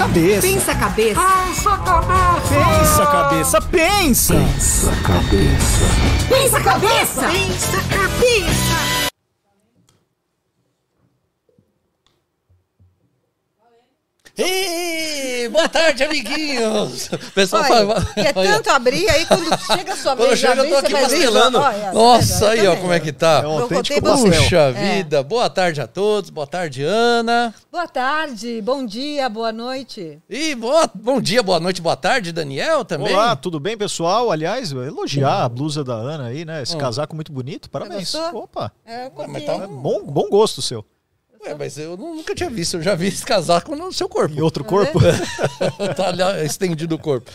cabeça. Pensa a cabeça. Pensa cabeça. Pensa cabeça. Pensa. Pensa cabeça. Pensa a cabeça. Pensa a cabeça. Ei, boa tarde, amiguinhos! O pessoal Olha, fala. quer tanto abrir, aí quando chega a sua vez de chega, eu tô aqui pastelando. olha, Nossa, eu aí, ó, como é que tá. É um Eu. Puxa É. vida, boa tarde a todos, boa tarde, Ana. Boa tarde, bom dia, boa noite. E boa, bom dia, boa noite, boa tarde, Daniel também. Olá, tudo bem, pessoal? Aliás, elogiar a blusa da Ana aí, né? Esse casaco muito bonito. Parabéns. Opa, É, eu Ué, tá- é bom, bom gosto seu. Ué, mas eu nu- nunca tinha visto, eu já vi esse casaco no seu corpo. Em outro corpo. tá ali estendido o corpo.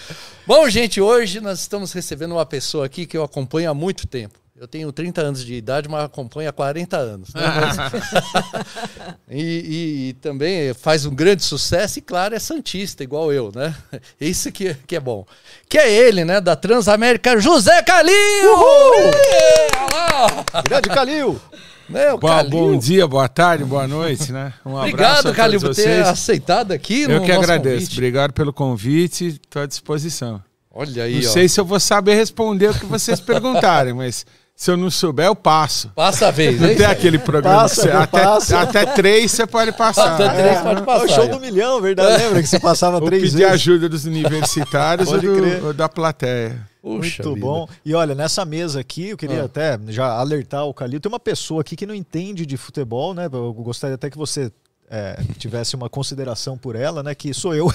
Bom, gente, hoje nós estamos recebendo uma pessoa aqui que eu acompanho há muito tempo. Eu tenho 30 anos de idade, mas acompanho há 40 anos. né? E, e- e também faz um grande sucesso e, claro, é Santista, igual eu, né? Isso que, é- que é bom. Que é ele, né? Da Transamérica, José Calil! Olha lá! Grande Calil. Né, o Bom, dia, boa tarde, boa noite, né? Um abraço Obrigado, Calil, por ter aceitado aqui no Eu que nosso agradeço. convite. Obrigado pelo convite, estou à disposição. Olha aí, não ó. sei se eu vou saber responder o que vocês perguntarem, mas se eu não souber, eu passo. Passa a vez, Não hein? tem aquele programa Passa, que você, até, Passa. até três você pode passar. Até três É. pode É o passar. show do milhão, verdade? Lembra que você passava três pedir vezes? ajuda dos universitários ou, do, ou da plateia. Puxa Muito vida. bom. E olha, nessa mesa aqui, eu queria Ah. até já alertar o Calil. Tem uma pessoa aqui que não entende de futebol, né? Eu gostaria até que você é, tivesse uma consideração por ela, né? Que sou eu.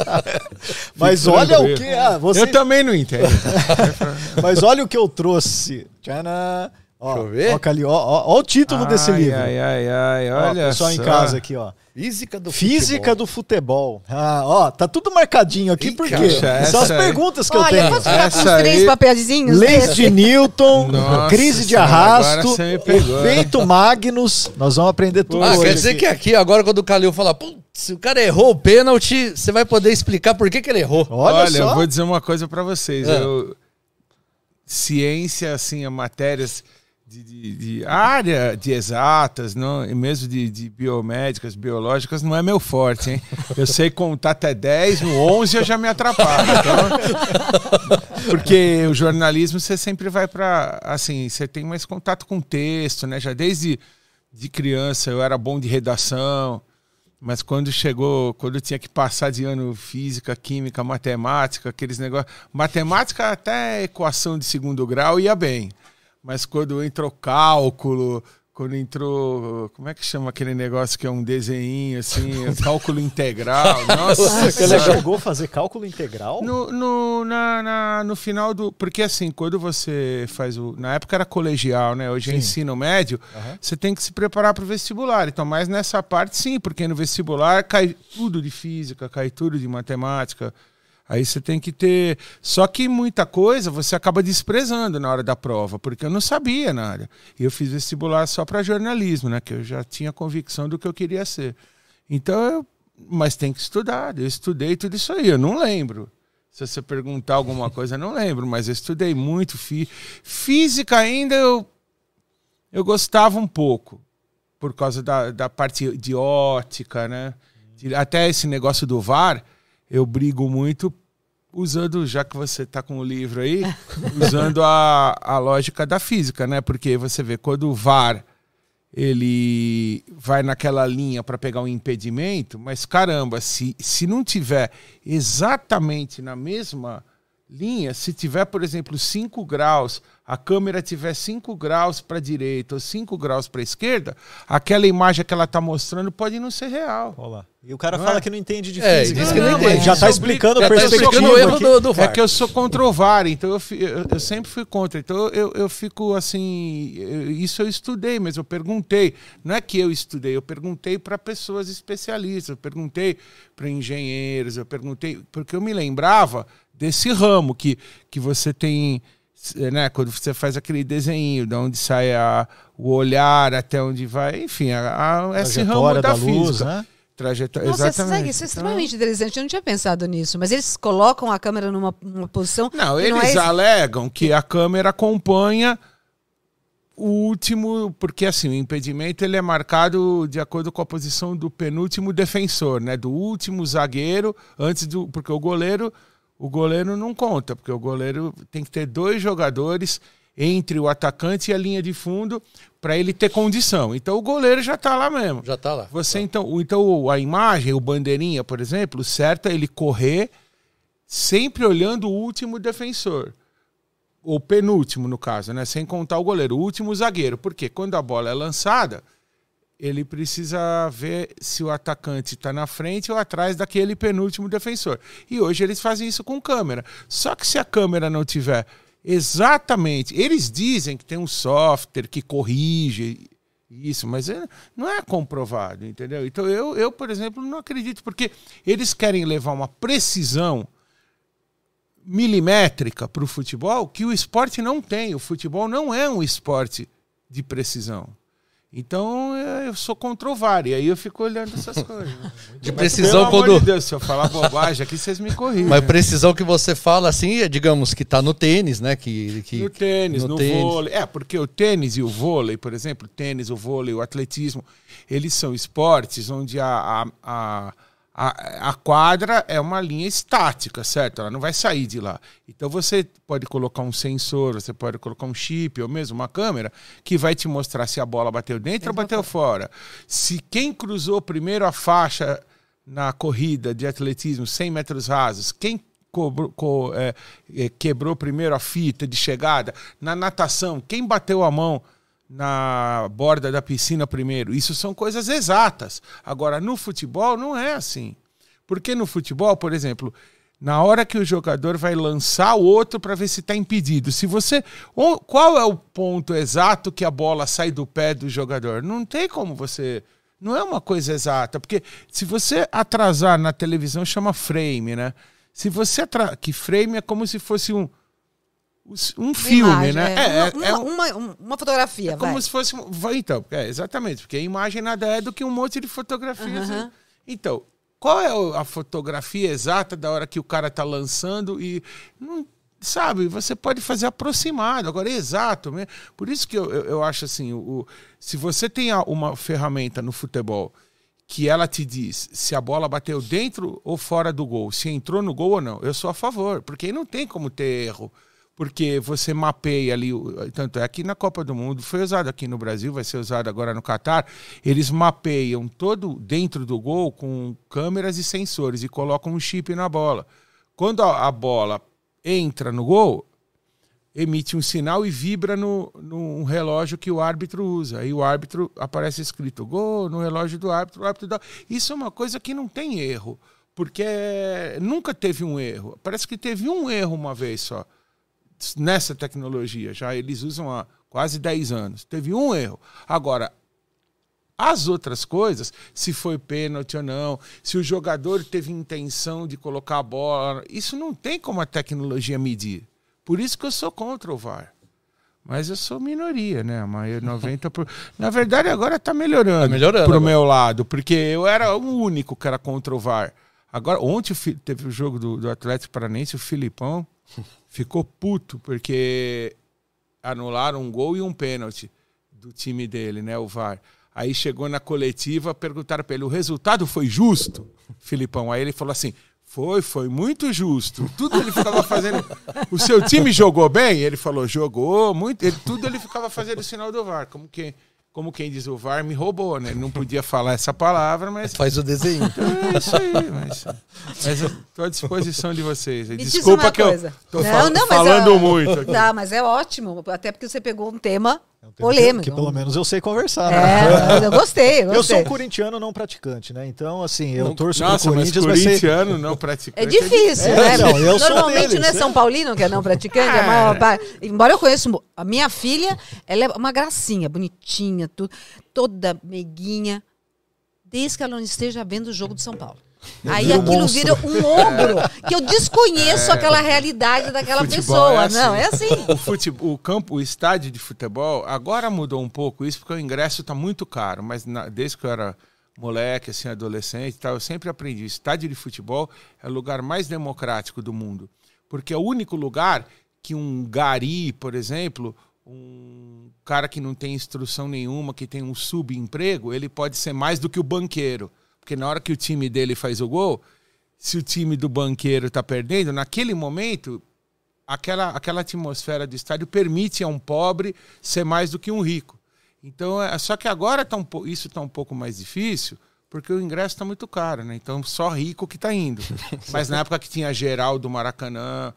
Mas olha o que. Ah, você, Eu também não entendo. mas olha o que eu trouxe. Tchana. Ó, Deixa eu ver. Ó, Calil, ó, ó, ó o título desse Ai, livro. Ai, ai, ai, Ó, olha pessoal em só. casa aqui, ó. Física do Física futebol. do futebol. Ah, ó, tá tudo marcadinho aqui, Ih, por quê? São as essa aí. perguntas que eu Olha, tenho. posso ficar com Essa uns três aí- papelzinhos? Leis desse? de Newton, Nossa crise de arrasto, efeito Magnus. Nós vamos aprender tudo Ah, hoje. quer dizer aqui. que aqui, agora quando o Calil fala, "Putz, se o cara errou o pênalti, você vai poder explicar por que, que ele errou. Olha, Olha, só. eu vou dizer uma coisa pra vocês. Ah. Eu, ciência, assim, a matérias de, de- de área de exatas, não, e mesmo de, de biomédicas, biológicas, não é meu forte, hein? Eu sei contar até 10, no 11 eu já me atrapalho. Então, porque o jornalismo você sempre vai para assim, você tem mais contato com texto, né? Já desde de criança eu era bom de redação. Mas quando chegou, quando eu tinha que passar de ano física, química, matemática, aqueles negócios. Matemática até equação de segundo grau ia bem. Mas quando entrou cálculo, quando entrou. Como é que chama aquele negócio que é um desenho assim? cálculo integral. Nossa, Você senhora. chegou a fazer cálculo integral? No, no, na, na- no final do. Porque assim, quando você faz o. Na época era colegial, né? Hoje é Sim. ensino médio, Aham. você tem que se preparar para o vestibular. Então, mas nessa parte sim, porque no vestibular cai tudo de física, cai tudo de matemática. Aí você tem que ter. Só que muita coisa você acaba desprezando na hora da prova, porque eu não sabia nada. E eu fiz vestibular só para jornalismo, né? Que eu já tinha convicção do que eu queria ser. Então, eu... mas tem que estudar. Eu estudei tudo isso aí, eu não lembro. Se você perguntar alguma coisa, eu não lembro, mas eu estudei muito. Fi... Física ainda eu, eu gostava um pouco, por causa da, da parte de ótica, né? Até esse negócio do VAR, eu brigo muito usando, já que você está com o livro aí, usando a, a lógica da física, né? Porque você vê, quando o VAR ele vai naquela linha para pegar um impedimento, mas caramba, se, se não tiver exatamente na mesma linha, se tiver, por exemplo, 5 graus, a câmera tiver 5 graus para a direita ou 5 graus para a esquerda, aquela imagem que ela está mostrando pode não ser real. Olha lá. E o cara Não fala é? que não entende de É, física. diz que não mas entende. Já tá é explicando a tá perspectiva explicando o erro do, do VAR. É que eu sou contra o VAR, então eu, eu, eu sempre fui contra. Então eu, eu fico assim. eu- isso eu estudei, mas eu perguntei. Não é que eu estudei, eu perguntei para pessoas especialistas, eu perguntei para engenheiros, eu perguntei. Porque eu me lembrava desse ramo que, que você tem. Né, quando você faz aquele desenho, de onde sai a, o olhar, até onde vai, enfim, a, a, esse ramo da, da luz, física. né? Trajetória, Nossa, exatamente. sabe, isso é Então- extremamente interessante. Eu não tinha pensado nisso, mas eles colocam a câmera numa, numa posição. Não, que eles é- alegam que a câmera acompanha o último, porque assim, o impedimento ele é marcado de acordo com a posição do penúltimo defensor, né? Do último zagueiro, antes do. Porque o goleiro, o goleiro não conta, porque o goleiro tem que ter dois jogadores entre o atacante e a linha de fundo para ele ter condição. Então o goleiro já está lá mesmo. Já tá lá. Você então, o- então a imagem, o bandeirinha, por exemplo, certo é ele correr sempre olhando o último defensor. Ou penúltimo, no caso, né? Sem contar o goleiro, o último zagueiro. Porque quando a bola é lançada, ele precisa ver se o atacante está na frente ou atrás daquele penúltimo defensor. E hoje eles fazem isso com câmera. Só que se a câmera não tiver exatamente. Eles dizem que tem um software que corrige isso, mas é- não é comprovado, entendeu? Então eu, eu, por exemplo, não acredito, porque eles querem levar uma precisão milimétrica para o futebol que o esporte não tem. O futebol não é um esporte de precisão. Então é, eu sou contra o VAR, e aí eu fico olhando essas coisas. De Mas, precisão amor quando. de Deus, se eu falar bobagem aqui, vocês me corrigem. Mas precisão que você fala assim, é, digamos que tá no tênis, né? Que, que, No tênis, no, tênis. vôlei. É, porque o tênis e o vôlei, por exemplo, o tênis, o vôlei, o atletismo, eles são esportes onde a, a, a, a, a quadra é uma linha estática, certo? Ela não vai sair de lá. Então você pode colocar um sensor, você pode colocar um chip ou mesmo uma câmera que vai te mostrar se a bola bateu dentro ou bateu fora. Se quem cruzou primeiro a faixa na corrida de atletismo 100 metros rasos, quem cobrou- co- é, é, quebrou primeiro a fita de chegada, na natação, quem bateu a mão na borda da piscina primeiro. Isso são coisas exatas. Agora, no futebol, não é assim. Porque no futebol, por exemplo, na hora que o jogador vai lançar o outro para ver se está impedido, se você. Qual é o ponto exato que a bola sai do pé do jogador? Não tem como você. Não é uma coisa exata, porque se você atrasar na televisão chama frame, né? Se você que frame é como se fosse um um filme, imagem, né? é. É, uma, é- é uma, uma- fotografia, é como vai. se fosse. um- vai, Então, é, exatamente, porque a imagem nada é do que um monte de fotografias. Né? Então, qual é a fotografia exata da hora que o cara tá lançando e. Não, sabe, você pode fazer aproximado, agora é exato. Né? Por isso que eu, eu, eu acho assim: o, o- se você tem uma ferramenta no futebol que ela te diz se a bola bateu dentro ou fora do gol, se entrou no gol ou não, eu sou a favor, porque aí não tem como ter erro porque você mapeia ali, tanto é que na Copa do Mundo, foi usado aqui no Brasil, vai ser usado agora no Catar, eles mapeiam todo dentro do gol com câmeras e sensores e colocam um chip na bola. Quando a, bola entra no gol, emite um sinal e vibra no, no relógio que o árbitro usa. Aí o árbitro aparece escrito gol no relógio do árbitro, árbitro dá. Isso é uma coisa que não tem erro, porque nunca teve um erro. Parece que teve um erro uma vez só nessa tecnologia. Já eles usam há quase 10 anos. Teve um erro. Agora, as outras coisas, se foi pênalti ou não, se o jogador teve intenção de colocar a bola, isso não tem como a tecnologia medir. Por isso que eu sou contra o VAR. Mas eu sou minoria, né? Mas 90 por... Na verdade, agora está melhorando, Tá melhorando pro agora. meu lado, porque eu era o único que era contra o VAR. Agora, ontem o teve o jogo do, do Atlético Paranense, o Filipão ficou puto, porque anularam um gol e um pênalti do time dele, né? O VAR. Aí chegou na coletiva, perguntaram para ele: o resultado foi justo, Filipão? Aí ele falou assim: foi, foi muito justo. Tudo ele ficava fazendo. O seu time jogou bem? Ele falou: jogou muito. Ele, tudo ele ficava fazendo o sinal do VAR. Como, que, como quem diz, o VAR me roubou, né? Ele não podia falar essa palavra, mas. Faz o desenho. É isso aí, mas, mas estou à disposição de vocês. Me diz Desculpa uma que coisa. eu tô Não, fal- não, mas falando eu- muito aqui. Não, mas é ótimo, até porque você pegou um tema É um polêmico. Que, que pelo menos eu sei conversar. né? É, eu gostei, eu Eu gostei. sou um corintiano não praticante, né? Então, assim, eu torço Nossa, pro mas Corinthians, mas corintiano não praticante. É difícil, É, né? não, eu Normalmente deles, não é né? São Paulino que é não praticante, é maior parte. Embora eu conheça a minha filha, ela é uma gracinha, bonitinha, tudo, toda meiguinha, desde que ela não esteja vendo o jogo de São Paulo. Aí vira um aquilo monstro. vira um ogro, que eu desconheço aquela realidade daquela Futebol pessoa. é assim. Não, é assim. O, futebol, o campo, o estádio de futebol, agora mudou um pouco isso, porque o ingresso está muito caro, mas na- desde que eu era moleque, assim, adolescente tal, eu sempre aprendi, o estádio de futebol é o lugar mais democrático do mundo, porque é o único lugar que um gari, por exemplo, um cara que não tem instrução nenhuma, que tem um subemprego, ele pode ser mais do que o banqueiro. Porque na hora que o time dele faz o gol, se o time do banqueiro está perdendo, naquele momento, aquela, aquela atmosfera do estádio permite a um pobre ser mais do que um rico. Então, é, só que agora tá um, isso está um pouco mais difícil, porque o ingresso está muito caro, né? Então, só rico que está indo. Mas na época que tinha geral do Maracanã,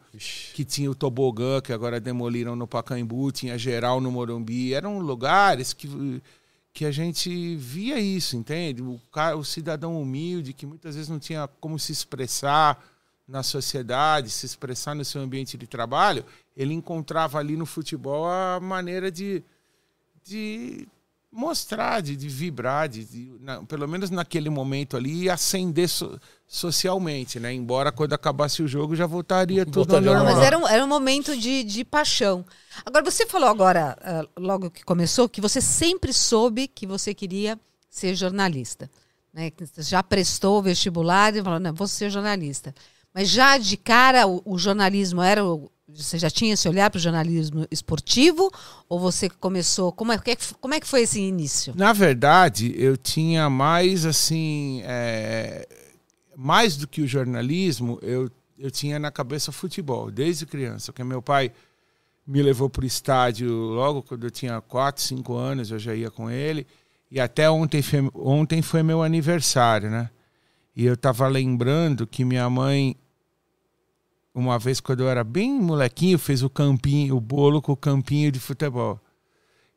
que tinha o tobogã, que agora demoliram no Pacaembu, tinha geral no Morumbi, eram lugares que, que a gente via isso, entende? O, cara, o cidadão humilde, que muitas vezes não tinha como se expressar na sociedade, se expressar no seu ambiente de trabalho, ele encontrava ali no futebol a maneira de, de mostrar, de, de vibrar, de, de- na- pelo menos naquele momento ali, acender so- socialmente, né? Embora quando acabasse o jogo já voltaria tudo Voltaria normal. Mas era um, era um momento de, de paixão. Agora, você falou agora, ah, logo que começou, que você sempre soube que você queria ser jornalista. Né? Já prestou o vestibular e falou, não, vou ser jornalista. Mas já de cara, o, o jornalismo era... o- você já tinha esse olhar para o jornalismo esportivo? Ou você começou... Como é, que- como é que foi esse início? Na verdade, eu tinha mais assim. é, mais do que o jornalismo, eu, eu tinha na cabeça futebol, desde criança. Porque meu pai me levou para o estádio logo quando eu tinha 4, 5 anos, eu já ia com ele. E até ontem ontem foi meu aniversário, né? E eu tava lembrando que minha mãe, uma vez quando eu era bem molequinho, fez o campinho, o bolo com o campinho de futebol.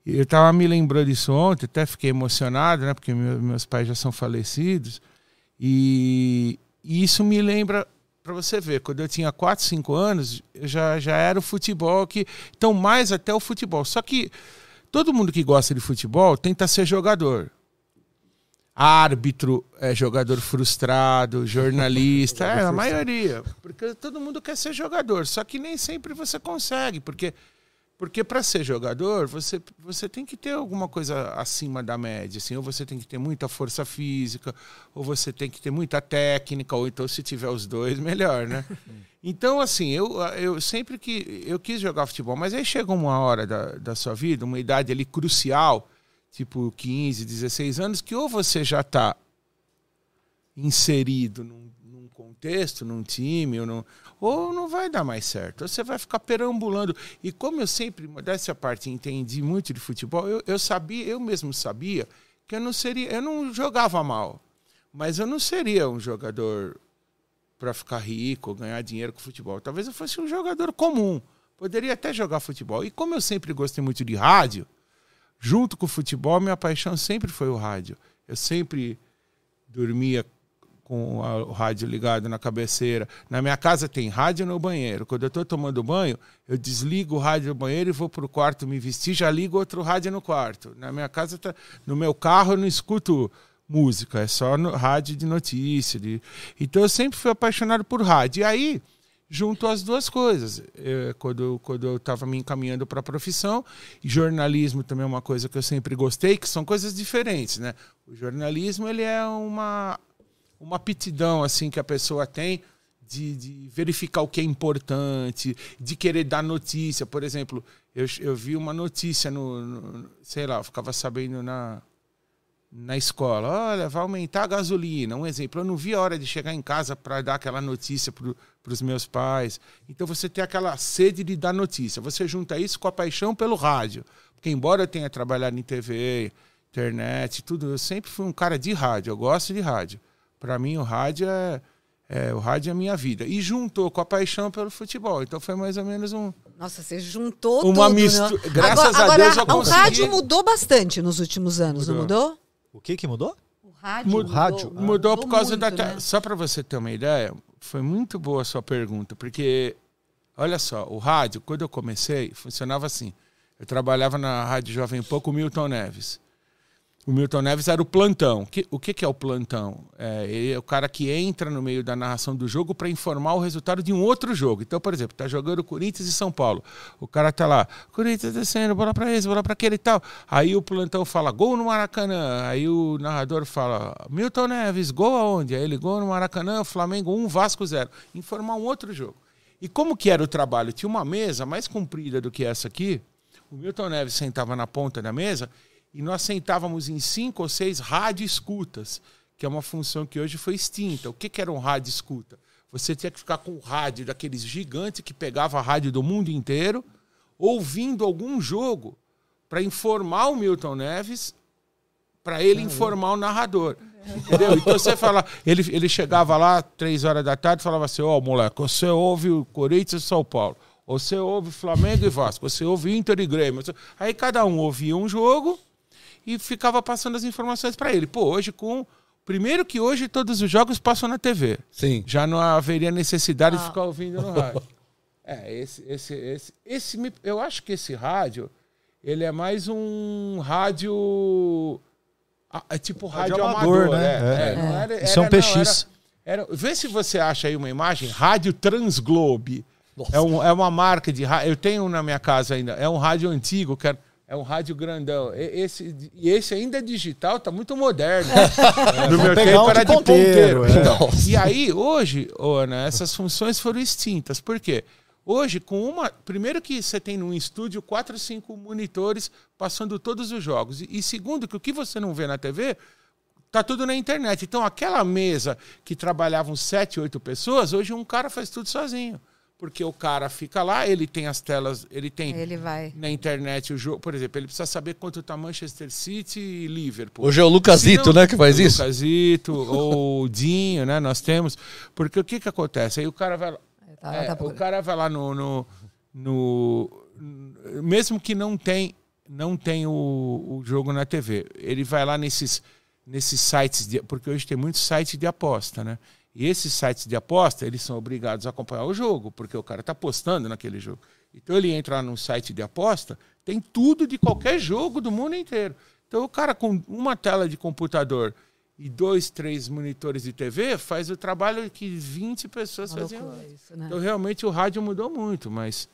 Eu tava me lembrando disso ontem, até fiquei emocionado, né? Porque meu- meus pais já são falecidos. E, e isso me lembra, para você ver, quando eu tinha 4, 5 anos, já, já era o futebol que. Então, mais até o futebol. Só que todo mundo que gosta de futebol tenta ser jogador. Árbitro, é jogador frustrado, jornalista, é a maioria. Porque todo mundo quer ser jogador, só que nem sempre você consegue, porque porque para ser jogador, você, você tem que ter alguma coisa acima da média, assim, ou você tem que ter muita força física, ou você tem que ter muita técnica, ou então se tiver os dois, melhor, né? Então, assim, eu, eu sempre que eu quis jogar futebol, mas aí chega uma hora da, da sua vida, uma idade ali crucial, tipo 15, 16 anos, que ou você já está inserido num, num contexto, num time, ou, num- ou não vai dar mais certo. Você vai ficar perambulando. E como eu sempre, à parte, entendi muito de futebol, eu, eu sabia, eu mesmo sabia que eu não seria, eu não jogava mal, mas eu não seria um jogador para ficar rico, ganhar dinheiro com futebol. Talvez eu fosse um jogador comum. Poderia até jogar futebol. E como eu sempre gostei muito de rádio, junto com o futebol, minha paixão sempre foi o rádio. Eu sempre dormia com a- o rádio ligado na cabeceira. Na minha casa tem rádio no banheiro. Quando eu estou tomando banho, eu desligo o rádio do banheiro e vou para o quarto me vestir, já ligo outro rádio no quarto. Na minha casa, tá, no meu carro, eu não escuto música, é só no rádio de notícia. De... Então eu sempre fui apaixonado por rádio. E aí, junto as duas coisas. Eu, quando, quando eu estava me encaminhando para a profissão, e jornalismo também é uma coisa que eu sempre gostei, que são coisas diferentes, né? O jornalismo ele é uma uma aptidão assim que a pessoa tem de, de verificar o que é importante, de querer dar notícia. Por exemplo, eu, eu vi uma notícia no, no- sei lá, eu ficava sabendo na na escola, olha, vai aumentar a gasolina, um exemplo. Eu não vi a hora de chegar em casa para dar aquela notícia para os meus pais. Então você tem aquela sede de dar notícia. Você junta isso com a paixão pelo rádio. Porque embora eu tenha trabalhado em TV, internet, tudo, eu sempre fui um cara de rádio. Eu gosto de rádio. Para mim o rádio é, é o rádio é a minha vida. E juntou com a paixão pelo futebol. Então foi mais ou menos um Nossa, você juntou Uma tudo. mistu- né? graças agora, a agora, Deus eu O consegui. rádio mudou bastante nos últimos anos, não mudou? O que que mudou? O rádio Mudou. Rádio. Ah. Mudou por causa muito, da. te- né? Só para você ter uma ideia, foi muito boa a sua pergunta, porque, olha só, o rádio, quando eu comecei, funcionava assim. Eu trabalhava na Rádio Jovem Pan com o Milton Neves. O Milton Neves era o plantão. O que, que é o plantão? É, ele é o cara que entra no meio da narração do jogo para informar o resultado de um outro jogo. Então, por exemplo, tá jogando Corinthians e São Paulo. O cara tá lá, Corinthians descendo, bola para esse, bola para aquele e tal. Aí o plantão fala, gol no Maracanã. Aí o narrador fala, Milton Neves, gol aonde? Aí ele, gol no Maracanã, Flamengo 1, Vasco 0. Informar um outro jogo. E como que era o trabalho? Tinha uma mesa mais comprida do que essa aqui, O Milton Neves sentava na ponta da mesa e nós sentávamos em cinco ou seis rádio escutas, que é uma função que hoje foi extinta. O que, que era um rádio escuta? Você tinha que ficar com o rádio daqueles gigantes que pegava a rádio do mundo inteiro, ouvindo algum jogo para informar o Milton Neves, para ele informar o narrador. Entendeu? Então você fala, ele, ele chegava lá três horas da tarde e falava assim: Ó, oh, moleque, você ouve o Corinthians e São Paulo, você ouve Flamengo e Vasco, você ouve Inter e Grêmio. Aí cada um ouvia um jogo e ficava passando as informações para ele. Pô, hoje com. Primeiro que hoje todos os jogos passam na TV. Sim. Já não haveria necessidade Ah. de ficar ouvindo no rádio. É, esse, esse, esse, esse, eu acho que esse rádio, ele é mais um rádio, é tipo rádio, Rádio amador, amador, né? né? É. não era- Isso é um era- não, PX. Era, era- vê se você acha aí uma imagem, rádio Transglobe. Nossa. É, um, é uma marca de rádio, eu tenho um na minha casa ainda, é um rádio antigo, que é, é um rádio grandão. E esse, e esse ainda é digital, tá muito moderno. no meu pegar tempo um era de ponteiro, ponteiro. é. Então, e aí, hoje, Ana, essas funções foram extintas. Por quê? Hoje, com uma. Primeiro que você tem num estúdio quatro, cinco monitores passando todos os jogos. E, e segundo, que o que você não vê na TV tá tudo na internet. Então, aquela mesa que trabalhavam sete, oito pessoas, hoje um cara faz tudo sozinho. Porque o cara fica lá, ele tem as telas, ele tem Ele vai. na internet o jogo. Por exemplo, ele precisa saber quanto tá Manchester City e Liverpool. Hoje é o Lucasito, né, que faz o isso? Lucasito, ou o Dinho, né? Nós temos. Porque o que que acontece? Aí o cara vai lá. Tá, é, tá o cara vai lá no, no, no- mesmo que não tem não tem o, o jogo na TV, ele vai lá nesses nesses sites de, porque hoje tem muitos sites de aposta, né? E esses sites de aposta, eles são obrigados a acompanhar o jogo, porque o cara está apostando naquele jogo. Então ele entra lá num site de aposta, tem tudo de qualquer jogo do mundo inteiro. Então o cara com uma tela de computador e dois, três monitores de TV faz o trabalho que 20 pessoas Uma faziam. isso, né? Então realmente o rádio mudou muito, mas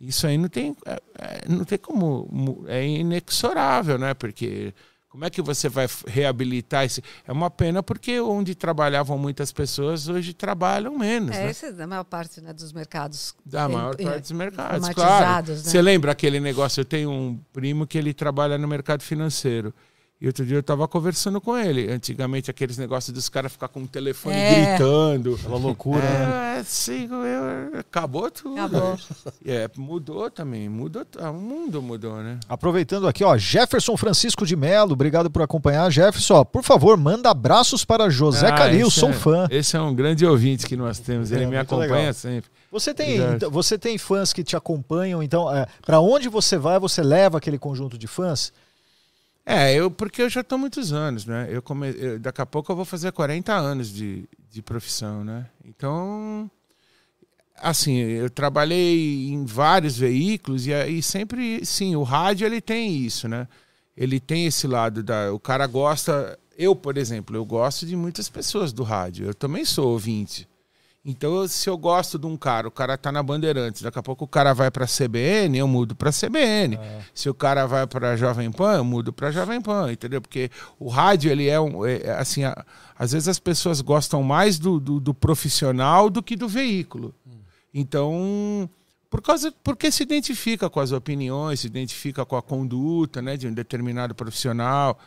isso aí não tem, é, é, não tem como, é inexorável, né? Porque como é que você vai reabilitar esse? É uma pena porque onde trabalhavam muitas pessoas hoje trabalham menos, É, né? essa é da maior parte né, dos mercados. Da é, maior é, parte dos mercados, claro. né? Você lembra aquele negócio? Eu tenho um primo que ele trabalha no mercado financeiro. E outro dia eu estava conversando com ele. Antigamente, aqueles negócios dos caras ficar com o telefone É. gritando. Aquela loucura, né? É, sim, eu- acabou tudo. Acabou. É, mudou também. Mudou, o mundo mudou, né? Aproveitando aqui, ó, Jefferson Francisco de Melo, obrigado por acompanhar. Jefferson, ó, por favor, manda abraços para José Ah, Calil, sou é- fã. Esse é um grande ouvinte que nós temos. Ele É, me acompanha legal. sempre. Você tem, então, você tem fãs que te acompanham, então, é, para onde você vai, você leva aquele conjunto de fãs? É, eu, porque eu já estou muitos anos, né? Eu come, eu- daqui a pouco eu vou fazer 40 anos de, de profissão, né? Então, assim, eu trabalhei em vários veículos e, e sempre, sim, o rádio ele tem isso, né? Ele tem esse lado da, o cara gosta, eu, por exemplo, eu gosto de muitas pessoas do rádio. Eu também sou ouvinte. Então, se eu gosto de um cara, o cara tá na Bandeirantes, daqui a pouco o cara vai pra CBN, eu mudo pra CBN. Se o cara vai pra Jovem Pan, eu mudo pra Jovem Pan, entendeu? Porque o rádio, ele é um. é, é, assim, a- às vezes as pessoas gostam mais do, do, do profissional do que do veículo. Então. Por causa, porque se identifica com as opiniões, se identifica com a conduta né, de um determinado profissional.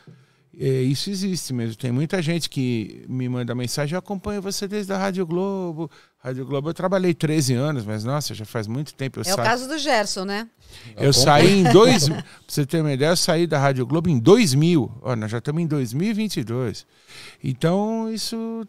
É, isso existe mesmo. Tem muita gente que me manda mensagem, eu acompanho você desde a Rádio Globo. Rádio Globo, eu trabalhei 13 anos, mas nossa, já faz muito tempo. Eu, É o sa- caso do Gerson, né? eu saí em dois. pra você ter uma ideia, eu saí da Rádio Globo em 2000. Ó, nós já estamos em 2022. Então, isso.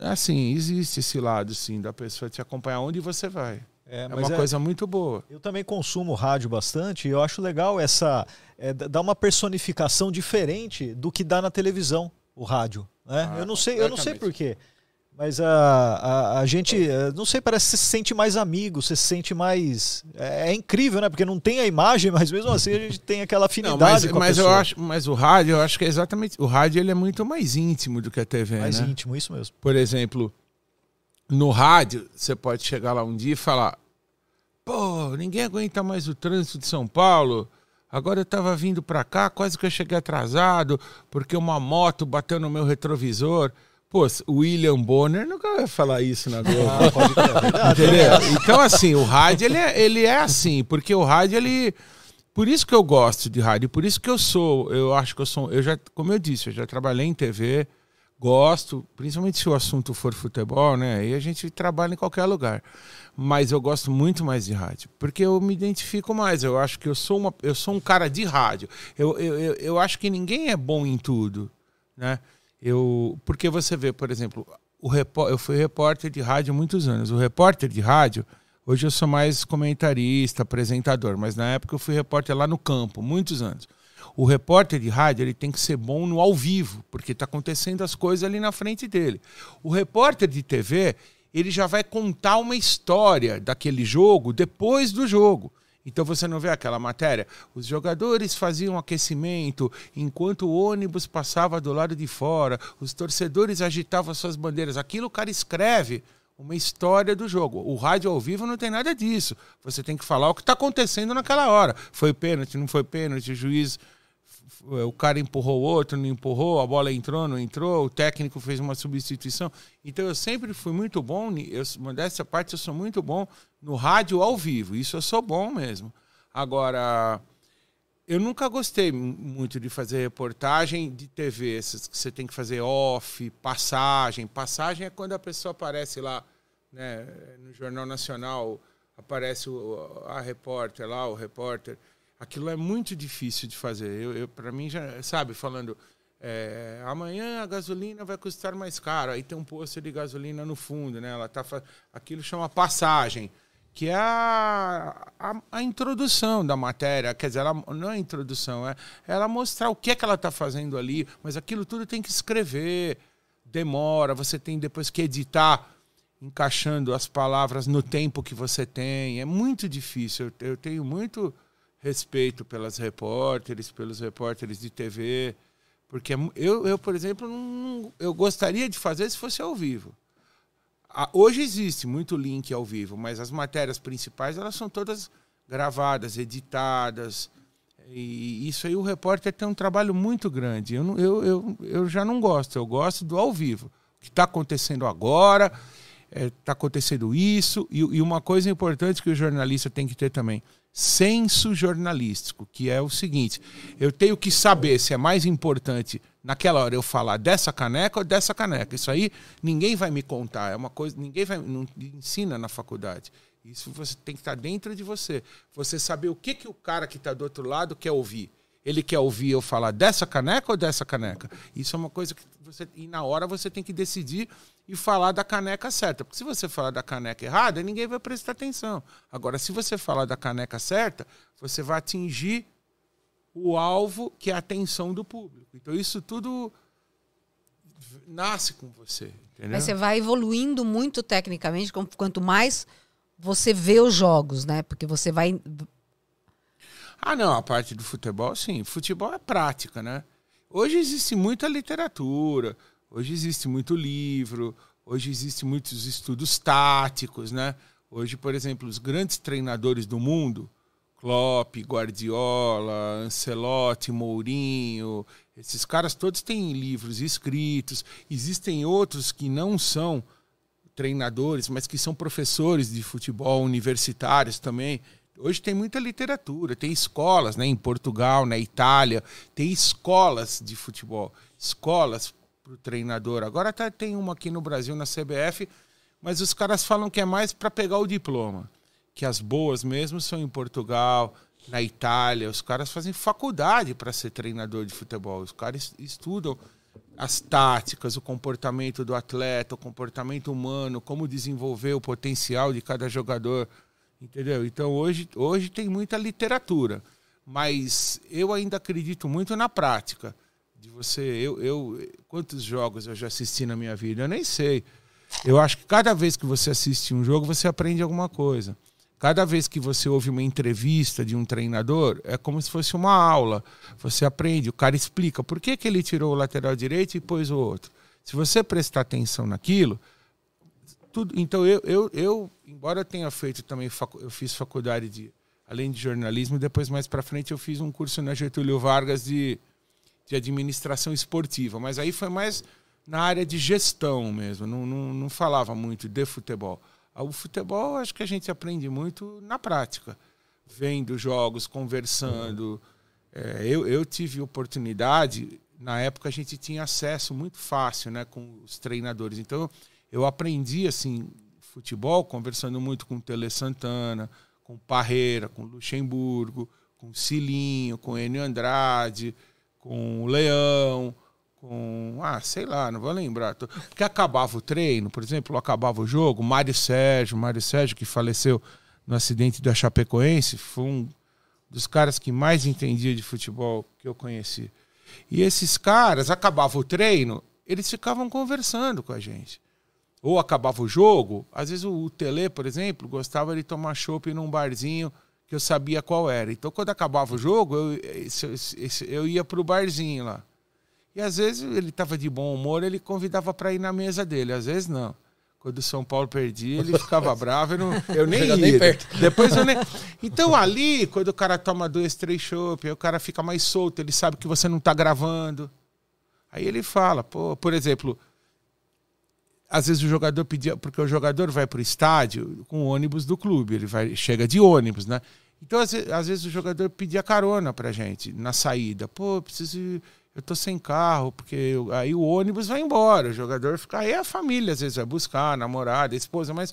Assim, existe esse lado, sim, da pessoa te acompanhar onde você vai. É, uma coisa muito boa. Eu também consumo rádio bastante e eu acho legal essa. É, d- dar uma personificação diferente do que dá na televisão, o rádio. Né? Ah, eu não sei, eu não sei porquê. Mas a, a, a gente, eh, não sei, parece que você se sente mais amigo, você se sente mais. É, é incrível, né? Porque não tem a imagem, mas mesmo assim a gente tem aquela afinidade Não, mas, mas eu acho, mas o rádio, eu acho que é exatamente. O rádio ele é muito mais íntimo do que a TV, mais né? íntimo, isso mesmo. Por exemplo, no rádio, você pode chegar lá um dia e falar: pô, ninguém aguenta mais o trânsito de São Paulo. Agora eu tava vindo pra cá, quase que eu cheguei atrasado, porque uma moto bateu no meu retrovisor. Pô, o William Bonner nunca vai falar isso na Globo. Entendeu? Então, assim, o rádio ele é, ele é assim, porque o rádio ele. por isso que eu gosto de rádio, por isso que eu sou, eu acho que eu sou, eu já, como eu disse, eu já trabalhei em TV, gosto, principalmente se o assunto for futebol, né? Aí a gente trabalha em qualquer lugar. Mas eu gosto muito mais de rádio, porque eu me identifico mais. Eu acho que eu sou, uma, eu sou um cara de rádio. Eu, eu, eu, eu acho que ninguém é bom em tudo, né? Eu, porque você vê, por exemplo, o repó, eu fui repórter de rádio muitos anos. O repórter de rádio, hoje eu sou mais comentarista, apresentador, mas na época eu fui repórter lá no campo, muitos anos. O repórter de rádio ele tem que ser bom no ao vivo, porque está acontecendo as coisas ali na frente dele. O repórter de TV ele já vai contar uma história daquele jogo depois do jogo. Então você não vê aquela matéria? Os jogadores faziam aquecimento enquanto o ônibus passava do lado de fora, os torcedores agitavam suas bandeiras. Aquilo o cara escreve uma história do jogo. O rádio ao vivo não tem nada disso. Você tem que falar o que está acontecendo naquela hora. Foi pênalti, não foi pênalti, o juiz o cara empurrou o outro, não empurrou, a bola entrou, não entrou, o técnico fez uma substituição. Então eu sempre fui muito bom, eu, modéstia parte, eu sou muito bom no rádio ao vivo. Isso eu sou bom mesmo. Agora, eu nunca gostei muito de fazer reportagem de TV, que você tem que fazer off, passagem. Passagem é quando a pessoa aparece lá né, no Jornal Nacional, aparece o, a repórter lá, o repórter aquilo é muito difícil de fazer. Eu, eu para mim já, sabe, falando é, amanhã a gasolina vai custar mais caro. Aí tem um posto de gasolina no fundo, né? Ela tá aquilo chama passagem, que é a, a, a, introdução da matéria. Quer dizer, ela não é a introdução, é ela mostrar o que é que ela está fazendo ali. Mas aquilo tudo tem que escrever, demora. Você tem depois que editar encaixando as palavras no tempo que você tem. É muito difícil. Eu, eu tenho muito respeito pelas repórteres, pelos repórteres de TV, porque eu, eu por exemplo, não, eu gostaria de fazer se fosse ao vivo. Hoje existe muito link ao vivo, mas as matérias principais elas são todas gravadas, editadas. E isso aí o repórter tem um trabalho muito grande. Eu, eu, eu, eu já não gosto, eu gosto do ao vivo. O que está acontecendo agora, está é, tá acontecendo isso. E, e uma coisa importante que o jornalista tem que ter também: senso jornalístico, que é o seguinte: eu tenho que saber se é mais importante naquela hora eu falar dessa caneca ou dessa caneca. Isso aí ninguém vai me contar, é uma coisa, ninguém vai não ensina na faculdade. Isso você tem que estar dentro de você. Você saber o que, que o cara que está do outro lado quer ouvir. Ele quer ouvir eu falar dessa caneca ou dessa caneca? Isso é uma coisa que você. E na hora você tem que decidir e falar da caneca certa. Porque se você falar da caneca errada, ninguém vai prestar atenção. Agora, se você falar da caneca certa, você vai atingir o alvo que é a atenção do público. Então, isso tudo nasce com você. Entendeu? Mas você vai evoluindo muito tecnicamente, quanto mais você vê os jogos, né? Porque você vai ah, não, a parte do futebol, sim. Futebol é prática, né? Hoje existe muita literatura, hoje existe muito livro, hoje existe muitos estudos táticos, né? Hoje, por exemplo, os grandes treinadores do mundo, Klopp, Guardiola, Ancelotti, Mourinho, esses caras todos têm livros escritos. Existem outros que não são treinadores, mas que são professores de futebol universitários também, Hoje tem muita literatura, tem escolas, né? Em Portugal, na Itália, tem escolas de futebol, escolas para o treinador. Agora tá, tem uma aqui no Brasil, na CBF, mas os caras falam que é mais para pegar o diploma. Que as boas mesmo são em Portugal, na Itália. Os caras fazem faculdade para ser treinador de futebol. Os caras estudam as táticas, o comportamento do atleta, o comportamento humano, como desenvolver o potencial de cada jogador Entendeu? Então hoje, hoje tem muita literatura, mas eu ainda acredito muito na prática. De você, eu, eu quantos jogos eu já assisti na minha vida? Eu nem sei. Eu acho que cada vez que você assiste um jogo, você aprende alguma coisa. Cada vez que você ouve uma entrevista de um treinador, é como se fosse uma aula. Você aprende, o cara explica por que, que ele tirou o lateral direito e pôs o outro. Se você prestar atenção naquilo, tudo. Então eu, eu, eu embora tenha feito também, eu fiz faculdade de, além de jornalismo, depois mais para frente eu fiz um curso na Getúlio Vargas de, de administração esportiva, mas aí foi mais na área de gestão mesmo, não, não, não falava muito de futebol. Ah, o futebol acho que a gente aprende muito na prática. vendo jogos, conversando. É, eu, eu tive oportunidade, na época a gente tinha acesso muito fácil né, com os treinadores. Então eu aprendi assim futebol conversando muito com o Tele Santana, com Parreira, com Luxemburgo, com Cilinho, com Enio Andrade, com o Leão, com. Ah, sei lá, não vou lembrar. Porque acabava o treino, por exemplo, acabava o jogo, Mário Sérgio, Mário Sérgio, que faleceu no acidente da Chapecoense, foi um dos caras que mais entendia de futebol que eu conheci. E esses caras, acabava o treino, eles ficavam conversando com a gente. Ou acabava o jogo, às vezes o Tele, por exemplo, gostava de tomar chopp num barzinho que eu sabia qual era. Então, quando acabava o jogo, eu, eu ia para o barzinho lá. E às vezes ele estava de bom humor, ele convidava para ir na mesa dele, às vezes não. Quando o São Paulo perdia, ele ficava bravo, eu, não, eu nem ia. Nem perto. Depois eu nem... Então ali, quando o cara toma dois, três chopp, o cara fica mais solto, ele sabe que você não está gravando. Aí ele fala, pô, por exemplo, às vezes o jogador pedia, porque o jogador vai para o estádio com o ônibus do clube, ele vai, chega de ônibus, né? Então, às vezes, às vezes o jogador pedia carona pra gente na saída. Pô, preciso eu tô sem carro, porque eu, aí o ônibus vai embora, o jogador fica. Aí a família às vezes vai buscar, a namorada, a esposa, mas.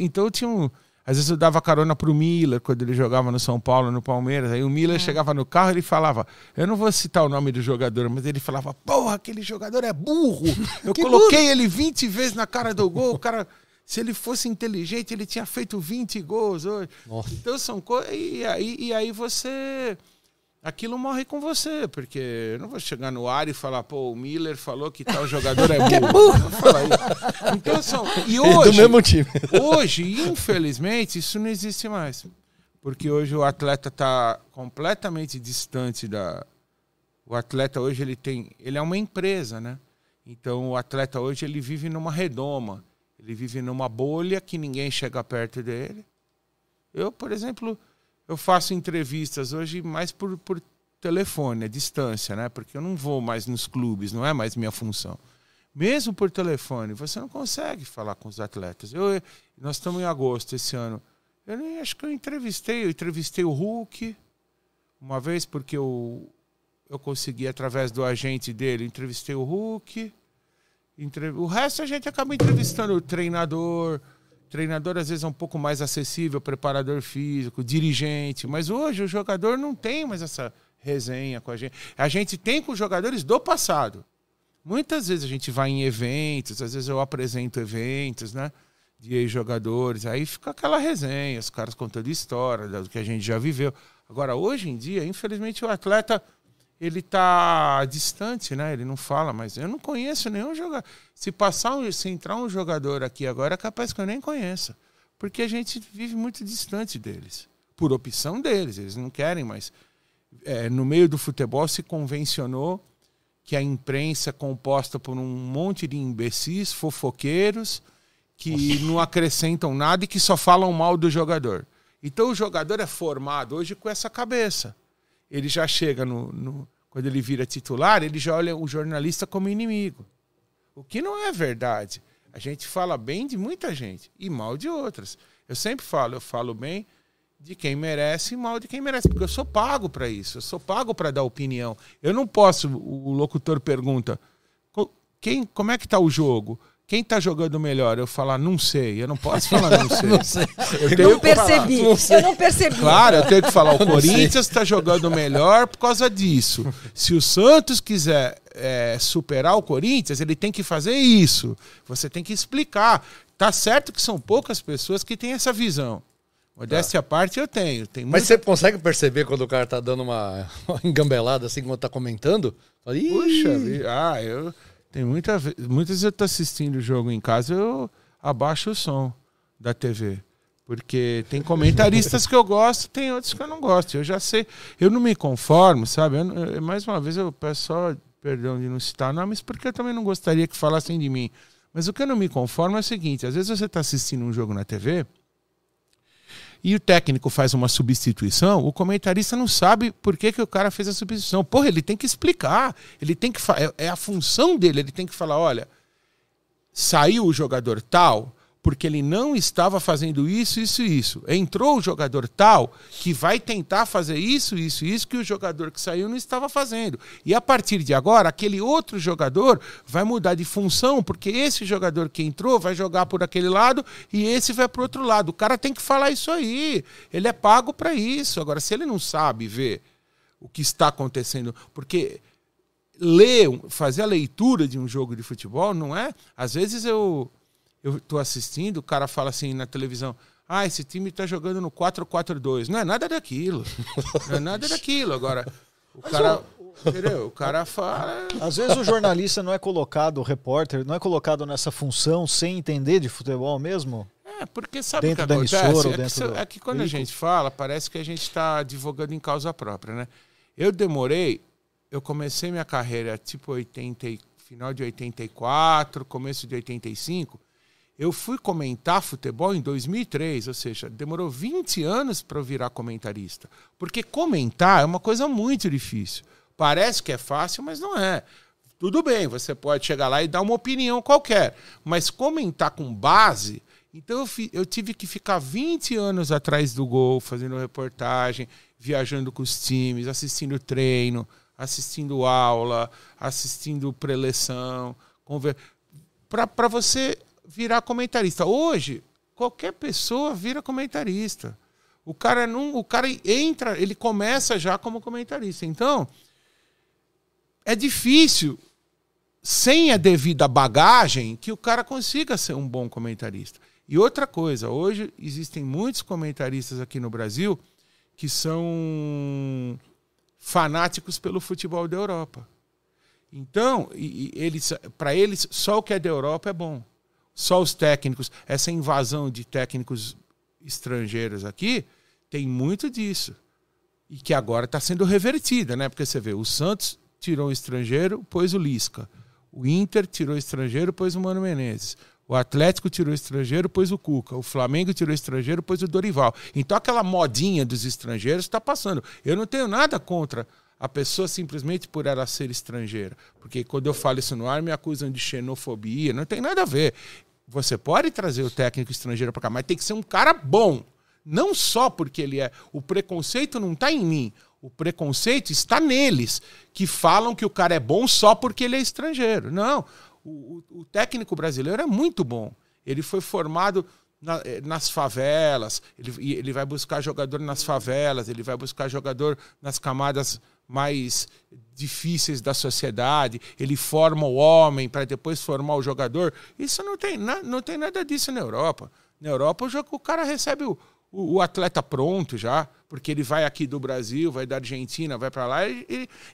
então eu tinha um. Às vezes eu dava carona pro Miller quando ele jogava no São Paulo, no Palmeiras. Aí o Miller é. chegava no carro e ele falava, eu não vou citar o nome do jogador, mas ele falava, porra, aquele jogador é burro. Eu coloquei burro. ele 20 vezes na cara do gol, o cara. Se ele fosse inteligente, ele tinha feito 20 gols hoje. Nossa. Então são coisas. E aí, e aí você aquilo morre com você, porque eu não vou chegar no ar e falar, pô, o Miller falou que tal jogador é, é burro. é Então são. E hoje, do mesmo time. hoje, infelizmente, isso não existe mais. Porque hoje o atleta está completamente distante da. O atleta hoje ele tem. Ele é uma empresa, né? Então o atleta hoje ele vive numa redoma. Ele vive numa bolha que ninguém chega perto dele. Eu, por exemplo, eu faço entrevistas hoje mais por, por telefone, a distância, né? Porque eu não vou mais nos clubes, não é mais minha função. Mesmo por telefone, você não consegue falar com os atletas. Eu, nós estamos em agosto esse ano. Eu nem acho que eu entrevistei. Eu entrevistei o Hulk uma vez porque eu, eu consegui através do agente dele. Entrevistei o Hulk. Entre... O resto a gente acaba entrevistando o treinador, treinador às vezes é um pouco mais acessível, preparador físico, dirigente, mas hoje o jogador não tem mais essa resenha com a gente. A gente tem com os jogadores do passado. Muitas vezes a gente vai em eventos, às vezes eu apresento eventos, né? De ex-jogadores, aí fica aquela resenha, os caras contando história do que a gente já viveu. Agora, hoje em dia, infelizmente, o atleta ele tá distante, né? Ele não fala, mas eu não conheço nenhum jogador. Se passar um, se entrar um jogador aqui agora, é capaz que eu nem conheça, porque a gente vive muito distante deles, por opção deles. Eles não querem, mas é, no meio do futebol se convencionou que a imprensa é composta por um monte de imbecis, fofoqueiros, que não acrescentam nada e que só falam mal do jogador. Então o jogador é formado hoje com essa cabeça ele já chega no, no, quando ele vira titular, ele já olha o jornalista como inimigo. O que não é verdade. A gente fala bem de muita gente e mal de outras. Eu sempre falo, eu falo bem de quem merece e mal de quem merece, porque eu sou pago para isso, eu sou pago para dar opinião. Eu não posso, o locutor pergunta, quem, como é que está o jogo? Quem está jogando melhor? Eu falar, não sei. Eu não posso falar, não sei. não sei. Eu não percebi. Falar, não eu não percebi. Claro, eu tenho que falar, o Corinthians está jogando melhor por causa disso. Se o Santos quiser é, superar o Corinthians, ele tem que fazer isso. Você tem que explicar. Tá certo que são poucas pessoas que têm essa visão. Modéstia tá. parte eu tenho. Tem Mas você consegue perceber quando o cara tá dando uma, uma engambelada assim, quando tá comentando? Puxa, ah, eu... Tem muita, muitas vezes eu tô assistindo o jogo em casa, eu abaixo o som da TV. Porque tem comentaristas que eu gosto, tem outros que eu não gosto. Eu já sei, eu não me conformo, sabe? Eu, eu, mais uma vez eu peço só perdão de não citar nomes, porque eu também não gostaria que falassem de mim. Mas o que eu não me conformo é o seguinte: às vezes você está assistindo um jogo na TV e o técnico faz uma substituição, o comentarista não sabe por que, que o cara fez a substituição. Porra, ele tem que explicar, ele tem que é, é a função dele, ele tem que falar, olha, saiu o jogador tal porque ele não estava fazendo isso, isso e isso. Entrou o jogador tal que vai tentar fazer isso, isso e isso que o jogador que saiu não estava fazendo. E a partir de agora, aquele outro jogador vai mudar de função, porque esse jogador que entrou vai jogar por aquele lado e esse vai para o outro lado. O cara tem que falar isso aí. Ele é pago para isso. Agora, se ele não sabe ver o que está acontecendo, porque ler, fazer a leitura de um jogo de futebol não é. Às vezes eu eu tô assistindo, o cara fala assim na televisão: ah, esse time tá jogando no 4-4-2. Não é nada daquilo. Não é nada daquilo. Agora, o cara. Entendeu? O cara fala. Às vezes o jornalista não é colocado, o repórter, não é colocado nessa função sem entender de futebol mesmo? É, porque sabe Dentro o que da acontece? emissora ou é, que, dentro se- do é que quando a gente fala, parece que a gente está advogando em causa própria, né? Eu demorei, eu comecei minha carreira tipo 80, e- final de 84, começo de 85. Eu fui comentar futebol em 2003, ou seja, demorou 20 anos para eu virar comentarista. Porque comentar é uma coisa muito difícil. Parece que é fácil, mas não é. Tudo bem, você pode chegar lá e dar uma opinião qualquer, mas comentar com base. Então eu, fi- eu tive que ficar 20 anos atrás do gol, fazendo reportagem, viajando com os times, assistindo treino, assistindo aula, assistindo preleção, para você virar comentarista. Hoje, qualquer pessoa vira comentarista. O cara não, o cara entra, ele começa já como comentarista. Então, é difícil sem a devida bagagem que o cara consiga ser um bom comentarista. E outra coisa, hoje existem muitos comentaristas aqui no Brasil que são fanáticos pelo futebol da Europa. Então, e- e eles, para eles, só o que é da Europa é bom. Só os técnicos, essa invasão de técnicos estrangeiros aqui, tem muito disso. E que agora está sendo revertida, né? Porque você vê, o Santos tirou o estrangeiro, pôs o Lisca. O Inter tirou o estrangeiro, pôs o Mano Menezes. O Atlético tirou o estrangeiro, pôs o Cuca. O Flamengo tirou o estrangeiro, pôs o Dorival. Então aquela modinha dos estrangeiros está passando. Eu não tenho nada contra a pessoa simplesmente por ela ser estrangeira. Porque quando eu falo isso no ar, me acusam de xenofobia. Não tem nada a ver. Você pode trazer o técnico estrangeiro para cá, mas tem que ser um cara bom. Não só porque ele é. O preconceito não está em mim. O preconceito está neles, que falam que o cara é bom só porque ele é estrangeiro. Não. O, o- técnico brasileiro é muito bom. Ele foi formado na- eh, nas favelas, ele, ele vai buscar jogador nas favelas, ele vai buscar jogador nas camadas mais difíceis da sociedade, ele forma o homem para depois formar o jogador. Isso não tem, na- não tem nada disso na Europa. Na Europa, o, cara recebe o, o, o atleta pronto já, porque ele vai aqui do Brasil, vai da Argentina, vai para lá.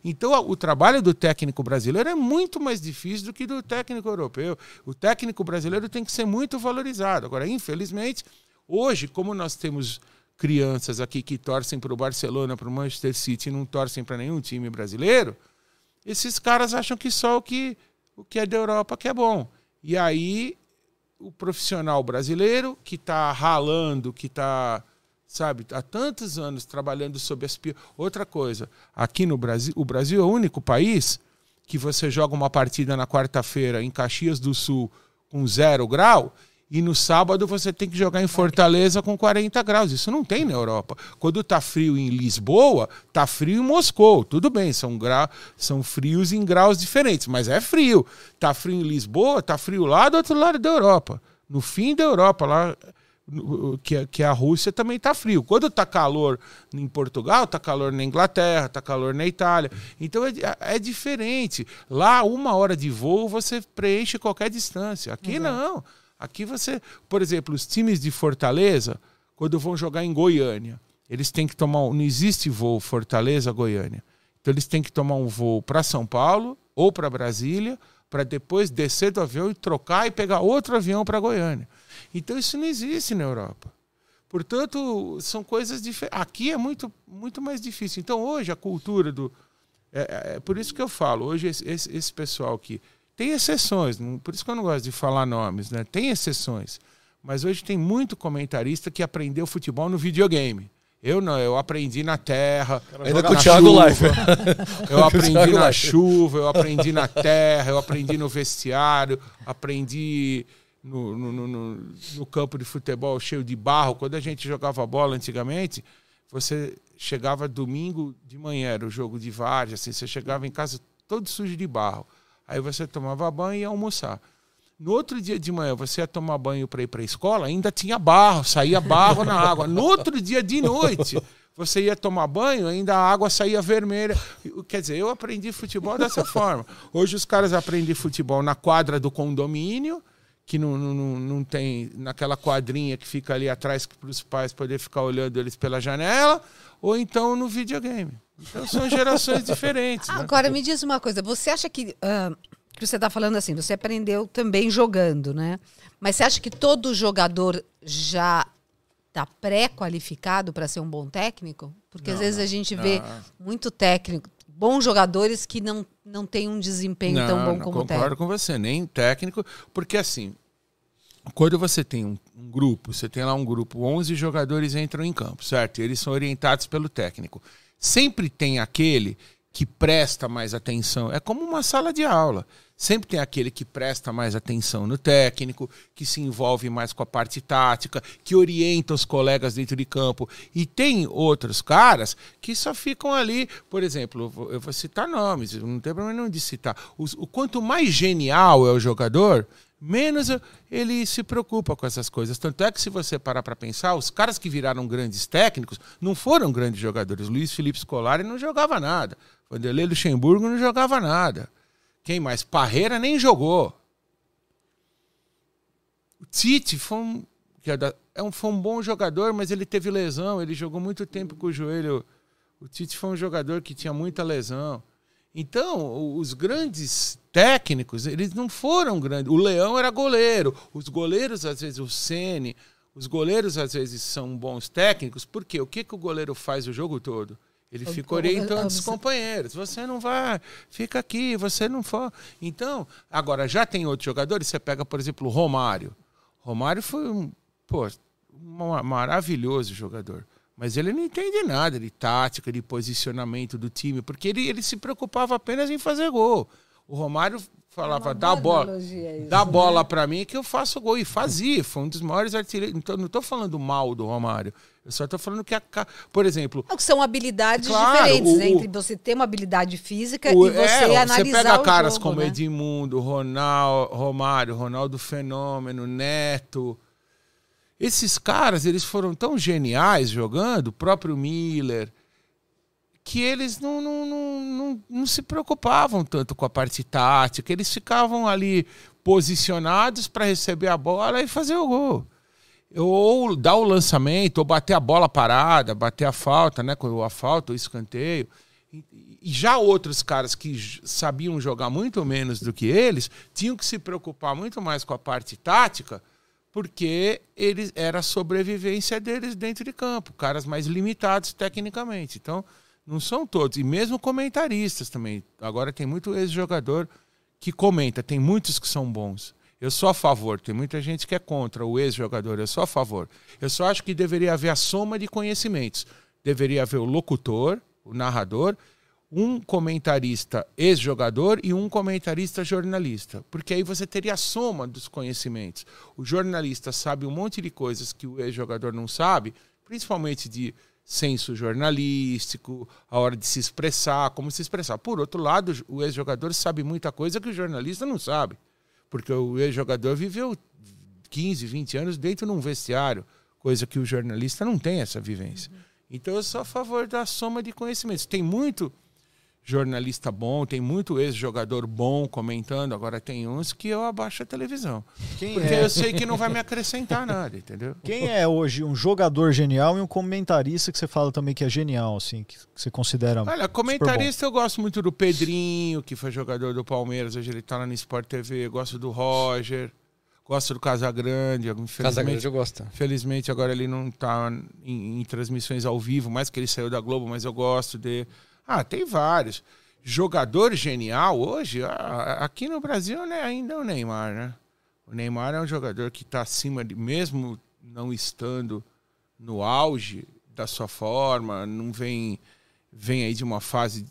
então, o trabalho do técnico brasileiro é muito mais difícil do que do técnico europeu. O técnico brasileiro tem que ser muito valorizado. Agora, infelizmente, hoje, como nós temos crianças aqui que torcem para o Barcelona, para o Manchester City e não torcem para nenhum time brasileiro, esses caras acham que só o que, o que é da Europa que é bom. E aí o profissional brasileiro que está ralando, que está, sabe, há tantos anos trabalhando sob as pi... Outra coisa, aqui no Brasil, o Brasil é o único país que você joga uma partida na quarta-feira em Caxias do Sul com zero grau e no sábado você tem que jogar em Fortaleza com 40 graus. Isso não tem na Europa. Quando tá frio em Lisboa, tá frio em Moscou. Tudo bem, são, gra... são frios em graus diferentes, mas é frio. Tá frio em Lisboa, tá frio lá do outro lado da Europa. No fim da Europa, lá que, que a Rússia também tá frio. Quando tá calor em Portugal, tá calor na Inglaterra, tá calor na Itália. Então é, é diferente. Lá, uma hora de voo, você preenche qualquer distância. Aqui não. Aqui você, por exemplo, os times de Fortaleza, quando vão jogar em Goiânia, eles têm que tomar. Não existe voo Fortaleza-Goiânia. Então eles têm que tomar um voo para São Paulo ou para Brasília, para depois descer do avião e trocar e pegar outro avião para Goiânia. Então isso não existe na Europa. Portanto, são coisas diferentes. Aqui é muito, muito mais difícil. Então, hoje, a cultura do. É, é- é por isso que eu falo, hoje, esse, esse- pessoal aqui. Tem exceções, por isso que eu não gosto de falar nomes, né? Tem exceções. Mas hoje tem muito comentarista que aprendeu futebol no videogame. Eu não, eu aprendi na terra. Ainda com o Thiago. Leifert. Eu aprendi na chuva, eu aprendi na terra, eu aprendi no vestiário, aprendi no, no, no, no- no campo de futebol cheio de barro. Quando a gente jogava bola antigamente, você chegava domingo de manhã, era o jogo de várzea, assim, você chegava em casa todo sujo de barro. Aí você tomava banho e ia almoçar. No outro dia de manhã, você ia tomar banho para ir para a escola, ainda tinha barro, saía barro na água. No outro dia de noite, você ia tomar banho, ainda a água saía vermelha. Quer dizer, eu aprendi futebol dessa forma. Hoje os caras aprendem futebol na quadra do condomínio, que não, não, não, tem naquela quadrinha que fica ali atrás para os pais poderem ficar olhando eles pela janela, ou então no videogame. Então são gerações diferentes. né? Agora me diz uma coisa, você acha que ah, que você está falando assim, você aprendeu também jogando, né? Mas você acha que todo jogador já está pré-qualificado para ser um bom técnico? Porque às vezes a gente vê muito técnico, bons jogadores que não, não têm um desempenho tão bom não, como concordo técnico. com você, nem técnico, porque assim, quando você tem um, um grupo, você tem lá um grupo, 11 jogadores entram em campo, certo? E eles são orientados pelo técnico. Sempre tem aquele que presta mais atenção. É como uma sala de aula. Sempre tem aquele que presta mais atenção no técnico, que se envolve mais com a parte tática, que orienta os colegas dentro de campo. E tem outros caras que só ficam ali, por exemplo, eu vou- citar nomes, não tem problema nenhum de citar. Os- o quanto mais genial é o jogador, menos ele se preocupa com essas coisas. Tanto é que, se você parar para pensar, os caras que viraram grandes técnicos não foram grandes jogadores. Luiz Felipe Scolari não jogava nada. Vanderlei Luxemburgo não jogava nada. Quem mais? Parreira nem jogou. O Tite foi um, que é da- é um, foi um bom jogador, mas ele teve lesão. Ele jogou muito tempo com o joelho. O Tite foi um jogador que tinha muita lesão. Então, os grandes técnicos, eles não foram grandes. O Leão era goleiro. Os goleiros, às vezes, o Ceni, os goleiros, às vezes, são bons técnicos. Por quê? O que, que o goleiro faz o jogo todo? Ele fica orientando os companheiros. Você não vai, fica aqui, você não for. Então, agora já tem outros jogadores. Você pega, por exemplo, o Romário. Romário foi um, pô, um maravilhoso jogador. Mas ele não entende nada de tática, de posicionamento do time, porque ele, ele se preocupava apenas em fazer gol. O Romário falava, dá a bola, dá a bola pra mim que eu faço gol. E fazia, foi um dos maiores artilheiros. Então, não tô falando mal do Romário. Eu só tô falando que, a, por exemplo, são habilidades Claro, diferentes, o- né? Entre você ter uma habilidade física O- e você é, analisar Você pega o caras jogo, como né? Edmundo, Ronaldo, Romário, Ronaldo Fenômeno, Neto. Esses caras, eles foram tão geniais jogando, o próprio Miller, que eles não, não, não, não, não se preocupavam tanto com a parte tática. Eles ficavam ali posicionados para receber a bola e fazer o gol. Ou dar o lançamento, ou bater a bola parada, bater a falta, né? A falta, o escanteio. E já outros caras que sabiam jogar muito menos do que eles tinham que se preocupar muito mais com a parte tática, porque eles era a sobrevivência deles dentro de campo, caras mais limitados tecnicamente. Então, não são todos, e mesmo comentaristas também. Agora tem muito ex-jogador que comenta, tem muitos que são bons. Eu sou a favor, tem muita gente que é contra o ex-jogador, eu sou a favor. Eu só acho que deveria haver a soma de conhecimentos. Deveria haver o locutor, o narrador, um comentarista ex-jogador e um comentarista jornalista. Porque aí você teria a soma dos conhecimentos. O jornalista sabe um monte de coisas que o ex-jogador não sabe, principalmente de senso jornalístico, a hora de se expressar, como se expressar. Por outro lado, o ex-jogador sabe muita coisa que o jornalista não sabe. Porque o ex-jogador viveu 15, 20 anos dentro de um vestiário, coisa que o jornalista não tem essa vivência. Então eu sou a favor da soma de conhecimentos. Tem muito jornalista bom, tem muito ex-jogador bom comentando, agora tem uns que eu abaixo a televisão. Quem Porque é? eu sei que não vai me acrescentar nada, entendeu? Quem é hoje um jogador genial e um comentarista que você fala também que é genial, assim, que você considera. Olha, comentarista eu gosto muito do Pedrinho, que foi jogador do Palmeiras, hoje ele tá lá no Sport TV, gosto do Roger, gosto do Casagrande, Casa infelizmente, Grande eu gosto. Felizmente agora ele não tá em, em transmissões ao vivo, mais que ele saiu da Globo, mas eu gosto de. Ah, tem vários. Jogador genial hoje, ah, aqui no Brasil né, ainda é o Neymar, né? O Neymar é um jogador que está acima de, mesmo não estando no auge da sua forma, não vem, vem aí de uma fase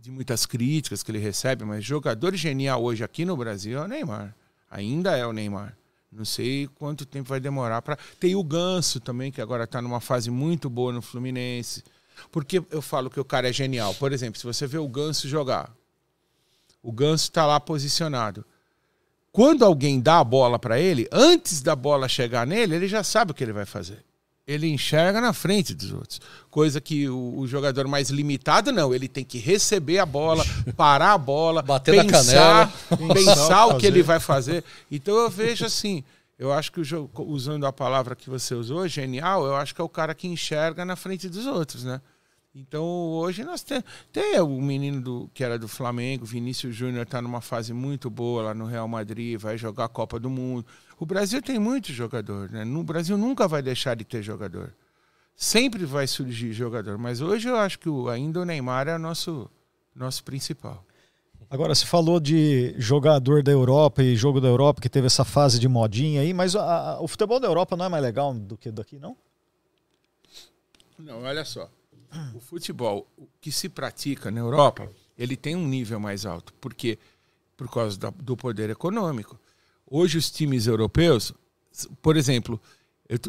de muitas críticas que ele recebe, mas jogador genial hoje aqui no Brasil é o Neymar. Ainda é o Neymar. Não sei quanto tempo vai demorar para. Tem o Ganso também, que agora está numa fase muito boa no Fluminense. Porque eu falo que o cara é genial. Por exemplo, se você vê o Ganso jogar, o Ganso está lá posicionado. Quando alguém dá a bola para ele, antes da bola chegar nele, ele já sabe o que ele vai fazer. Ele enxerga na frente dos outros. Coisa que o, o jogador mais limitado, não. Ele tem que receber a bola, parar a bola, Bater na pensar, canela. pensar o que ele vai fazer. Então eu vejo assim, eu acho que o usando a palavra que você usou, genial, eu acho que é o cara que enxerga na frente dos outros, né? Então hoje nós temos. Tem o menino do, que era do Flamengo, Vinícius Júnior, está numa fase muito boa lá no Real Madrid, vai jogar a Copa do Mundo. O Brasil tem muito jogador, né? No Brasil nunca vai deixar de ter jogador. Sempre vai surgir jogador, mas hoje eu acho que o- ainda o Neymar é o nosso, nosso principal. Agora, você falou de jogador da Europa e jogo da Europa, que teve essa fase de modinha aí, mas a- a- o futebol da Europa não é mais legal do que daqui, não? Não, olha só. O futebol que se pratica na Europa, ele tem um nível mais alto. Por quê? Por causa da- do poder econômico. Hoje os times europeus, por exemplo,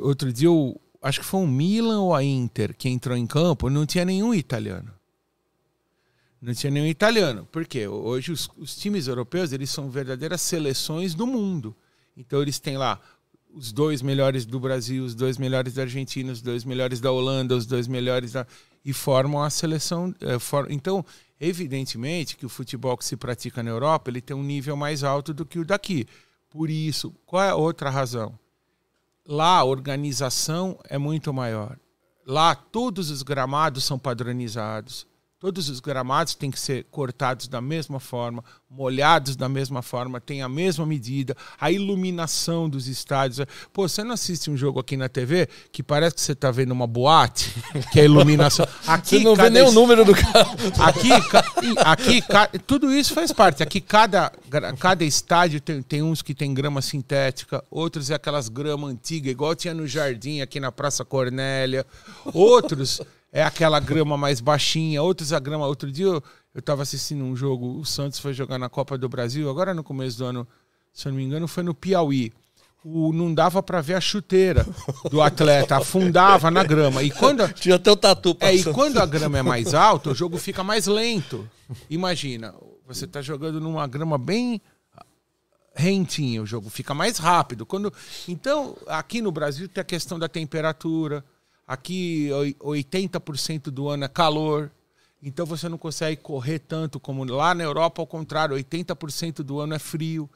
outro dia eu acho que foi o Milan ou a Inter que entrou em campo, não tinha nenhum italiano. Não tinha nenhum italiano. Por quê? Hoje os, os times europeus, eles são verdadeiras seleções do mundo. Então eles têm lá os dois melhores do Brasil, os dois melhores da Argentina, os dois melhores da Holanda, os dois melhores da... e formam a seleção. eh, Então, evidentemente que o futebol que se pratica na Europa ele tem um nível mais alto do que o daqui. Por isso, qual é a outra razão? Lá a organização é muito maior. Lá todos os gramados são padronizados. Todos os gramados têm que ser cortados da mesma forma, molhados da mesma forma, tem a mesma medida, a iluminação dos estádios. Pô, você não assiste um jogo aqui na TV que parece que você está vendo uma boate, que é a iluminação. Aqui, Você não vê cada nem o número do carro. Aqui, aqui ca- tudo isso faz parte. Aqui cada, cada estádio tem, tem uns que tem grama sintética, outros é aquelas grama antiga, igual tinha no jardim aqui na Praça Cornélia. Outros é aquela grama mais baixinha, outros a grama. Outro dia eu, eu tava assistindo um jogo, o Santos foi jogar na Copa do Brasil, agora no começo do ano, se eu não me engano, foi no Piauí. O, não dava para ver a chuteira do atleta, afundava na grama. E quando, Tinha até o tatu é, e quando a grama é mais alta, o jogo fica mais lento. Imagina, você está jogando numa grama bem rentinha, o jogo fica mais rápido. Quando Então, aqui no Brasil tem a questão da temperatura. Aqui, oi- 80% do ano é calor. Então, você não consegue correr tanto como lá na Europa, ao contrário, 80% do ano é frio.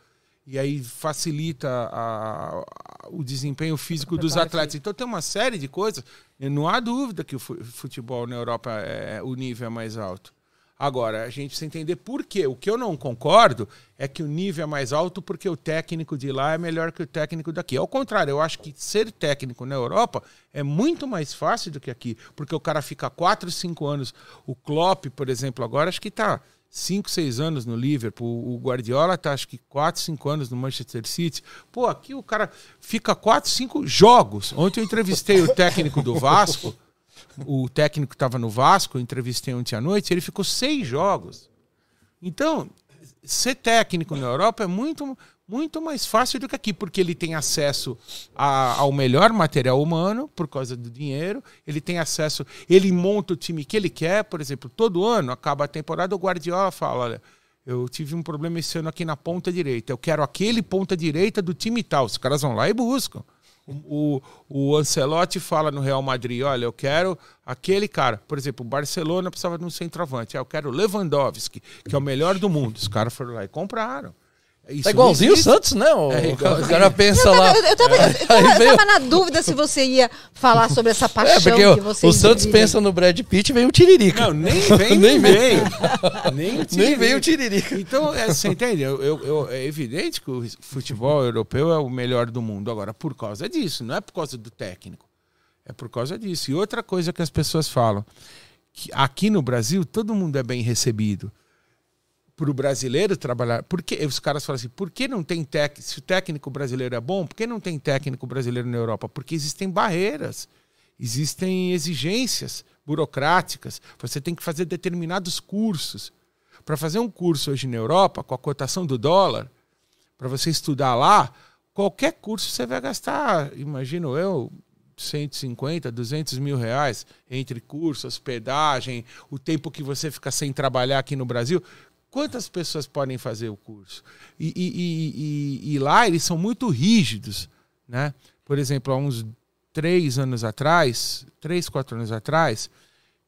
E aí facilita a- a- o desempenho físico dos atletas. Então tem uma série de coisas. E Não há dúvida que o fu- futebol na Europa é o nível é mais alto. Agora, a gente precisa entender por quê. O que eu não concordo é que o nível é mais alto porque o técnico de lá é melhor que o técnico daqui. Ao contrário, eu acho que ser técnico na Europa é muito mais fácil do que aqui, porque o cara fica 4, 5 anos. O Klopp, por exemplo, agora acho que está 5, 6 anos no Liverpool. O Guardiola está acho que 4, 5 anos no Manchester City. Pô, aqui o cara fica 4, 5 jogos. Ontem eu entrevistei o técnico do Vasco o técnico estava no Vasco, entrevistei ontem à noite, ele ficou seis jogos. Então, ser técnico na Europa é muito, muito mais fácil do que aqui, porque ele tem acesso a- ao melhor material humano, por causa do dinheiro, ele tem acesso, ele monta o time que ele quer, por exemplo, todo ano, acaba a temporada, o Guardiola fala, olha, eu tive um problema esse ano aqui na ponta direita, eu quero aquele ponta direita do time tal, os caras vão lá e buscam. O, o Ancelotti fala no Real Madrid, olha, eu quero aquele cara. Por exemplo, o Barcelona precisava de um centroavante. Ah, eu quero Lewandowski, que é o melhor do mundo. Os caras foram lá e compraram. Isso Tá igualzinho o existe. Santos, né? O, É o cara pensa Eu lá. eu, tava, eu, tava, eu veio- tava na dúvida se você ia falar sobre essa paixão É, porque que o, você o Santos vive. pensa no Brad Pitt e vem o Tiririca. Não, nem vem, Nem vem. vem. nem, o Nem Tiririca. veio o Tiririca. Então, é, você entende? Eu, eu- eu- é evidente que o futebol europeu é o melhor do mundo. Agora, por causa disso, não é por causa do técnico. É por causa disso. E outra coisa que as pessoas falam, que aqui no Brasil todo mundo é bem recebido. Para o brasileiro trabalhar, porque os caras falam assim, por que não tem técnico? Se o técnico brasileiro é bom, por que não tem técnico brasileiro na Europa? Porque existem barreiras, existem exigências burocráticas. Você tem que fazer determinados cursos. Para fazer um curso hoje na Europa, com a cotação do dólar, para você estudar lá, qualquer curso você vai gastar, imagino eu, 150, 200 mil reais entre curso, hospedagem, o tempo que você fica sem trabalhar aqui no Brasil. Quantas pessoas podem fazer o curso? E, e, e, e lá eles são muito rígidos, né? Por exemplo, há uns três anos atrás, três, quatro anos atrás,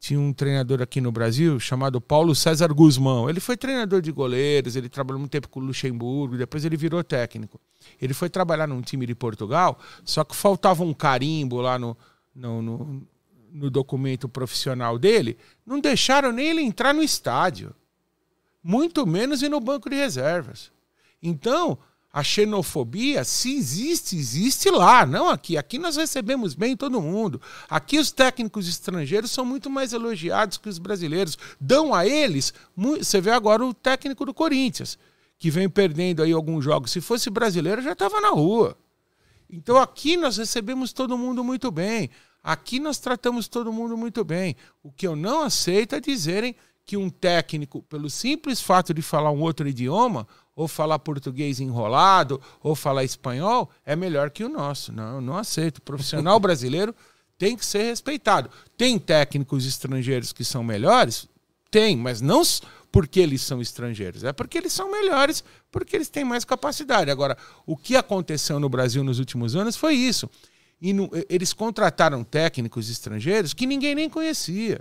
tinha um treinador aqui no Brasil chamado Paulo César Guzmão. Ele foi treinador de goleiros, ele trabalhou muito tempo com o Luxemburgo, depois ele virou técnico. Ele foi trabalhar num time de Portugal, só que faltava um carimbo lá no, no, no, no documento profissional dele. Não deixaram nem ele entrar no estádio, muito menos ir no banco de reservas. Então, a xenofobia, se existe, existe lá, não aqui. Aqui nós recebemos bem todo mundo. Aqui os técnicos estrangeiros são muito mais elogiados que os brasileiros. Dão a eles. Você vê agora o técnico do Corinthians, que vem perdendo aí alguns jogos. Se fosse brasileiro, já estava na rua. Então aqui nós recebemos todo mundo muito bem. Aqui nós tratamos todo mundo muito bem. O que eu não aceito é dizerem que um técnico, pelo simples fato de falar um outro idioma, ou falar português enrolado, ou falar espanhol, é melhor que o nosso. Não, não aceito. O profissional brasileiro tem que ser respeitado. Tem técnicos estrangeiros que são melhores? Tem, mas não porque eles são estrangeiros, é porque eles são melhores, porque eles têm mais capacidade. Agora, o que aconteceu no Brasil nos últimos anos foi isso. E no, eles contrataram técnicos estrangeiros que ninguém nem conhecia.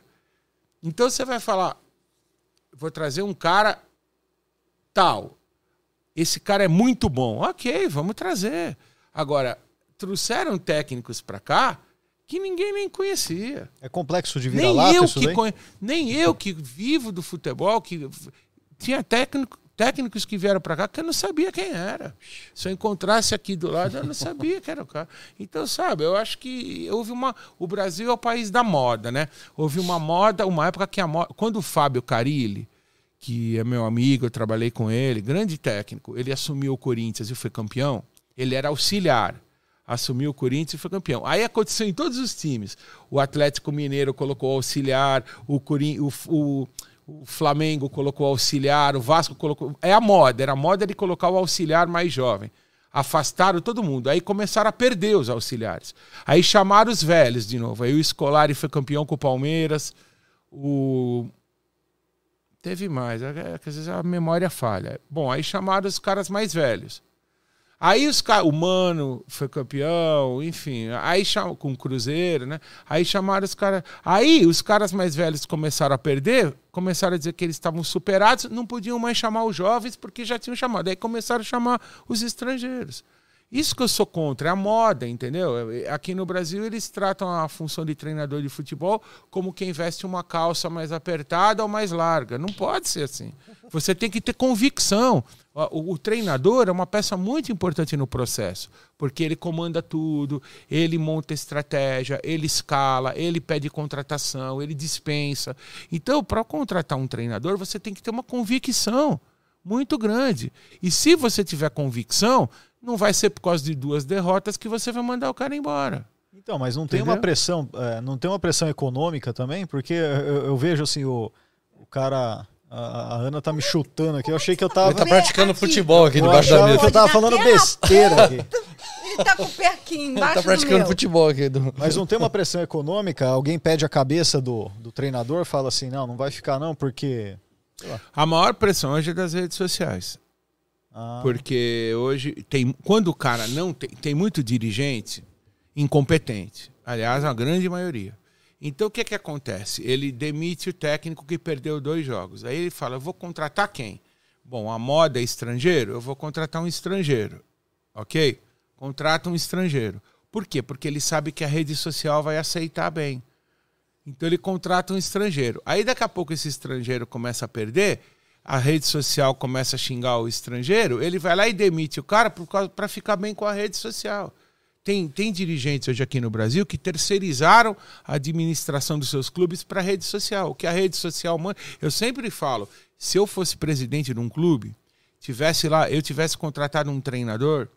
Então você vai falar, vou trazer um cara tal esse cara é muito bom. Ok, vamos trazer. Agora, trouxeram técnicos para cá que ninguém nem conhecia. É complexo de virar nem lá, eu que conhe... Nem eu que vivo do futebol, que tinha técnico, técnicos que vieram para cá que eu não sabia quem era. Se eu encontrasse aqui do lado, eu não sabia que era o cara. Então, sabe, eu acho que houve uma. O Brasil é o país da moda, né? Houve uma moda, uma época que a moda. Quando o Fábio Carilli que é meu amigo, eu trabalhei com ele, grande técnico. Ele assumiu o Corinthians e foi campeão. Ele era auxiliar. Assumiu o Corinthians e foi campeão. Aí aconteceu em todos os times. O Atlético Mineiro colocou auxiliar, o, Corin... o, o, o Flamengo colocou auxiliar, o Vasco colocou. É a moda, era a moda de colocar o auxiliar mais jovem. Afastaram todo mundo. Aí começaram a perder os auxiliares. Aí chamaram os velhos de novo. Aí o Scolari foi campeão com o Palmeiras. O Teve mais, é, às vezes a memória falha. Bom, aí chamaram os caras mais velhos. Aí os caras, o Mano foi campeão, enfim, aí cham... com o Cruzeiro, né? Aí chamaram os caras. Aí os caras mais velhos começaram a perder, começaram a dizer que eles estavam superados, não podiam mais chamar os jovens porque já tinham chamado. Aí começaram a chamar os estrangeiros. Isso que eu sou contra, é a moda, entendeu? Aqui no Brasil eles tratam a função de treinador de futebol como quem veste uma calça mais apertada ou mais larga. Não pode ser assim. Você tem que ter convicção. O, o, treinador é uma peça muito importante no processo, porque ele comanda tudo, ele monta estratégia, ele escala, ele pede contratação, ele dispensa. Então, para contratar um treinador, você tem que ter uma convicção muito grande. E se você tiver convicção, não vai ser por causa de duas derrotas que você vai mandar o cara embora. Então, mas não Entendeu? tem uma pressão, é, não tem uma pressão econômica também, porque eu, eu vejo assim o, o cara a, a, Ana tá me chutando aqui. Eu achei que eu tava. Ele tá praticando futebol aqui eu debaixo da mesa. eu tava falando besteira aqui. Ele tá com o pé aqui embaixo. Ele tá praticando futebol aqui. Do... Mas não tem uma pressão econômica? Alguém pede a cabeça do, do treinador, fala assim: não, não vai ficar não, porque. A maior pressão hoje é das redes sociais. Ah. Porque hoje tem. Quando o cara não tem. Tem muito dirigente incompetente. Aliás, a grande maioria. Então o que, que acontece? Ele demite o técnico que perdeu dois jogos. Aí ele fala: vou contratar quem? Bom, a moda é estrangeiro, eu vou contratar um estrangeiro. Ok? Contrata um estrangeiro. Por quê? Porque ele sabe que a rede social vai aceitar bem. Então ele contrata um estrangeiro. Aí daqui a pouco esse estrangeiro começa a perder, a rede social começa a xingar o estrangeiro, ele vai lá e demite o cara para ficar bem com a rede social. Tem, tem dirigentes hoje aqui no Brasil que terceirizaram a administração dos seus clubes para a rede social. O que a rede social manda. Eu sempre falo: se eu fosse presidente de um clube, tivesse lá, eu tivesse contratado um treinador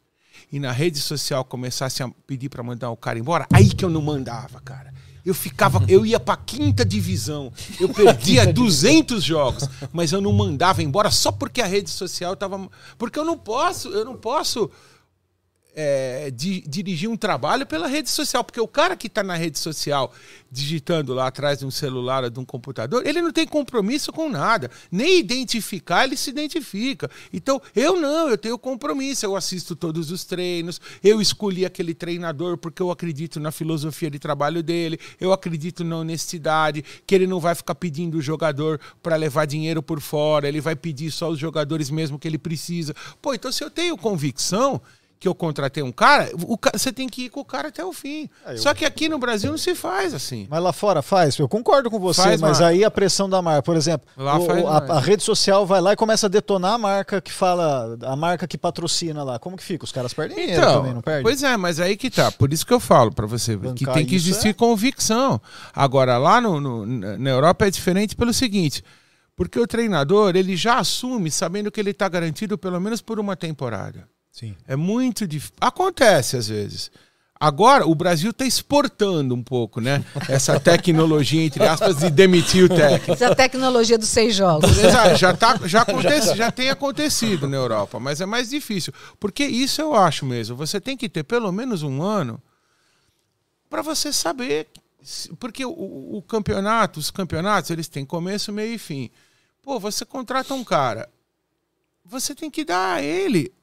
e na rede social começasse a pedir para mandar o cara embora, aí que eu não mandava, cara eu ficava, eu ia para quinta divisão, eu perdia 200 jogos, mas eu não mandava embora só porque a rede social estava, porque eu não posso, eu não posso é, di- dirigir um trabalho pela rede social, porque o cara que está na rede social digitando lá atrás de um celular ou de um computador, ele não tem compromisso com nada, nem identificar ele se identifica. Então eu não, eu tenho compromisso, eu assisto todos os treinos, eu escolhi aquele treinador porque eu acredito na filosofia de trabalho dele, eu acredito na honestidade, que ele não vai ficar pedindo o jogador para levar dinheiro por fora, ele vai pedir só os jogadores mesmo que ele precisa. Pô, então se eu tenho convicção que eu contratei um cara, o você tem que ir com o cara até o fim. É, eu- Só que aqui no Brasil não se faz assim. Mas lá fora faz, eu concordo com você, Faz, mas mano. aí a pressão da marca, por exemplo, o- a, a rede social vai lá e começa a detonar a marca que fala, a marca que patrocina lá. Como que fica? Os caras perdem dinheiro também, não perdem? pois é, mas aí que tá. Por isso que eu falo pra você que Bancar tem que isso existir é- convicção. Agora, lá no, no- na Europa é diferente pelo seguinte. Porque o treinador, ele já assume sabendo que ele está garantido pelo menos por uma temporada. Sim. É muito difícil. Acontece às vezes. Agora, o Brasil está exportando um pouco, né? Essa tecnologia, entre aspas, de demitir o técnico. Essa é a tecnologia dos seis jogos. Exato, já, tá, já, acontece, já tem acontecido na Europa, mas é mais difícil. Porque isso eu acho mesmo. Você tem que ter pelo menos um ano para você saber. Porque o, o campeonato, os campeonatos, eles têm começo, meio e fim. Pô, você contrata um cara, você tem que dar a ele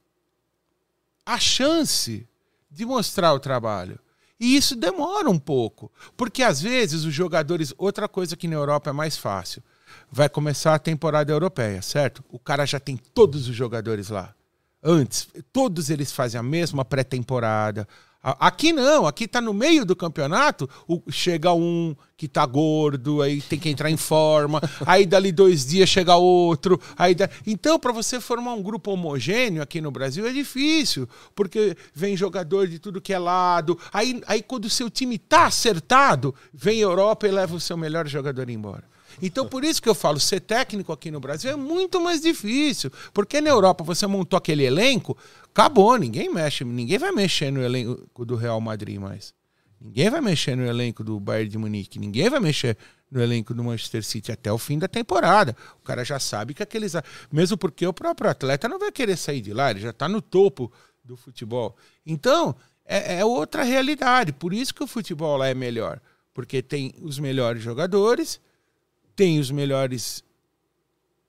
a chance de mostrar o trabalho. E isso demora um pouco. Porque às vezes os jogadores. Outra coisa que na Europa é mais fácil. Vai começar a temporada europeia, certo? O cara já tem todos os jogadores lá. Antes, todos eles fazem a mesma pré-temporada. Aqui não, aqui tá no meio do campeonato, o- chega um que tá gordo, aí tem que entrar em forma, aí dali dois dias chega outro, aí da- então para você formar um grupo homogêneo aqui no Brasil é difícil, porque vem jogador de tudo que é lado, aí, aí quando o seu time tá acertado, vem a Europa e leva o seu melhor jogador embora. Então, por isso que eu falo, ser técnico aqui no Brasil é muito mais difícil. Porque na Europa você montou aquele elenco, acabou, ninguém mexe, ninguém vai mexer no elenco do Real Madrid mais. Ninguém vai mexer no elenco do Bayern de Munique, ninguém vai mexer no elenco do Manchester City até o fim da temporada. O cara já sabe que aqueles. Mesmo porque o próprio atleta não vai querer sair de lá, ele já está no topo do futebol. Então, é, é outra realidade. Por isso que o futebol lá é melhor. Porque tem os melhores jogadores, tem os melhores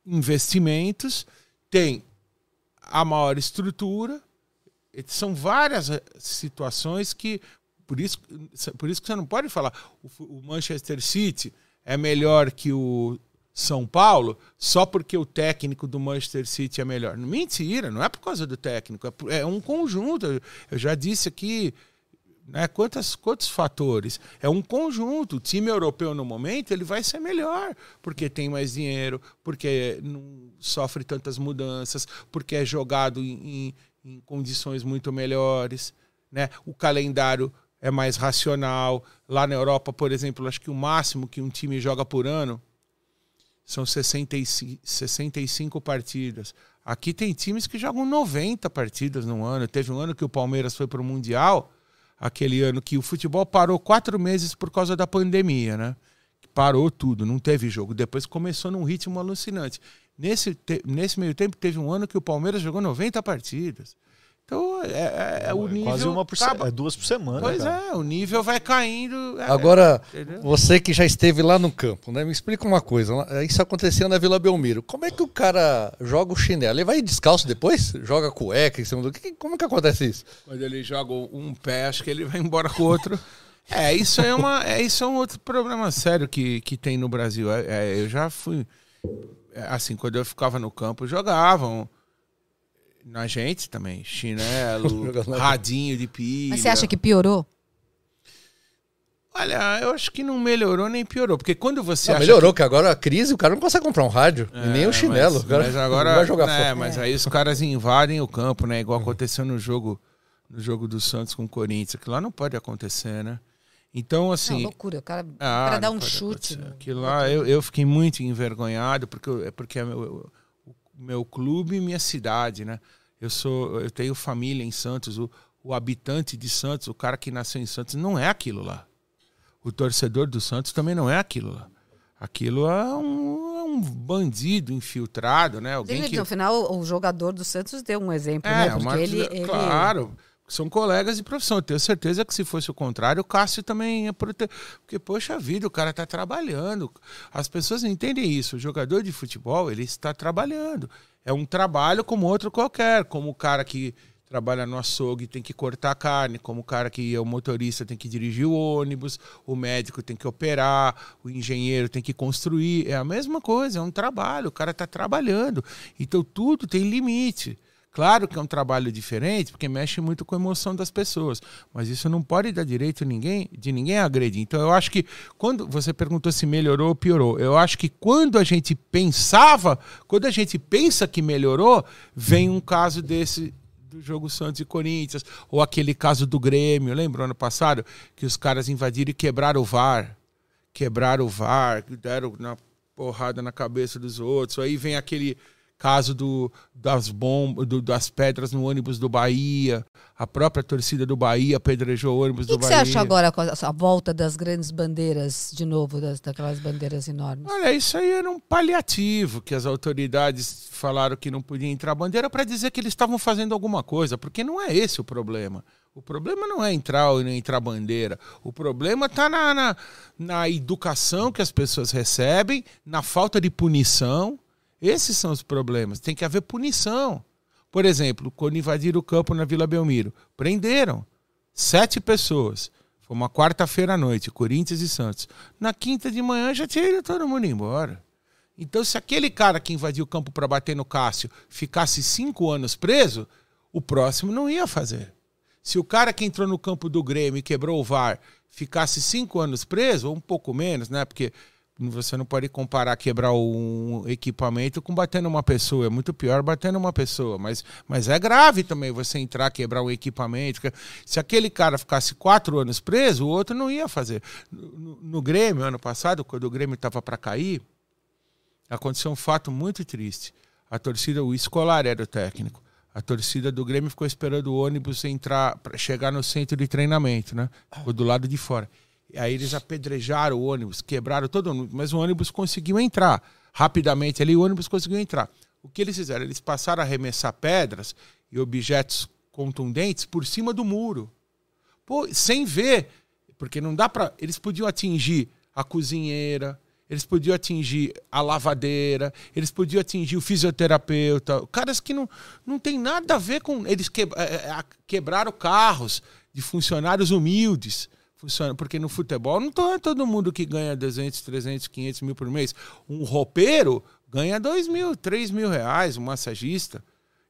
investimentos, tem a maior estrutura. São várias eh, situações que. Por isso, por isso que você não pode falar o, o Manchester City é melhor que o São Paulo só porque o técnico do Manchester City é melhor. Mentira, não é por causa do técnico, é, é um conjunto. Eu já disse aqui né, quantas, quantos fatores? É um conjunto. O time europeu, no momento, ele vai ser melhor, porque tem mais dinheiro, porque não sofre tantas mudanças, porque é jogado em, em- em condições muito melhores. Né? O calendário é mais racional. Lá na Europa, por exemplo, acho que o máximo que um time joga por ano são 65, 65 partidas. Aqui tem times que jogam 90 partidas no ano. Teve um ano que o Palmeiras foi para o Mundial, aquele ano que o futebol parou quatro meses por causa da pandemia, né? Parou tudo, não teve jogo. Depois começou num ritmo alucinante. Nesse, nesse meio tempo, teve um ano que o Palmeiras jogou 90 partidas. Então, é, é- é o nível. Quase uma por tá- semana. É duas por semana. Pois cara. é, o nível vai caindo. é- Agora, entendeu? você que já esteve lá no campo, né? Me explica uma coisa. lá- Isso acontecia na Vila Belmiro. Como é que o cara joga o chinelo? Ele vai descalço depois? Joga cueca em cima do. que- Como que acontece isso? Quando ele joga um pé, acho que ele vai embora com o outro. É, isso é, uma, é, isso é um outro problema sério que, que tem no Brasil. É, é, eu já fui. é, Assim, quando eu ficava no campo, jogavam na gente também. Chinelo, radinho de pilha. Mas você acha que piorou? Olha, eu acho que não melhorou nem piorou. Porque quando você Não, acha melhorou, que... agora a crise, o cara não consegue comprar um rádio. e nem É, o chinelo. Mas, o cara mas agora, não vai jogar é, fora. mas aí os caras invadem o campo, né? Igual aconteceu no jogo, no jogo do Santos com o Corinthians. Aquilo lá não pode acontecer, né? Então, Não, assim. loucura. O cara, o ah, cara dá um chute. acontecer. no- Aquilo lá, eu, eu fiquei muito envergonhado, porque, eu- é porque é meu, o meu clube e minha cidade, né? Eu sou, eu tenho família em Santos, o, o habitante de Santos, o cara que nasceu em Santos, não é aquilo lá. O torcedor do Santos também não é aquilo lá. Aquilo é um, é um bandido infiltrado, né? Alguém Ele, que No final, o jogador do Santos deu um exemplo, é, né? Porque Marcos, ele, ele- claro. São colegas de profissão. Eu tenho certeza que se fosse o contrário, o Cássio também ia proteger. Porque, poxa vida, o cara está trabalhando. As pessoas não entendem isso. O jogador de futebol, ele está trabalhando. É um trabalho como outro qualquer, como o cara que trabalha no açougue tem que cortar carne, como o cara que é o motorista tem que dirigir o ônibus, o médico tem que operar, o engenheiro tem que construir. É a mesma coisa, é um trabalho, o cara está trabalhando. Então tudo tem limite. Claro que é um trabalho diferente, porque mexe muito com a emoção das pessoas, mas isso não pode dar direito ninguém, de ninguém agredir. Então eu acho que quando você perguntou se melhorou ou piorou, eu acho que quando a gente pensava, quando a gente pensa que melhorou, vem um caso desse do jogo Santos e Corinthians, ou aquele caso do Grêmio, lembra ano passado que os caras invadiram e quebraram o VAR, quebraram o VAR, deram na porrada na cabeça dos outros. Aí vem aquele caso do, das bombas, do, das pedras no ônibus do Bahia, a própria torcida do Bahia apedrejou o ônibus O que, do que você Bahia. acha agora com a, a volta das grandes bandeiras, de novo, das, daquelas bandeiras enormes? Olha, isso aí era um paliativo que as autoridades falaram que não podia entrar bandeira para dizer que eles estavam fazendo alguma coisa, porque não é esse o problema. O problema não é entrar ou não entrar bandeira. O problema está na, na, na educação que as pessoas recebem, na falta de punição. Esses são os problemas. Tem que haver punição. Por exemplo, quando invadiram o campo na Vila Belmiro, prenderam sete pessoas. Foi uma quarta-feira à noite, Corinthians e Santos. Na quinta de manhã já tinha ido todo mundo embora. Então, se aquele cara que invadiu o campo para bater no Cássio ficasse cinco anos preso, o próximo não ia fazer. Se o cara que entrou no campo do Grêmio e quebrou o VAR ficasse cinco anos preso, ou um pouco menos, né? Porque você não pode comparar quebrar um equipamento com bater numa pessoa. É muito pior bater numa pessoa. Mas, mas é grave também você entrar, quebrar um equipamento. Se aquele cara ficasse quatro anos preso, o outro não ia fazer. No, no Grêmio, ano passado, quando o Grêmio estava para cair, aconteceu um fato muito triste. A torcida, o escolar era o técnico. A torcida do Grêmio ficou esperando o ônibus entrar chegar no centro de treinamento, né? Ficou do lado de fora. Aí eles apedrejaram o ônibus, quebraram todo o ônibus, mas o ônibus conseguiu entrar. Rapidamente ali, o ônibus conseguiu entrar. O que eles fizeram? Eles passaram a arremessar pedras e objetos contundentes por cima do muro. Pô, sem ver, porque não dá para. Eles podiam atingir a cozinheira, eles podiam atingir a lavadeira, eles podiam atingir o fisioterapeuta, caras que não, não tem nada a ver com. Eles que, é, quebraram carros de funcionários humildes funciona. Porque no futebol não é todo mundo que ganha 200, 300, 500 mil por mês. Um roupeiro ganha 2 mil, 3 mil reais, um massagista.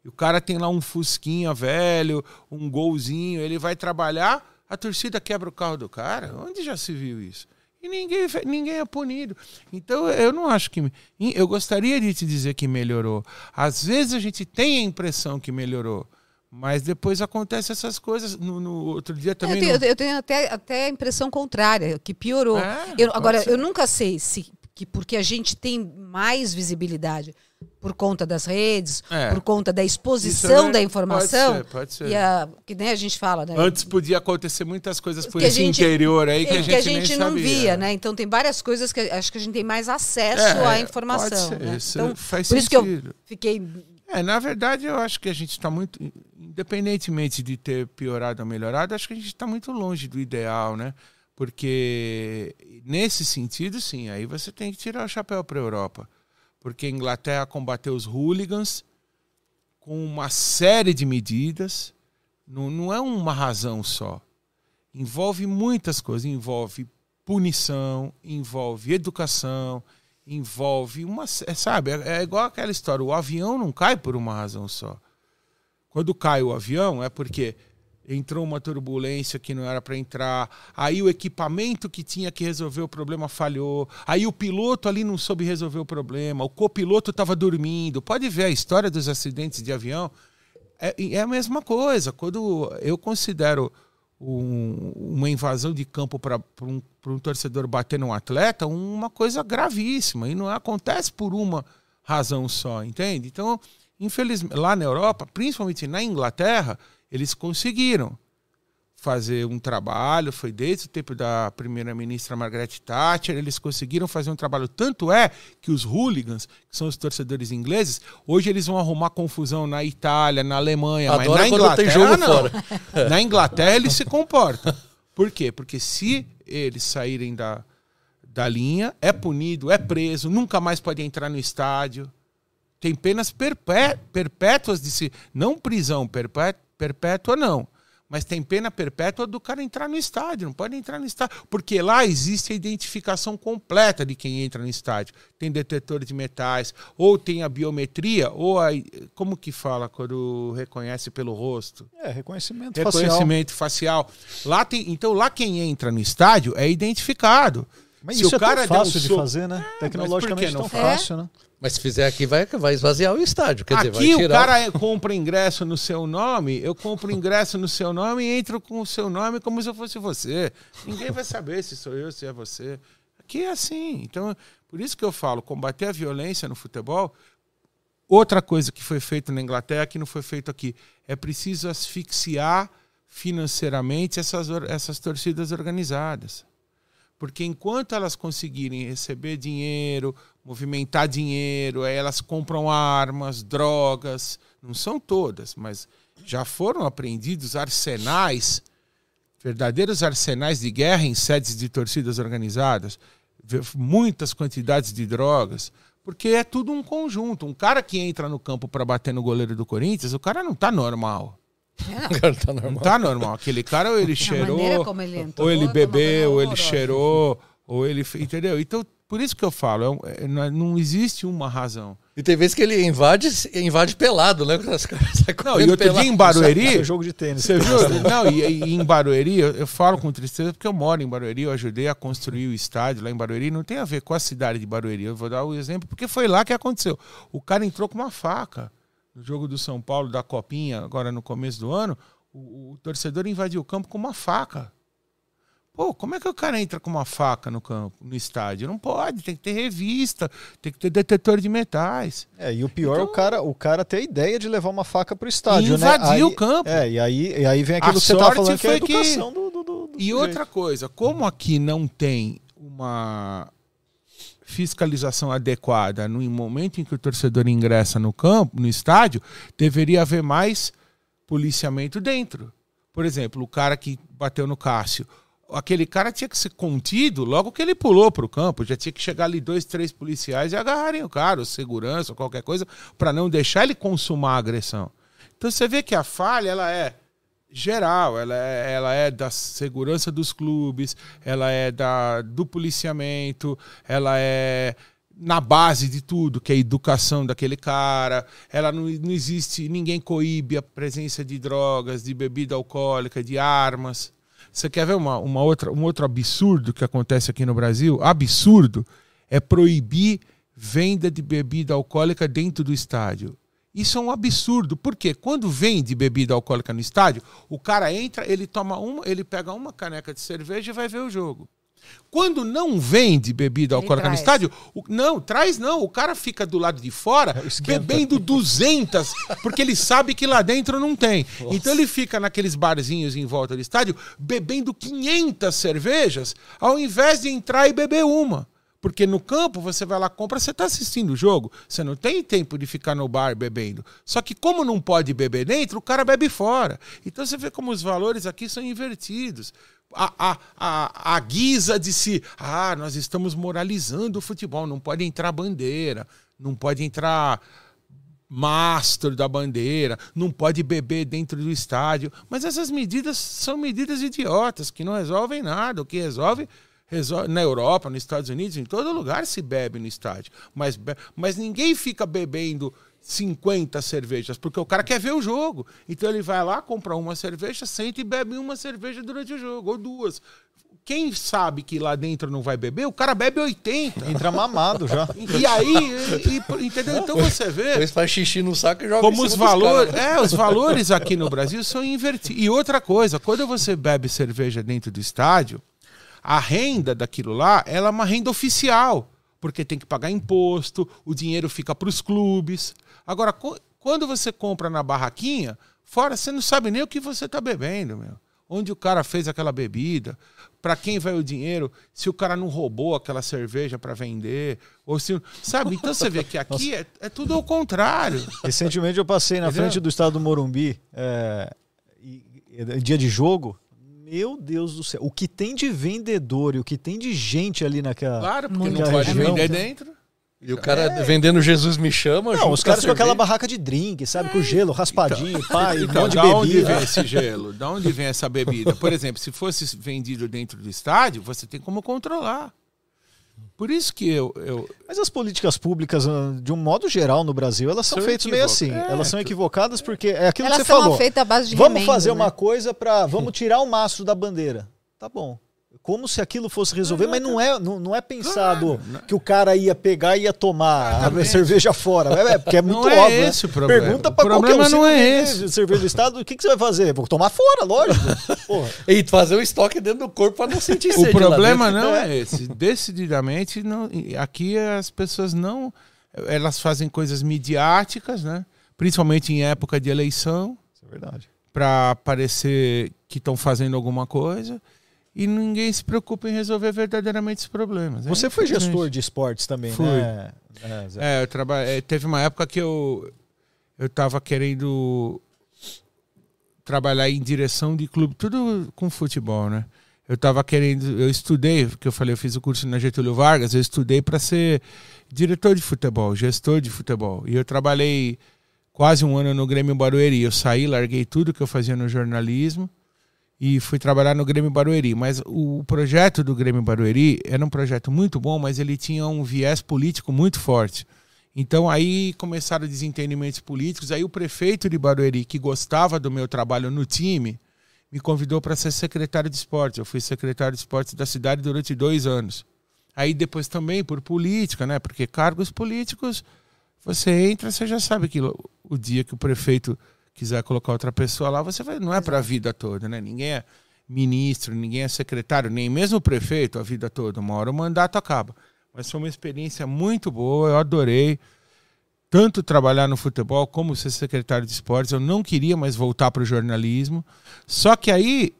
E o cara tem lá um fusquinha velho, um golzinho, ele vai trabalhar, a torcida quebra o carro do cara. Onde já se viu isso? E ninguém, ninguém é punido. Então eu não acho que. Eu gostaria de te dizer que melhorou. Às vezes a gente tem a impressão que melhorou. Mas depois acontece essas coisas. No, no outro dia também. Eu tenho, não... eu tenho até, até a impressão contrária, que piorou. É, eu, agora, ser. eu nunca sei se que porque a gente tem mais visibilidade por conta das redes, é. por conta da exposição da informação. Pode ser, pode ser. E a, que nem a gente fala, né? Antes podia acontecer muitas coisas por esse gente, interior aí que a gente, que a gente não sabia. via, né? Então tem várias coisas que acho que a gente tem mais acesso é, à informação. Pode ser, né? Isso então, faz por sentido. isso que eu fiquei é, na verdade, eu acho que a gente está muito, independentemente de ter piorado ou melhorado, acho que a gente está muito longe do ideal, né? Porque nesse sentido, sim, aí você tem que tirar o chapéu para a Europa. Porque a Inglaterra combateu os hooligans com uma série de medidas, não, não é uma razão só. Envolve muitas coisas, envolve punição, envolve educação, envolve uma. Sabe, é, é igual aquela história: o avião não cai por uma razão só. Quando cai o avião é porque entrou uma turbulência que não era para entrar, aí o equipamento que tinha que resolver o problema falhou, aí o piloto ali não soube resolver o problema, o copiloto estava dormindo. Pode ver a história dos acidentes de avião. É, é a mesma coisa. Quando eu considero um, uma invasão de campo para um, um torcedor bater num atleta, uma coisa gravíssima. E não acontece por uma razão só, entende? Então, infelizmente, lá na Europa, principalmente na Inglaterra, eles conseguiram fazer um trabalho, foi desde o tempo da primeira-ministra Margaret Thatcher, eles conseguiram fazer um trabalho. Tanto é que os hooligans, que são os torcedores ingleses, hoje eles vão arrumar confusão na Itália, na Alemanha, Adoro mas na tem Inglaterra jogo não. fora. Na Inglaterra eles se comportam. Por quê? Porque se eles saírem da, da linha, é punido, é preso, nunca mais pode entrar no estádio. Tem penas perpé- perpétuas de se. Não prisão perpé- perpétua, não. Mas tem pena perpétua do cara entrar no estádio. Não pode entrar no estádio. Porque lá existe a identificação completa de quem entra no estádio. Tem detetor de metais, ou tem a biometria, ou a. Como que fala quando reconhece pelo rosto? É, reconhecimento, facial. reconhecimento facial. Lá tem, então lá quem entra no estádio é identificado. Mas Se isso o é tão cara der um fácil de fazer, né? por Tecnologicamente não tão faz? fácil, né? Mas se fizer aqui, vai, vai esvaziar o estádio. Quer dizer, Aqui vai o tirar. cara é- compra ingresso no seu nome, eu compro ingresso no seu nome e entro com o seu nome como se eu fosse você. Ninguém vai saber se sou eu, se é você. Aqui é assim. Então, por isso que eu falo, combater a violência no futebol. Outra coisa que foi feita na Inglaterra que não foi feito aqui é preciso asfixiar financeiramente essas, essas torcidas organizadas. Porque enquanto elas conseguirem receber dinheiro, movimentar dinheiro, elas compram armas, drogas, não são todas, mas já foram apreendidos arsenais, verdadeiros arsenais de guerra em sedes de torcidas organizadas, muitas quantidades de drogas, porque é tudo um conjunto. Um cara que entra no campo para bater no goleiro do Corinthians, o cara não tá normal. O cara tá Não normal. tá normal. Aquele cara ou ele A cheirou, ele entrou, ou ele é bebeu, ou ele cheirou, ou ele. Entendeu? Então, por isso que eu falo, é um- é- não, não existe uma razão. E tem vezes que ele invade, invade pelado, né? Os caras Não, e outro dia em Barueri. é jogo de tênis. Você viu? Não, e, e em Barueri, eu, eu falo com tristeza porque eu moro em Barueri, eu ajudei a construir o estádio lá em Barueri, não tem a ver com a cidade de Barueri. Eu vou dar o exemplo porque foi lá que aconteceu. O cara entrou com uma faca no jogo do São Paulo, da Copinha, agora no começo do ano. O, o torcedor invadiu o campo com uma faca. Pô, como é que o cara entra com uma faca no campo, no estádio? Não pode, tem que ter revista, tem que ter detetor de metais. É, e o pior é Então- o cara, o cara ter a ideia de levar uma faca pro estádio, né? invadir Aí- o campo. É, e aí, e aí vem aquilo A que você sorte falando, que é a que- educação do, do, do- do E sujeito. outra coisa, como aqui não tem uma fiscalização adequada no momento em que o torcedor ingressa no campo, no estádio, deveria haver mais policiamento dentro. Por exemplo, o cara que bateu no Cássio, aquele cara tinha que ser contido logo que ele pulou para o campo, já tinha que chegar ali dois, três policiais e agarrarem o cara, segurança, qualquer coisa, para não deixar ele consumar a agressão. Então você vê que a falha ela é geral, ela é, ela é da segurança dos clubes, ela é da, do policiamento, ela é na base de tudo, que é a educação daquele cara, ela não, não existe, ninguém coíbe a presença de drogas, de bebida alcoólica, de armas. Você quer ver uma, uma outra, um outro absurdo que acontece aqui no Brasil? Absurdo é proibir venda de bebida alcoólica dentro do estádio. Isso é um absurdo, porque quando vende bebida alcoólica no estádio, o cara entra, ele toma uma, ele pega uma caneca de cerveja e vai ver o jogo. Quando não vende bebida alcoólica no estádio, o- não, traz não, o cara fica do lado de fora Esquenta. bebendo 200, porque ele sabe que lá dentro não tem. Então ele fica naqueles barzinhos em volta do estádio bebendo 500 cervejas, ao invés de entrar e beber uma. Porque no campo você vai lá, compra, você está assistindo o jogo. Você não tem tempo de ficar no bar bebendo. Só que como não pode beber dentro, o cara bebe fora. Então você vê como os valores aqui são invertidos. A, a, a, a guisa de se, ah, nós estamos moralizando o futebol, não pode entrar bandeira, não pode entrar mastro da bandeira, não pode beber dentro do estádio. Mas essas medidas são medidas idiotas que não resolvem nada. O que resolve, resolve na Europa, nos Estados Unidos, em todo lugar se bebe no estádio. Mas, mas ninguém fica bebendo 50 cervejas, porque o cara quer ver o jogo. Então ele vai lá, compra uma cerveja, senta e bebe uma cerveja durante o jogo, ou duas. Quem sabe que lá dentro não vai beber, o cara bebe 80. Entra mamado já. E aí, e- e- entendeu? Então você vê Depois faz xixi no saco e joga como em os valores, caras. é, os valores aqui no Brasil são invertidos. E outra coisa, quando você bebe cerveja dentro do estádio, a renda daquilo lá, ela é uma renda oficial, porque tem que pagar imposto, o dinheiro fica para os clubes. Agora, quando você compra na barraquinha, fora você não sabe nem o que você está bebendo, meu. onde o cara fez aquela bebida, para quem vai o dinheiro, se o cara não roubou aquela cerveja para vender, ou se, sabe? Então você vê que aqui é, é tudo ao contrário. Recentemente eu passei na Entendeu? frente do estado do Morumbi, é, e- e- dia de jogo. Meu Deus do céu, o que tem de vendedor e o que tem de gente ali naquela. Claro, porque não pode região. vender dentro. E o cara vendendo Jesus me chama. Não, os caras com aquela barraca de drink, sabe? Com gelo, raspadinho, pai, um Então, monte de da onde bebida. vem esse gelo? Da onde vem essa bebida? Por exemplo, se fosse vendido dentro do estádio, você tem como controlar. Por isso que eu, eu Mas as políticas públicas, ah, de um modo geral, no Brasil, elas são São feitas meio assim. é, elas são tu- equivocadas porque é aquilo Elas que você são falou. feitas à base de Vamos remendo, fazer né? uma coisa para, vamos tirar o mastro da bandeira. Tá bom. Como se aquilo fosse resolver, mas não é, não, não é pensado que o cara ia pegar e ia tomar a cerveja fora. É, é, porque é muito Não é óbvio. né? esse o problema. Pergunta O pra qualquer um. não é esse. Cerveja do estado, o que, que você vai fazer? Vou tomar fora, lógico. Porra. E fazer o estoque dentro do corpo para não sentir sede O problema não é esse. Decididamente, não, aqui as pessoas não. Elas fazem coisas midiáticas, né? principalmente em época de eleição, Isso é verdade. para parecer que estão fazendo alguma coisa. E ninguém se preocupa em resolver verdadeiramente os problemas. É Você foi infelizmente. gestor de esportes também, Fui. né? É. É, eu traba... é, teve uma época que eu eu tava querendo trabalhar em direção de clube, tudo com futebol, né? Eu tava querendo, eu estudei, que eu falei, eu fiz o curso na Getúlio Vargas, eu estudei para ser diretor de futebol, gestor de futebol. E eu trabalhei quase um ano no Grêmio Barueri. Eu saí, larguei tudo que eu fazia no jornalismo e fui trabalhar no Grêmio Barueri. Mas o projeto do Grêmio Barueri era um projeto muito bom, mas ele tinha um viés político muito forte. Então aí começaram desentendimentos políticos. Aí o prefeito de Barueri, que gostava do meu trabalho no time, me convidou para ser secretário de esportes. Eu fui secretário de esportes da cidade durante dois anos. Aí depois também por política, né? Porque cargos políticos, você entra, você já sabe que o dia que o prefeito quiser colocar outra pessoa lá, você vai, não é para a vida toda, né? Ninguém é ministro, ninguém é secretário, nem mesmo prefeito a vida toda. Uma hora o mandato acaba. Mas foi uma experiência muito boa, eu adorei tanto trabalhar no futebol como ser secretário de esportes. Eu não queria mais voltar para o jornalismo. Só que aí,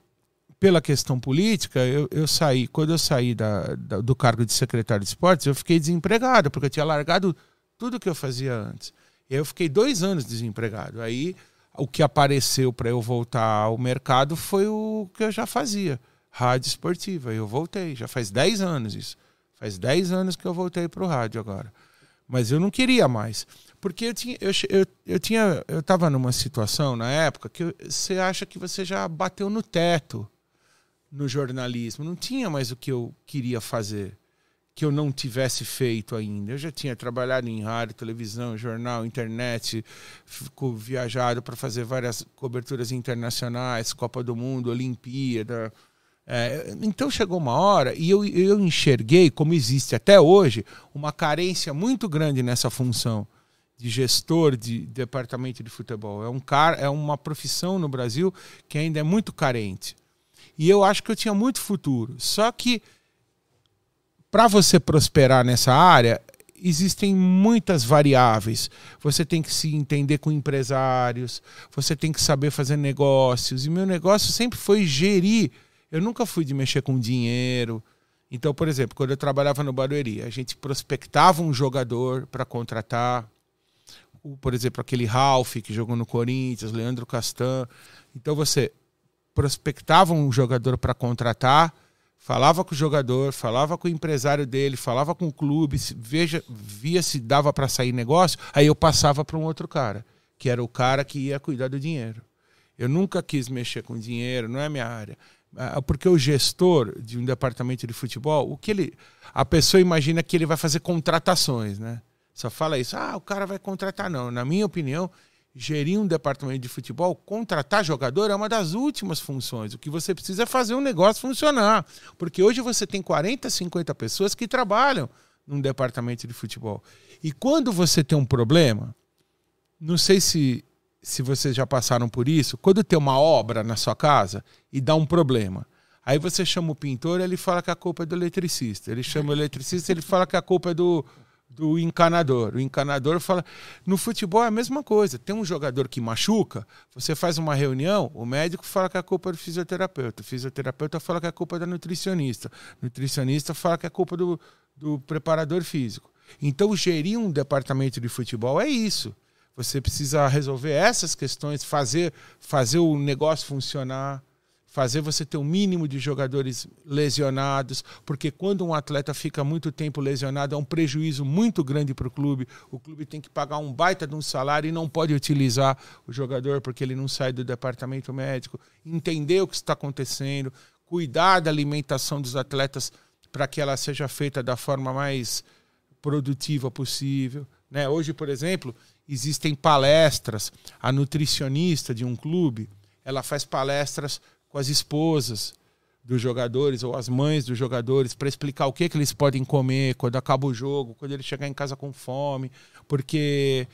pela questão política, eu, eu saí. Quando eu saí da, da- do cargo de secretário de esportes, eu fiquei desempregado, porque eu tinha largado tudo que eu fazia antes. Eu fiquei dois anos desempregado. Aí o que apareceu para eu voltar ao mercado foi o que eu já fazia. Rádio esportiva. Eu voltei. Já faz 10 anos isso. Faz 10 anos que eu voltei para o rádio agora. Mas eu não queria mais. Porque eu tinha. Eu, eu, eu tinha. Eu estava numa situação na época que você acha que você já bateu no teto no jornalismo. Não tinha mais o que eu queria fazer. Que eu não tivesse feito ainda. Eu já tinha trabalhado em rádio, televisão, jornal, internet, fico viajado para fazer várias coberturas internacionais, Copa do Mundo, Olimpíada. É, então chegou uma hora e eu, eu enxerguei, como existe até hoje, uma carência muito grande nessa função de gestor de departamento de futebol. É, um cara, é uma profissão no Brasil que ainda é muito carente. E eu acho que eu tinha muito futuro. Só que para você prosperar nessa área, existem muitas variáveis. Você tem que se entender com empresários, você tem que saber fazer negócios. E meu negócio sempre foi gerir. Eu nunca fui de mexer com dinheiro. Então, por exemplo, quando eu trabalhava no Barueri, a gente prospectava um jogador para contratar. Por exemplo, aquele Ralph que jogou no Corinthians, Leandro Castan. Então você prospectava um jogador para contratar, falava com o jogador, falava com o empresário dele, falava com o clube, veja, via se dava para sair negócio, aí eu passava para um outro cara, que era o cara que ia cuidar do dinheiro. Eu nunca quis mexer com dinheiro, não é minha área. Ah, Porque o gestor de um departamento de futebol, o que ele, a pessoa imagina que ele vai fazer contratações, né? Só fala isso, ah, o cara vai contratar não. Na minha opinião, gerir um departamento de futebol, contratar jogador é uma das últimas funções. O que você precisa é fazer um negócio funcionar. Porque hoje você tem 40, 50 pessoas que trabalham num departamento de futebol. E quando você tem um problema, não sei se, se vocês já passaram por isso, quando tem uma obra na sua casa e dá um problema. Aí você chama o pintor, ele fala que a culpa é do eletricista. Ele chama o eletricista, ele fala que a culpa é do, do encanador. O encanador fala. No futebol é a mesma coisa. Tem um jogador que machuca, você faz uma reunião, o médico fala que é culpa do fisioterapeuta. O fisioterapeuta fala que é culpa da nutricionista. O nutricionista fala que é culpa do, do preparador físico. Então, gerir um departamento de futebol é isso. Você precisa resolver essas questões, fazer, fazer o negócio funcionar fazer você ter o um mínimo de jogadores lesionados, porque quando um atleta fica muito tempo lesionado é um prejuízo muito grande para o clube. O clube tem que pagar um baita de um salário e não pode utilizar o jogador porque ele não sai do departamento médico. Entender o que está acontecendo, cuidar da alimentação dos atletas para que ela seja feita da forma mais produtiva possível. Né? Hoje, por exemplo, existem palestras. A nutricionista de um clube ela faz palestras com as esposas dos jogadores ou as mães dos jogadores para explicar o que, que eles podem comer quando acaba o jogo, quando ele chegar em casa com fome, porque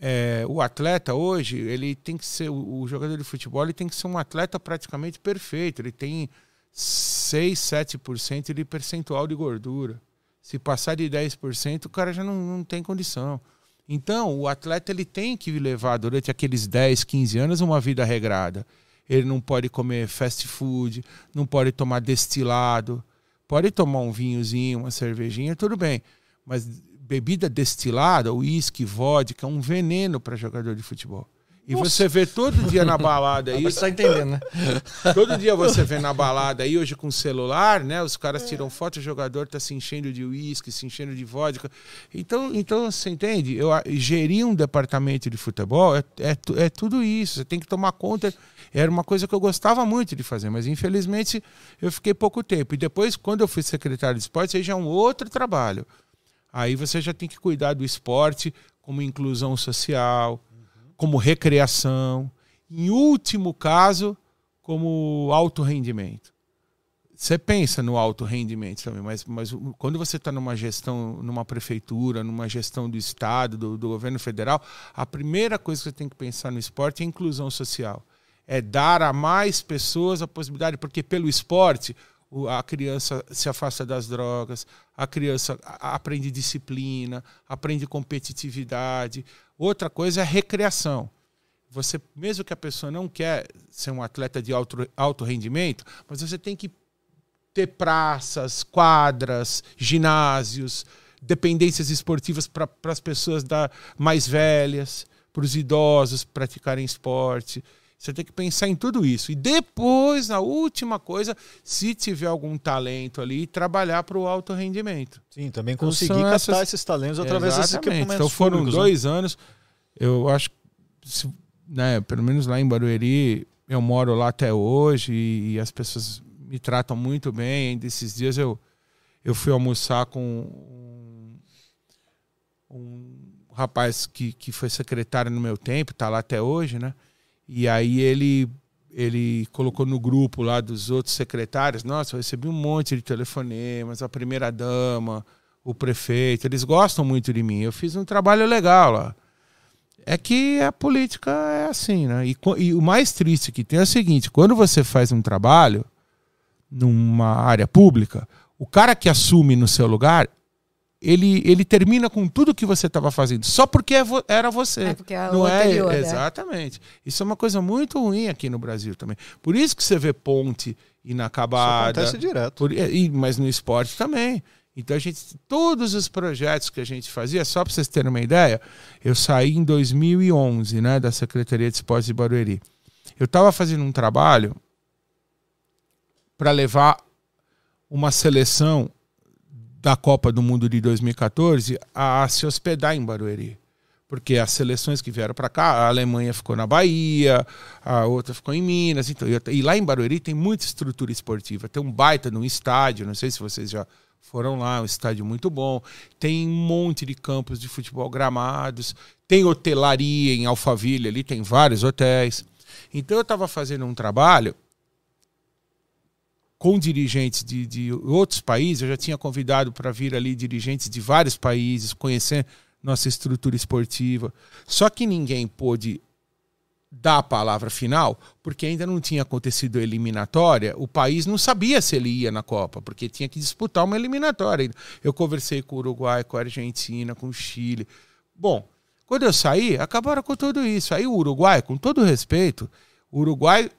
é, o atleta hoje ele tem que ser o, jogador de futebol ele tem que ser um atleta praticamente perfeito, ele tem 6, 7% de percentual de gordura. Se passar de 10%, o cara já não, não tem condição. Então, o atleta ele tem que levar durante aqueles 10, 15 anos uma vida regrada ele não pode comer fast food, não pode tomar destilado, pode tomar um vinhozinho, uma cervejinha, tudo bem. Mas bebida destilada, uísque, vodka, é um veneno para jogador de futebol. E Nossa. você vê todo dia na balada aí. Você tá entendendo, né? Todo dia você vê na balada aí, hoje com celular, né? Os caras tiram foto, o jogador tá se enchendo de uísque, se enchendo de vodka. Então, então você entende? Eu gerir um departamento de futebol é, é, é tudo isso. Você tem que tomar conta. Era uma coisa que eu gostava muito de fazer, mas infelizmente eu fiquei pouco tempo. E depois, quando eu fui secretário de esporte, aí já é um outro trabalho. Aí você já tem que cuidar do esporte como inclusão social como recreação, em último caso, como alto rendimento. Você pensa no alto rendimento também, mas, mas quando você está numa gestão, numa prefeitura, numa gestão do Estado, do, do governo federal, a primeira coisa que você tem que pensar no esporte é inclusão social. É dar a mais pessoas a possibilidade, porque pelo esporte a criança se afasta das drogas, a criança aprende disciplina, aprende competitividade. Outra coisa é recreação. Você, mesmo que a pessoa não quer ser um atleta de alto, alto rendimento, mas você tem que ter praças, quadras, ginásios, dependências esportivas para as pessoas da, mais velhas, para os idosos praticarem esporte. Você tem que pensar em tudo isso. E depois, a última coisa, se tiver algum talento ali, trabalhar para o alto rendimento. Sim, também então, conseguir então, captar essas... esses talentos através desses equipamentos Então foram públicos, né? dois né? anos. Eu acho que, né, pelo menos lá em Barueri, eu moro lá até hoje e, e as pessoas me tratam muito bem. Desses dias eu, eu fui almoçar com um, um rapaz que, que foi secretário no meu tempo, está lá até hoje, né? E aí ele ele colocou no grupo lá dos outros secretários, nossa, eu recebi um monte de telefonemas, a primeira dama, o prefeito, eles gostam muito de mim. Eu fiz um trabalho legal lá. É que a política é assim, né? E, e o mais triste que tem é o seguinte: quando você faz um trabalho numa área pública, o cara que assume no seu lugar, ele, ele termina com tudo que você estava fazendo, só porque é era você. É porque é não é anterior, é Exatamente. Isso é uma coisa muito ruim aqui no Brasil também. Por isso que você vê ponte inacabada. Isso acontece direto. Por, e, mas no esporte também. Então a gente, todos os projetos que a gente fazia, só para vocês terem uma ideia, eu saí em 2011, né, da Secretaria de Esportes de Barueri. Eu estava fazendo um trabalho para levar uma seleção da Copa do Mundo de 2014 a se hospedar em Barueri. Porque as seleções que vieram para cá, a Alemanha ficou na Bahia, a outra ficou em Minas. Então, e lá em Barueri tem muita estrutura esportiva. Tem um baita num estádio, não sei se vocês já foram lá, um estádio muito bom. Tem um monte de campos de futebol gramados. Tem hotelaria em Alphaville, ali tem vários hotéis. Então eu estava fazendo um trabalho com dirigentes de, de outros países, eu já tinha convidado para vir ali dirigentes de vários países, conhecer nossa estrutura esportiva. Só que ninguém pôde dar a palavra final, porque ainda não tinha acontecido a eliminatória, o país não sabia se ele ia na Copa, porque tinha que disputar uma eliminatória. Eu conversei com o Uruguai, com a Argentina, com o Chile. Bom, quando eu saí, acabaram com tudo isso. Aí o Uruguai, com todo respeito, o Uruguai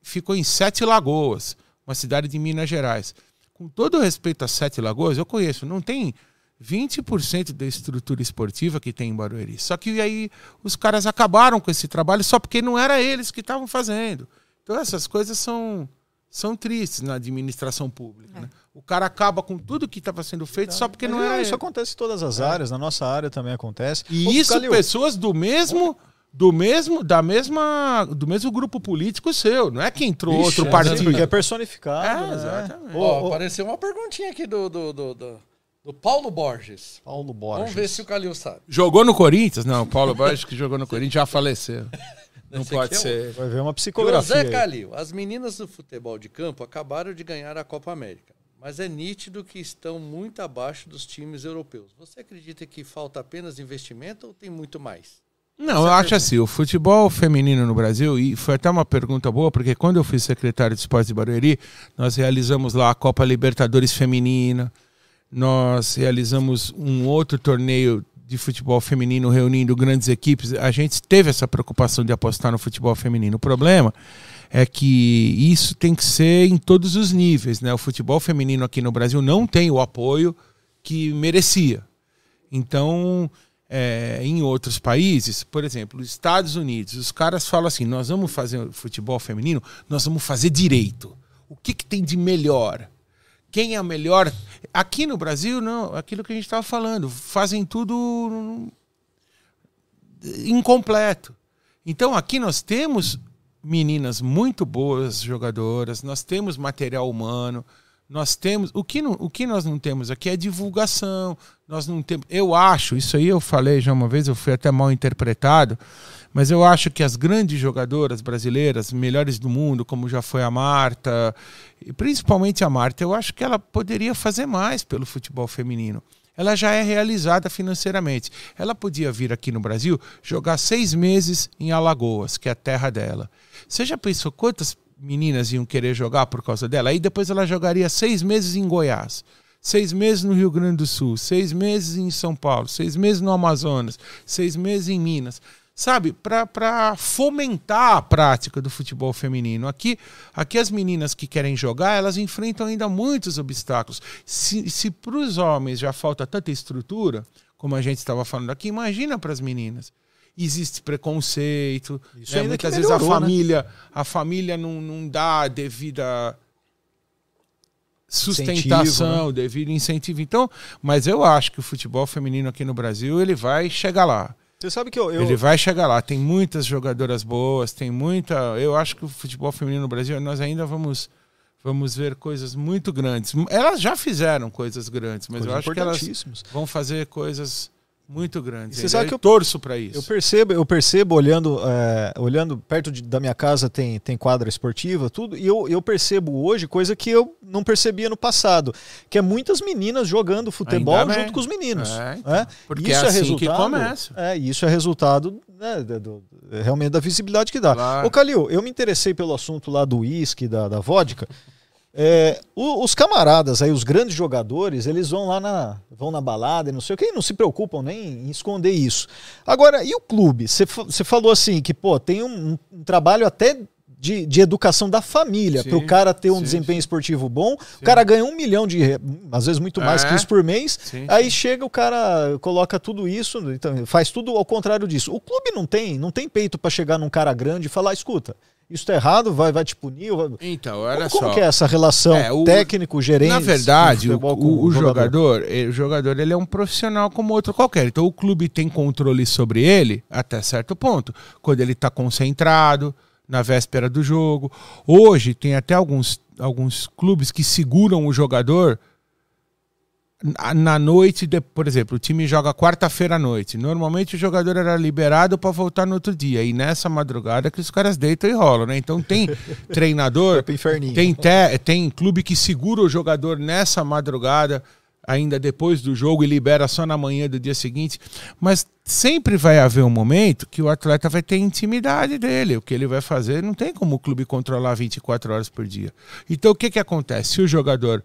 ficou em Sete Lagoas, uma cidade de Minas Gerais. Com todo respeito a Sete Lagoas, eu conheço, não tem 20% da estrutura esportiva que tem em Barueri. Só que aí os caras acabaram com esse trabalho só porque não era eles que estavam fazendo. Então essas coisas são, são tristes na administração pública. É. Né? O cara acaba com tudo que estava sendo feito só porque não é, era Isso acontece em todas as áreas, na nossa área também acontece. E Ô, isso Calil, pessoas do mesmo do mesmo da mesma do mesmo grupo político seu, não é que entrou Vixe, outro é, partido. Porque é personificado. É, né? exatamente. Ô, apareceu uma perguntinha aqui do, do, do, do, do Paulo Borges. Paulo Borges. Vamos ver se o Calil sabe. Jogou no Corinthians? Não, Paulo Borges que jogou no Corinthians já faleceu. Não Esse pode é o- ser. Vai ver uma psicografia. José aí. Calil, as meninas do futebol de campo acabaram de ganhar a Copa América, mas é nítido que estão muito abaixo dos times europeus. Você acredita que falta apenas investimento ou tem muito mais? Não, eu acho assim, o futebol feminino no Brasil, e foi até uma pergunta boa, porque quando eu fui secretário de esportes de Barueri, nós realizamos lá a Copa Libertadores Feminina, nós realizamos um outro torneio de futebol feminino reunindo grandes equipes. A gente teve essa preocupação de apostar no futebol feminino. O problema é que isso tem que ser em todos os níveis, né? O futebol feminino aqui no Brasil não tem o apoio que merecia. Então, é, em outros países, por exemplo, os Estados Unidos, os caras falam assim: nós vamos fazer futebol feminino, nós vamos fazer direito. O que, que tem de melhor? Quem é melhor? Aqui no Brasil, não, aquilo que a gente estava falando, fazem tudo incompleto. Então aqui nós temos meninas muito boas jogadoras, nós temos material humano, nós temos o que, não, o que nós não temos aqui é divulgação. Nós não temos. Eu acho, isso aí eu falei já uma vez, eu fui até mal interpretado, mas eu acho que as grandes jogadoras brasileiras, melhores do mundo, como já foi a Marta, e principalmente a Marta, eu acho que ela poderia fazer mais pelo futebol feminino. Ela já é realizada financeiramente. Ela podia vir aqui no Brasil jogar seis meses em Alagoas, que é a terra dela. Você já pensou quantas meninas iam querer jogar por causa dela? Aí depois ela jogaria seis meses em Goiás, seis meses no Rio Grande do Sul, seis meses em São Paulo, seis meses no Amazonas, seis meses em Minas. Sabe, para fomentar a prática do futebol feminino. Aqui, aqui as meninas que querem jogar, elas enfrentam ainda muitos obstáculos. Se, se para os homens já falta tanta estrutura, como a gente estava falando aqui, imagina para as meninas existe preconceito. Isso né? Muitas vezes a né? família, a família não, não dá devida sustentação, né? devido incentivo. Então, mas eu acho que o futebol feminino aqui no Brasil ele vai chegar lá. Você sabe que eu. eu- Ele vai chegar lá. Tem muitas jogadoras boas, tem muita. Eu acho que o futebol feminino no Brasil nós ainda vamos vamos ver coisas muito grandes. Elas já fizeram coisas grandes, mas eu coisas acho que elas vão fazer coisas muito grandes. E você sabe que eu- torço para isso. Eu percebo, eu percebo olhando, é, olhando perto de- da minha casa tem, tem quadra esportiva, tudo, e eu, eu percebo hoje coisa que eu não percebia no passado, que é muitas meninas jogando futebol junto com os meninos. É, então, né? porque isso é é, assim que resultado. começa. É, isso é resultado né, da- do- realmente da visibilidade que dá. Claro. Ô Calil, eu me interessei pelo assunto lá do uísque, da, da vodka. É, os camaradas aí, os grandes jogadores, eles vão lá na, vão na balada e não sei o que, e não se preocupam nem em esconder isso. Agora, e o clube? Você fa- você falou assim que, pô, tem um, um trabalho até de, de educação da família, Sim, para o cara ter um sim, desempenho sim. esportivo bom. O cara ganha um milhão de, às vezes muito mais É. que isso por mês. Sim, Aí chega o cara, coloca tudo isso, então, faz tudo ao contrário disso. O clube não tem, não tem peito para chegar num cara grande e falar, escuta, isso tá errado, vai, vai te punir. vai- Então, olha como, como só. que é essa relação É, o- técnico, gerente? Na verdade, o, o- o jogador, eh, o jogador ele é um profissional como outro qualquer. Então o clube tem controle sobre ele até certo ponto. Quando ele está concentrado na véspera do jogo. Hoje tem até alguns, alguns clubes que seguram o jogador na- noite, de, por exemplo, o time joga quarta-feira à noite. Normalmente o jogador era liberado para voltar no outro dia. E nessa madrugada que os caras deitam e rolam, né? Então tem treinador tem, te- tem clube que segura o jogador nessa madrugada. ainda depois do jogo e libera só na manhã do dia seguinte. Mas sempre vai haver um momento que o atleta vai ter intimidade dele. O que ele vai fazer não tem como o clube controlar 24 horas por dia. Então o que, que acontece? Se o jogador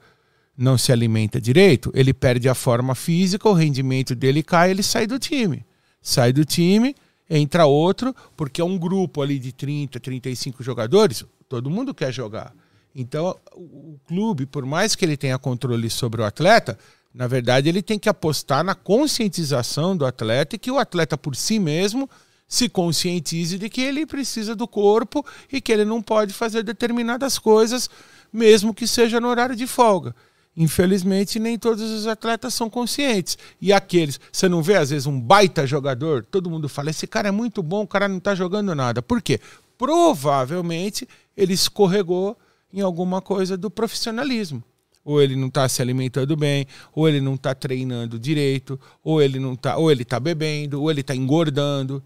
não se alimenta direito, ele perde a forma física, o rendimento dele cai, ele sai do time. Sai do time, entra outro, porque é um grupo ali de 30, 35 jogadores, todo mundo quer jogar. Então, o clube, por mais que ele tenha controle sobre o atleta, na verdade, ele tem que apostar na conscientização do atleta e que o atleta por si mesmo se conscientize de que ele precisa do corpo e que ele não pode fazer determinadas coisas, mesmo que seja no horário de folga. Infelizmente, nem todos os atletas são conscientes. E aqueles, você não vê às vezes um baita jogador, todo mundo fala: esse cara é muito bom, o cara não está jogando nada. Por quê? Provavelmente ele escorregou em alguma coisa do profissionalismo. Ou ele não está se alimentando bem, ou ele não está treinando direito, ou ele não tá, ou ele está bebendo, ou ele está engordando.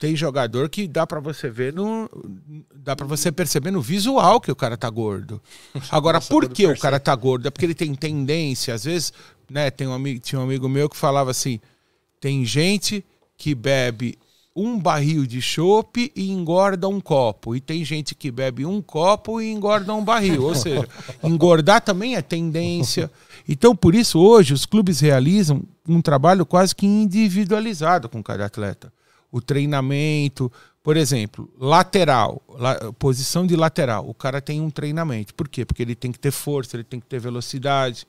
Tem jogador que dá para você ver no dá para você perceber no visual que o cara tá gordo. Agora, Nossa, por que o cara tá gordo? É porque ele tem tendência, às vezes, né, tem um amigo, tinha um amigo meu que falava assim: tem gente que bebe um barril de chopp e engorda um copo. E tem gente que bebe um copo e engorda um barril. Ou seja, engordar também é tendência. Então, por isso, hoje, os clubes realizam um trabalho quase que individualizado com cada atleta. O treinamento, por exemplo, lateral, la, posição de lateral. O cara tem um treinamento. Por quê? Porque ele tem que ter força, ele tem que ter velocidade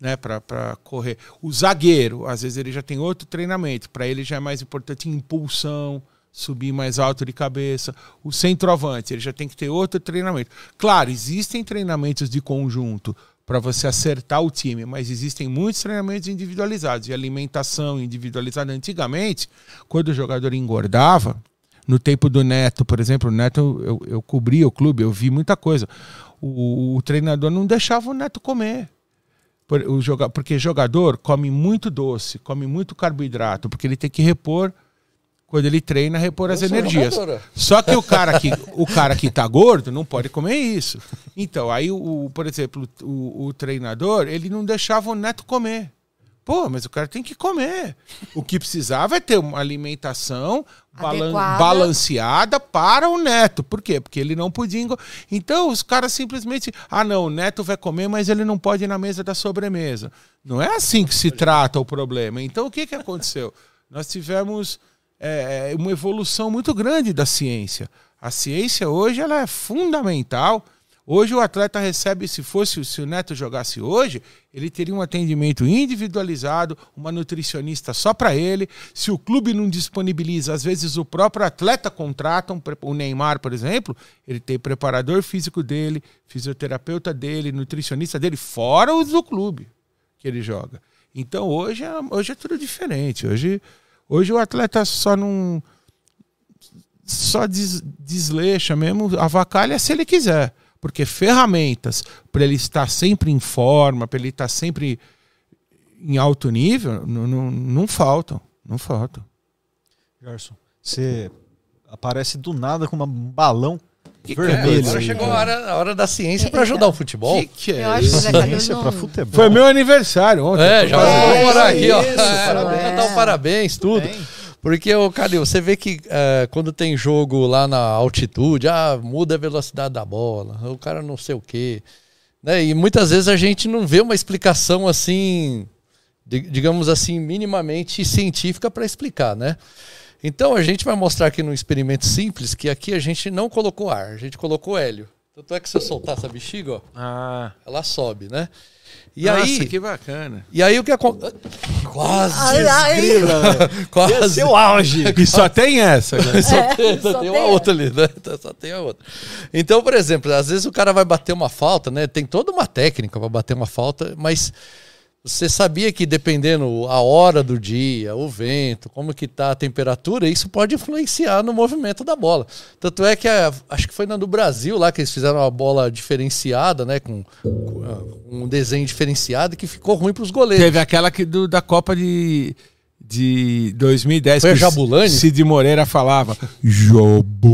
né, para correr. O zagueiro, às vezes ele já tem outro treinamento, para ele já é mais importante impulsão, subir mais alto de cabeça. O centroavante, ele já tem que ter outro treinamento. Claro, existem treinamentos de conjunto para você acertar o time, mas existem muitos treinamentos individualizados e alimentação individualizada. Antigamente, quando o jogador engordava, no tempo do Neto, por exemplo, o Neto, eu, eu cobria o clube, eu vi muita coisa. O, o treinador não deixava o Neto comer o joga, porque jogador come muito doce, come muito carboidrato, porque ele tem que repor quando ele treina, repor as energias. Jogadora. Só que o cara que o cara que tá gordo não pode comer isso. Então, aí o, por exemplo, o, o treinador, ele não deixava o neto comer. Pô, mas o cara tem que comer. O que precisava é ter uma alimentação balan balanceada para o neto. Por quê? Porque ele não podia. Então, os caras simplesmente. Ah, não, o neto vai comer, mas ele não pode ir na mesa da sobremesa. Não é assim que se trata o problema. Então, o que, que aconteceu? Nós tivemos é, uma evolução muito grande da ciência. A ciência hoje ela é fundamental Hoje o atleta recebe, se fosse se o Neto jogasse hoje, ele teria um atendimento individualizado, uma nutricionista só para ele. Se o clube não disponibiliza, às vezes o próprio atleta contrata, um, o Neymar, por exemplo, ele tem preparador físico dele, fisioterapeuta dele, nutricionista dele, fora os do clube que ele joga. Então hoje é, hoje é tudo diferente. Hoje, hoje o atleta só não. Só des, desleixa mesmo, avacalha se ele quiser. Porque ferramentas para ele estar sempre em forma, para ele estar sempre em alto nível, não, não, não faltam. Não faltam. Gerson, você aparece do nada com um balão que vermelho. Agora chegou a hora, a hora da ciência para ajudar o futebol. Que que é Eu isso? Ciência para futebol. Foi meu aniversário ontem. É, já vou morar aqui, ó. É, parabéns. Dar um parabéns, tudo. Porque, o Calil, você vê que é, quando tem jogo lá na altitude, ah, muda a velocidade da bola, o cara não sei o quê. Né? E muitas vezes a gente não vê uma explicação assim, digamos assim, minimamente científica para explicar, né? Então a gente vai mostrar aqui num experimento simples que aqui a gente não colocou ar, a gente colocou hélio. Tanto é que se eu soltar essa bexiga, ó, ah. ela sobe, né? E Nossa, aí, que bacana. E aí o que acontece? Quase ai, ai. Quase. Ia ser o auge. E só tem essa, né? Só é, tem, só tem uma outra ali, né? Só tem a outra. Então, por exemplo, às vezes o cara vai bater uma falta, né? Tem toda uma técnica para bater uma falta, mas você sabia que dependendo a hora do dia, o vento, como que tá a temperatura, isso pode influenciar no movimento da bola. Tanto é que a, acho que foi na do Brasil lá que eles fizeram uma bola diferenciada, né, com, com ah, um desenho diferenciado que ficou ruim para os goleiros. Teve aquela que do, da Copa de de 2010 Foi que Jabulani? Cid Moreira falava Jabulani.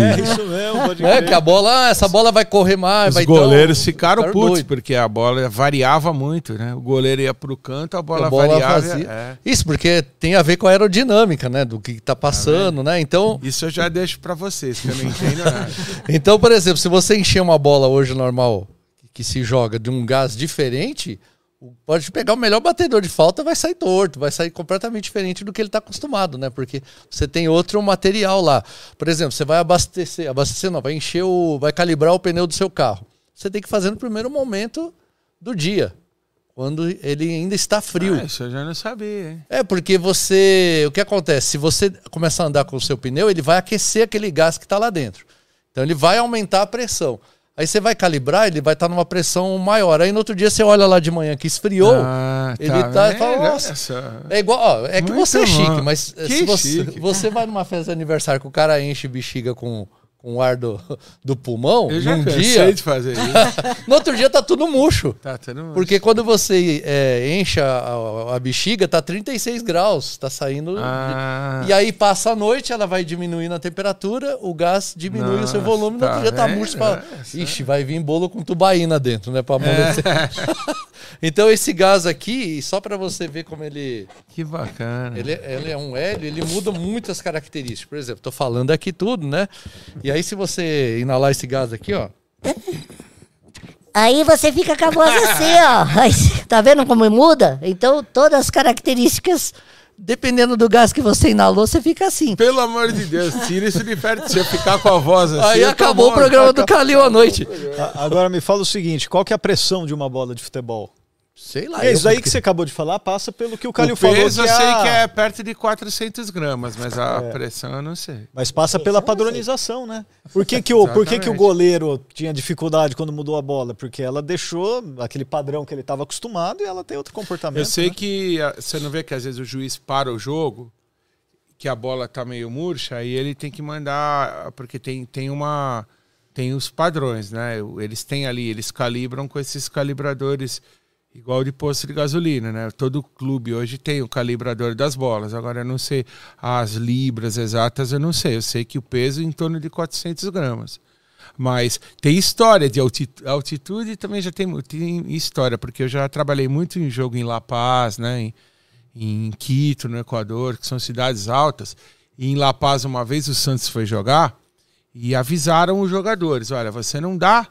É isso. Pode né? crer. Que a bola, ah, essa bola vai correr mais, Os vai goleiros então, ficaram ficaram putos, doidos. porque a bola variava muito, né? O goleiro ia pro canto, a bola, a bola variava. vazia. é. Isso, porque tem a ver com a aerodinâmica, né? Do que tá passando, né? Então, Isso eu já deixo pra vocês, que eu não entendo nada. então, por exemplo, se você encher uma bola hoje normal que se joga de um gás diferente, pode pegar o melhor batedor de falta, vai sair torto, vai sair completamente diferente do que ele está acostumado, né? Porque você tem outro material lá. Por exemplo, você vai abastecer, abastecer não, vai encher o, vai calibrar o pneu do seu carro. Você tem que fazer no primeiro momento do dia, quando ele ainda está frio. Ah, isso eu já não sabia, hein? É, porque você. O que acontece? Se você começar a andar com o seu pneu, ele vai aquecer aquele gás que está lá dentro. Então ele vai aumentar a pressão. Aí você vai calibrar, ele vai estar numa pressão maior. Aí no outro dia você olha lá de manhã que esfriou. Ah, ele tá- fala, vendo? "Nossa, Essa- É igual, ó, é que Muito você é chique, bom. mas Que se você, chique. você vai numa festa de aniversário que o cara enche bexiga com, com o ar do, do pulmão, Eu já cansei dia, de fazer isso. no outro dia tá tudo murcho. tá, todo mundo. Porque quando você é, enche a, a- bexiga, tá 36 graus, tá saindo. Ah, E aí passa a noite, ela vai diminuindo a temperatura, o gás diminui o seu Nossa, volume, no outro tá dia tá murcho. Fala, Essa- Ixi, vai vir bolo com tubaína dentro, né? Pra amolecer. então esse gás aqui, só pra você ver como ele, que bacana. ele, ele é um hélio, ele muda muitas características. Por exemplo, tô falando aqui tudo, né? E aí se você inalar esse gás aqui, ó, Aí você fica com a voz assim, ó. Aí, tá vendo como muda? Então, todas as características, dependendo do gás que você inalou, você fica assim. Pelo amor de Deus, tira isso de perto. Se eu ficar com a voz assim. aí acabou o programa do Calil à noite. Agora me fala o seguinte: qual que é a pressão de uma bola de futebol? Sei lá. É eu- isso aí que você acabou de falar passa pelo que o Calil O falou. peso que eu sei a- que é perto de 400 gramas, mas a pressão eu não sei. Mas passa pela padronização, né? Por que, que, o, por que, que o goleiro tinha dificuldade quando mudou a bola? Porque ela deixou aquele padrão que ele estava acostumado e ela tem outro comportamento. Eu sei né? que ah, você não vê que às vezes o juiz para o jogo, que a bola tá meio murcha, aí ele tem que mandar, porque tem, tem uma tem os padrões, né? Eles têm ali, eles calibram com esses calibradores igual de posto de gasolina, né? Todo clube hoje tem o calibrador das bolas. Agora eu não sei as libras exatas, eu não sei. Eu sei que o peso é em torno de 400 gramas. Mas tem história de altitude, altitude também já tem, tem história, porque eu já trabalhei muito em jogo em La Paz, né? Em, em Quito, no Equador, que são cidades altas. E em La Paz, uma vez o Santos foi jogar e avisaram os jogadores: olha, você não dá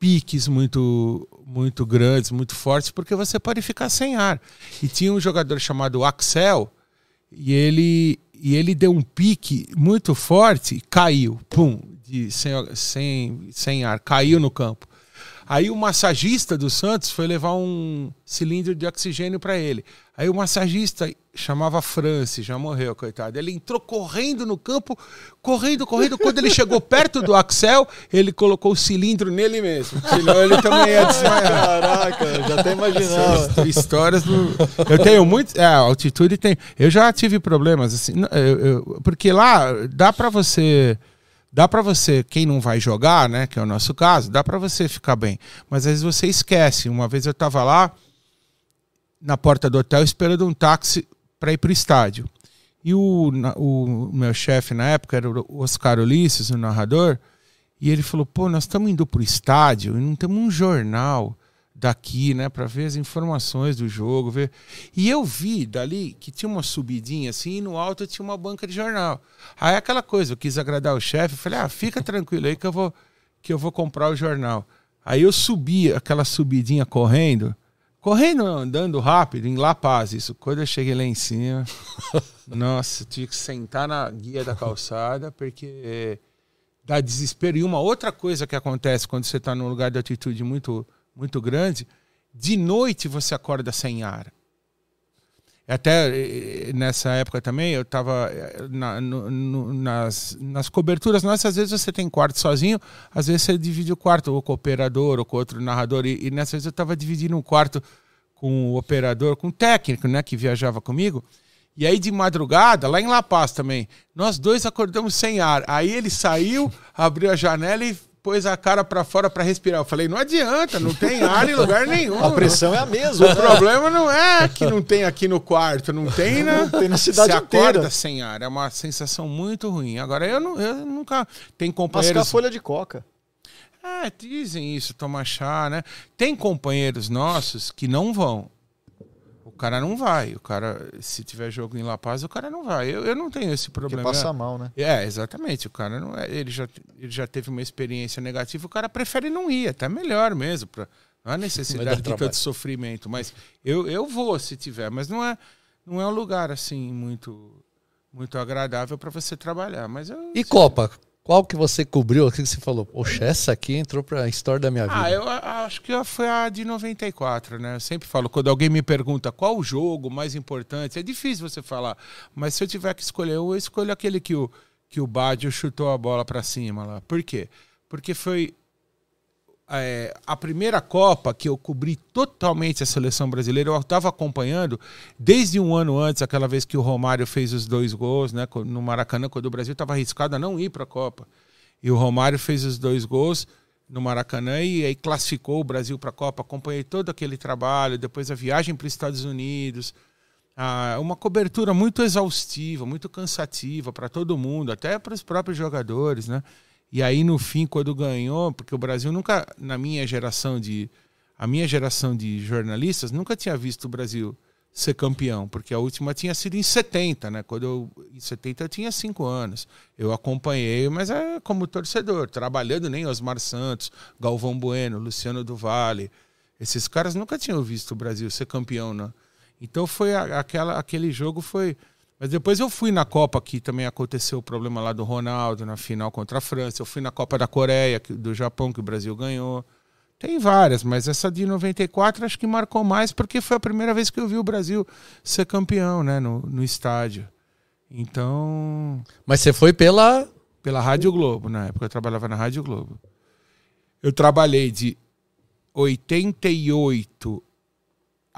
piques muito muito grandes, muito fortes, porque você pode ficar sem ar. E tinha um jogador chamado Axel e ele e ele deu um pique muito forte, caiu, pum, de, sem, sem, sem ar, caiu no campo. Aí o massagista do Santos foi levar um cilindro de oxigênio para ele. Aí o massagista chamava Francis, já morreu, coitado. Ele entrou correndo no campo, correndo, correndo. Quando ele chegou perto do Axel, ele colocou o cilindro nele mesmo. Senão ele também ia desmaiar. Caraca, já até imaginava. Histórias do. Eu tenho muito. É, altitude tem. Eu já tive problemas, assim. eu- eu- porque lá dá pra você. Dá pra você, quem não vai jogar, né? Que é o nosso caso, dá pra você ficar bem. Mas às vezes você esquece. Uma vez eu tava lá na porta do hotel esperando um táxi para ir pro estádio. E o, o meu chefe na época era o Oscar Ulisses, o narrador, e ele falou: pô, nós estamos indo pro estádio e não temos um jornal daqui, né, para ver as informações do jogo, ver. E eu vi dali que tinha uma subidinha assim, e no alto tinha uma banca de jornal. Aí aquela coisa, eu quis agradar o chefe, falei: "Ah, fica tranquilo aí que eu vou que eu vou comprar o jornal". Aí eu subi aquela subidinha correndo, correndo não, andando rápido em La Paz, isso. Quando eu cheguei lá em cima, nossa, tive que sentar na guia da calçada porque é, dá desespero. E uma outra coisa que acontece quando você está num lugar de altitude muito, muito grande, de noite você acorda sem ar. Até eh, nessa época também, eu estava na, no- no- nas, nas coberturas nossas, às vezes você tem quarto sozinho, às vezes você divide o quarto ou com o operador ou com outro narrador. E, e nessa vez eu estava dividindo um quarto com o operador, com o técnico, né, que viajava comigo. E aí de madrugada, lá em La Paz também, nós dois acordamos sem ar. Aí ele saiu, abriu a janela e pôs a cara pra fora pra respirar. Eu falei, não adianta, não tem ar em lugar nenhum. A pressão é a mesma. O problema não é que não tem aqui no quarto, não tem na, Tem na cidade Você acorda inteira. sem ar, é uma sensação muito ruim. Agora, eu, não, eu nunca... Tem Mascar companheiros... folha de coca. É, dizem isso, tomar chá, né? Tem companheiros nossos que não vão. O cara não vai. O cara, se tiver jogo em La Paz, o cara não vai. Eu, eu não tenho esse Porque problema. passa mal, né? É, exatamente. O cara não é, ele já, ele já teve uma experiência negativa, o cara prefere não ir, até melhor mesmo. Pra, não há necessidade de trabalho. tanto sofrimento. Mas eu, eu vou se tiver, mas não é, não é um lugar assim muito, muito agradável para você trabalhar. Mas eu, E Copa? Qual que você cobriu? O que você falou? Poxa, essa aqui entrou pra história da minha vida. Ah, eu acho que foi a de 94, né? Eu sempre falo, quando alguém me pergunta qual o jogo mais importante, é difícil você falar, mas se eu tiver que escolher, eu escolho aquele que o, que o Badio chutou a bola pra cima lá. Por quê? Porque foi é, a primeira Copa que eu cobri totalmente a seleção brasileira, eu estava acompanhando desde um ano antes, aquela vez que o Romário fez os dois gols né, no Maracanã, quando o Brasil estava arriscado a não ir para a Copa. E o Romário fez os dois gols no Maracanã e aí classificou o Brasil para a Copa. Acompanhei todo aquele trabalho, depois a viagem para os Estados Unidos. Ah, uma cobertura muito exaustiva, muito cansativa para todo mundo, até para os próprios jogadores, né? E aí no fim, quando ganhou, porque o Brasil nunca, na minha geração de, a minha geração de jornalistas nunca tinha visto o Brasil ser campeão, porque a última tinha sido em 70, né? Quando eu, em 70 eu tinha cinco anos. Eu acompanhei, mas é como torcedor, trabalhando nem Osmar Santos, Galvão Bueno, Luciano do Vale. Esses caras nunca tinham visto o Brasil ser campeão, né? Então foi aquela, aquele jogo foi. Mas depois eu fui na Copa que também aconteceu o problema lá do Ronaldo na final contra a França. Eu fui na Copa da Coreia, do Japão, que o Brasil ganhou. Tem várias, mas essa de 94 acho que marcou mais porque foi a primeira vez que eu vi o Brasil ser campeão, né, no, no estádio. Então, Mas você foi pela. pela Rádio Globo, na época eu trabalhava na Rádio Globo. Eu trabalhei de 88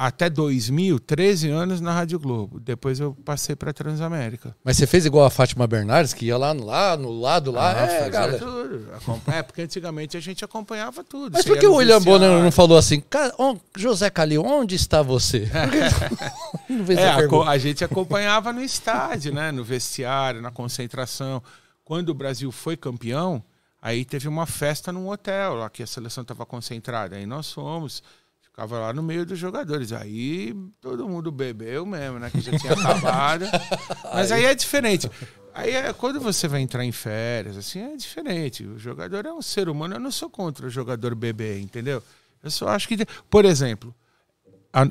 até 2000, 13 anos na Rádio Globo. Depois eu passei para Transamérica. Mas você fez igual a Fátima Bernardes, que ia lá, no- lá no lado lá. Ah, é, fazia galera. tudo. É, porque antigamente a gente acompanhava tudo. Mas Você por que o William Bonner não falou assim, "Ca- ó, José Calil, onde está você? É, a, a gente acompanhava no estádio, né? No vestiário, na concentração. Quando o Brasil foi campeão, aí teve uma festa num hotel lá que a seleção estava concentrada. Aí nós fomos, ficava lá no meio dos jogadores. Aí todo mundo bebeu mesmo, né? Que já tinha acabado. Mas aí é diferente. Aí é, quando você vai entrar em férias, assim, é diferente. O jogador é um ser humano. Eu não sou contra o jogador beber, entendeu? Eu só acho que. Por exemplo,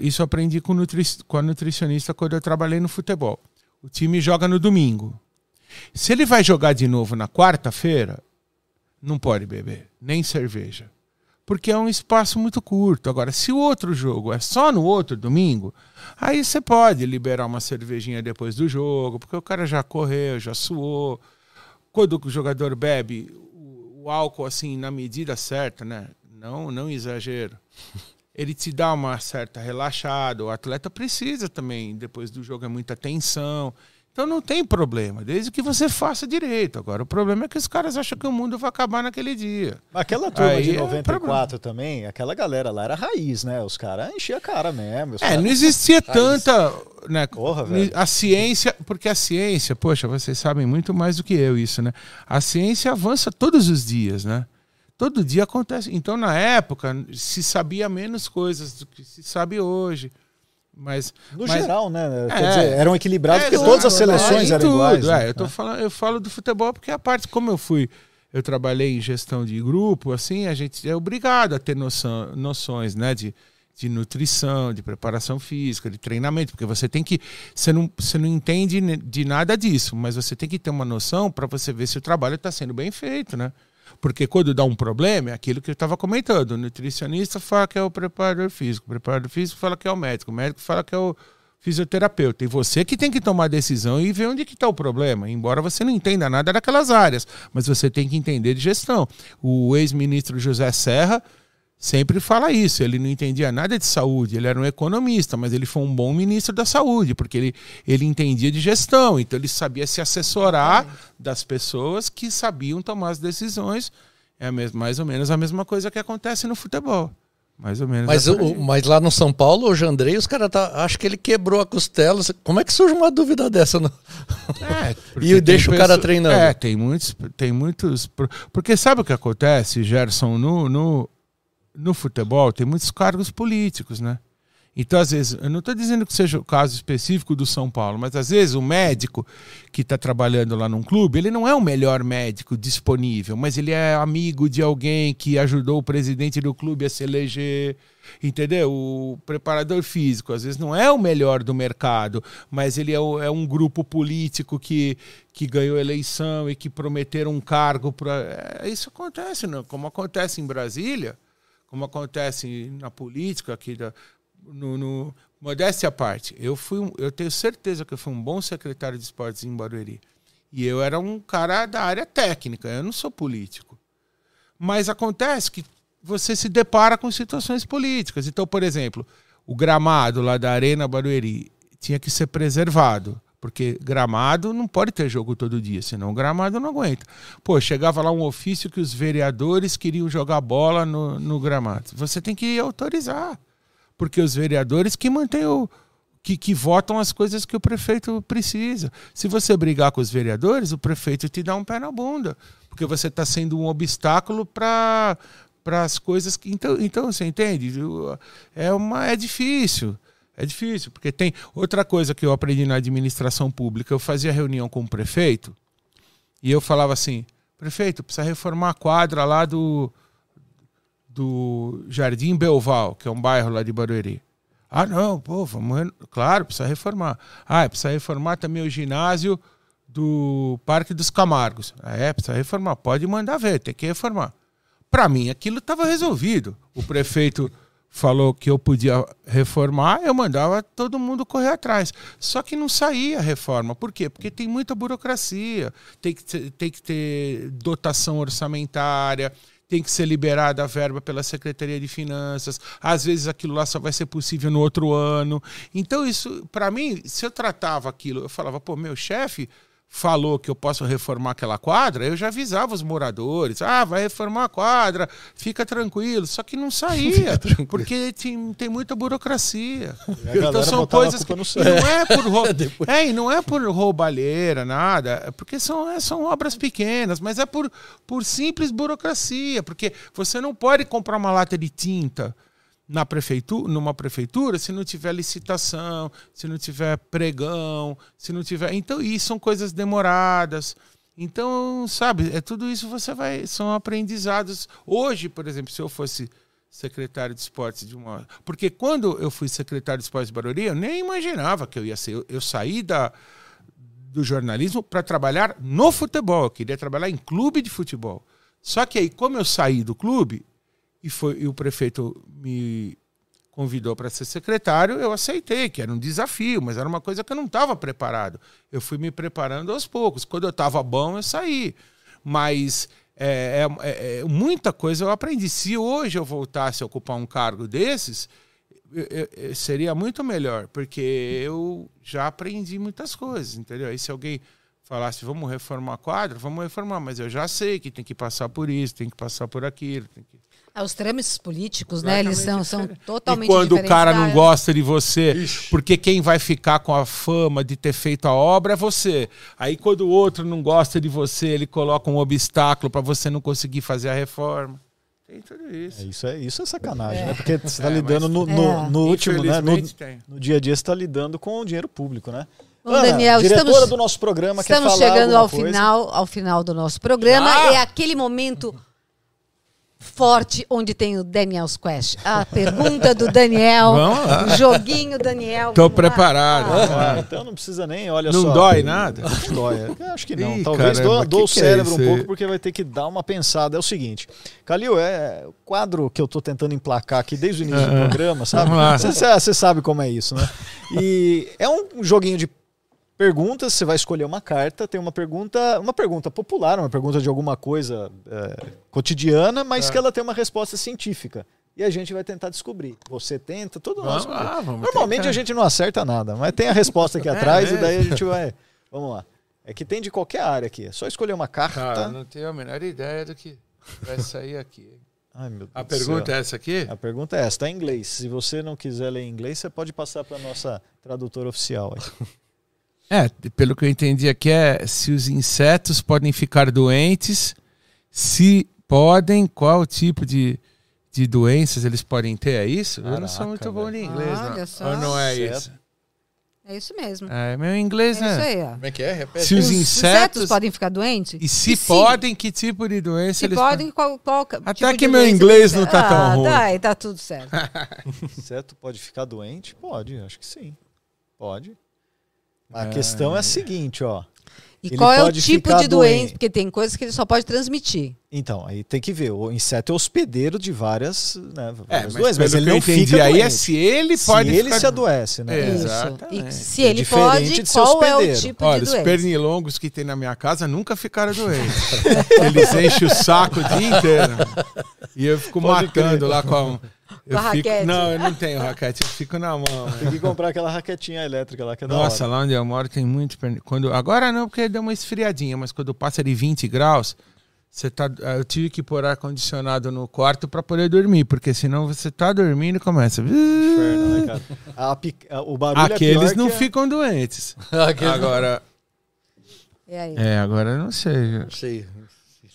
isso eu aprendi com, nutri, com a nutricionista quando eu trabalhei no futebol. O time joga no domingo. Se ele vai jogar de novo na quarta-feira, não pode beber, nem cerveja. Porque é um espaço muito curto. Agora, se o outro jogo é só no outro domingo, aí você pode liberar uma cervejinha depois do jogo, porque o cara já correu, já suou. Quando o jogador bebe, o, álcool, assim, na medida certa, né? Não, não exagero ele te dá uma certa relaxada. O atleta precisa também, depois do jogo é muita tensão. Então não tem problema, desde que você faça direito. Agora, o problema é que os caras acham que o mundo vai acabar naquele dia. Aquela turma Aí de é 94 também, aquela galera lá era raiz, né? Os caras enchiam a cara mesmo. É, não existia tanta. Né, Porra, velho. a ciência, porque a ciência, poxa, vocês sabem muito mais do que eu isso, né? A ciência avança todos os dias, né? Todo dia acontece. Então, na época, se sabia menos coisas do que se sabe hoje. Mas. No mas- geral, né? Quer É. dizer, eram equilibrados É, porque todas as seleções eram tudo, iguais. né? é, eu, tô falando, eu falo do futebol porque a parte, como eu fui, eu trabalhei em gestão de grupo, assim, a gente é obrigado a ter noção, noções, né, de, de nutrição, de preparação física, de treinamento, porque você tem que, você não, você não entende de nada disso, mas você tem que ter uma noção para você ver se o trabalho está sendo bem feito, né? Porque quando dá um problema, é aquilo que eu estava comentando. O nutricionista fala que é o preparador físico, o preparador físico fala que é o médico, o médico fala que é o fisioterapeuta. E você que tem que tomar a decisão e ver onde que está o problema. Embora você não entenda nada daquelas áreas, mas você tem que entender de gestão. O ex-ministro José Serra sempre fala isso. Ele não entendia nada de saúde, ele era um economista, mas ele foi um bom ministro da saúde, porque ele, ele entendia de gestão, então ele sabia se assessorar das pessoas que sabiam tomar as decisões É mais ou menos a mesma coisa que acontece no futebol. Mais ou menos. Mas, é o, mas lá no São Paulo, o Jandrei, os caras tá, acho que ele quebrou a costela. Como é que surge uma dúvida dessa? No... É, E deixa o cara treinando. É, tem muitos, tem muitos. por- Porque sabe o que acontece, Gerson, no, no, no futebol tem muitos cargos políticos, né? Então, às vezes, eu não estou dizendo que seja o caso específico do São Paulo, mas às vezes o médico que está trabalhando lá num clube, ele não é o melhor médico disponível, mas ele é amigo de alguém que ajudou o presidente do clube a se eleger, entendeu? O preparador físico, às vezes, não é o melhor do mercado, mas ele é, o- é um grupo político que, que ganhou eleição e que prometeram um cargo para. isso acontece, não? como acontece em Brasília, como acontece na política aqui da no, no- modéstia à parte, eu fui um- eu tenho certeza que eu fui um bom secretário de esportes em Barueri. E eu era um cara da área técnica, eu não sou político. Mas acontece que você se depara com situações políticas. Então, por exemplo, o gramado lá da Arena Barueri tinha que ser preservado. Porque gramado não pode ter jogo todo dia, senão o gramado não aguenta. Pô, chegava lá um ofício que os vereadores queriam jogar bola no, no gramado. Você tem que autorizar porque os vereadores que mantêm o que, que votam as coisas que o prefeito precisa. Se você brigar com os vereadores, o prefeito te dá um pé na bunda, porque você está sendo um obstáculo para as coisas que então então você entende é uma é difícil é difícil porque tem outra coisa que eu aprendi na administração pública eu fazia reunião com o prefeito e eu falava assim prefeito precisa reformar a quadra lá do do Jardim Belval, que é um bairro lá de Barueri. Ah, não, pô, vamos. Claro, precisa reformar. Ah, precisa reformar também o ginásio do Parque dos Camargos. Ah, é, precisa reformar. Pode mandar ver, tem que reformar. Para mim, aquilo estava resolvido. O prefeito falou que eu podia reformar, eu mandava todo mundo correr atrás. Só que não saía a reforma. Por quê? Porque tem muita burocracia, tem que ter, tem que ter dotação orçamentária, tem que ser liberada a verba pela Secretaria de Finanças. Às vezes aquilo lá só vai ser possível no outro ano. Então, isso, para mim, se eu tratava aquilo, eu falava, pô, meu chefe falou que eu posso reformar aquela quadra, eu já avisava os moradores, ah, vai reformar a quadra, fica tranquilo. Só que não saía, porque tem, tem muita burocracia. galera são coisas que não é por rou- é, e não é por roubalheira, nada, é porque são, é, são obras pequenas, mas é por, por simples burocracia, porque você não pode comprar uma lata de tinta na prefeitura, numa prefeitura, se não tiver licitação, se não tiver pregão, se não tiver. Então, e são coisas demoradas. Então, sabe, é tudo isso você vai. São aprendizados. Hoje, por exemplo, se eu fosse secretário de esportes de uma. Porque quando eu fui secretário de esportes de Barueri, eu nem imaginava que eu ia ser. Eu, eu saí da, do jornalismo para trabalhar no futebol. Eu queria trabalhar em clube de futebol. Só que aí, como eu saí do clube, e, foi, e o prefeito me convidou para ser secretário, eu aceitei, que era um desafio, mas era uma coisa que eu não estava preparado. Eu fui me preparando aos poucos. Quando eu estava bom, eu saí. Mas é, é- é- é- muita coisa eu aprendi. Se hoje eu voltasse a ocupar um cargo desses, eu- eu- seria muito melhor, porque eu já aprendi muitas coisas, entendeu? Aí se alguém falasse, vamos reformar a quadra, vamos reformar, mas eu já sei que tem que passar por isso, tem que passar por aquilo. Tem que... Ah, Os trâmites políticos, né? Eles são, são totalmente E quando o cara não gosta de você, porque quem vai ficar com a fama de ter feito a obra é você. Aí quando o outro não gosta de você, ele coloca um obstáculo para você não conseguir fazer a reforma. Tem tudo É, isso. isso, é, isso é sacanagem, né? Porque você está É, lidando mas- no, no, É. no último, né? No, no dia a dia você está lidando com o dinheiro público, né? Bom, Daniel, diretora estamos- do nosso programa, quer Estamos falar chegando ao coisa? final, ao final do nosso programa. Ah! É aquele momento forte onde tem o Daniel's Quest. A pergunta do Daniel, Vamos lá. o joguinho Daniel. Tô Vamos lá. preparado. Ah, então não precisa nem, olha Não só. dói nada? Não dói. Acho que não. Ih, Talvez caramba, dou, o que é cérebro isso um pouco, porque vai ter que dar uma pensada. É o seguinte, Calil, é o quadro que eu tô tentando emplacar aqui desde o início do Ah, programa, sabe? você sabe como é isso, né? E é um joguinho de perguntas, você vai escolher uma carta, tem uma pergunta, uma pergunta popular, uma pergunta de alguma coisa é, cotidiana, mas Tá. que ela tem uma resposta científica. E a gente vai tentar descobrir. Você tenta, todo Vamos vamos Normalmente tentar. a gente não acerta nada, mas tem a resposta aqui É atrás e mesmo? daí a gente vai. Vamos lá. É que tem de qualquer área aqui. É só escolher uma carta. Cara, não tenho a menor ideia do que. Vai sair aqui. Ai, A pergunta céu. é essa aqui? A pergunta é essa, tá em inglês. Se você não quiser ler em inglês, você pode passar para nossa tradutora oficial. aí. É, pelo que eu entendi aqui é se os insetos podem ficar doentes, se podem, qual tipo de, de doenças eles podem ter, é isso? eu não sou Caraca, muito bom em inglês, Olha não. só. Ou não é Certo. isso? É isso mesmo. É, meu É inglês, isso né? aí, ó. Como é que é? Repete. Se os Os insetos... podem ficar doentes? E se se- podem, que tipo de doença Se eles podem, qual, qual Até tipo que de meu doença inglês que- não tá tão ah, ruim. Tá, e tá tudo certo. Inseto pode ficar doente? Pode, acho que sim. Pode. A questão é a seguinte, ó. E Ele qual é o tipo de doença? doente. Porque tem coisas que ele só pode transmitir. Então, aí tem que ver. O inseto é hospedeiro de várias, né, É, várias mas, doenças, mas ele não entendi fica aí doente. é se ele Se pode ele ficar... se adoece, né? É. Isso. Exatamente. E se É ele diferente pode, qual é o tipo Olha, de os doença? pernilongos que tem na minha casa nunca ficaram doentes. Eles enchem o saco o dia inteiro. E eu fico Pode matando crer. lá com a... Eu a fico... raquete. Não, eu não tenho raquete, eu fico na mão. né? Tem que comprar aquela raquetinha elétrica lá que é da Nossa, hora. lá onde eu moro tem muito. Quando... Agora não, porque deu uma esfriadinha, mas quando passa de 20 graus, você tá... eu tive que pôr ar-condicionado no quarto para poder dormir, porque senão você tá dormindo e começa... Inferno, né, cara? A pic- o barulho é Aqueles pior não que a- ficam doentes. Agora, aí? é, agora eu não sei. Não sei.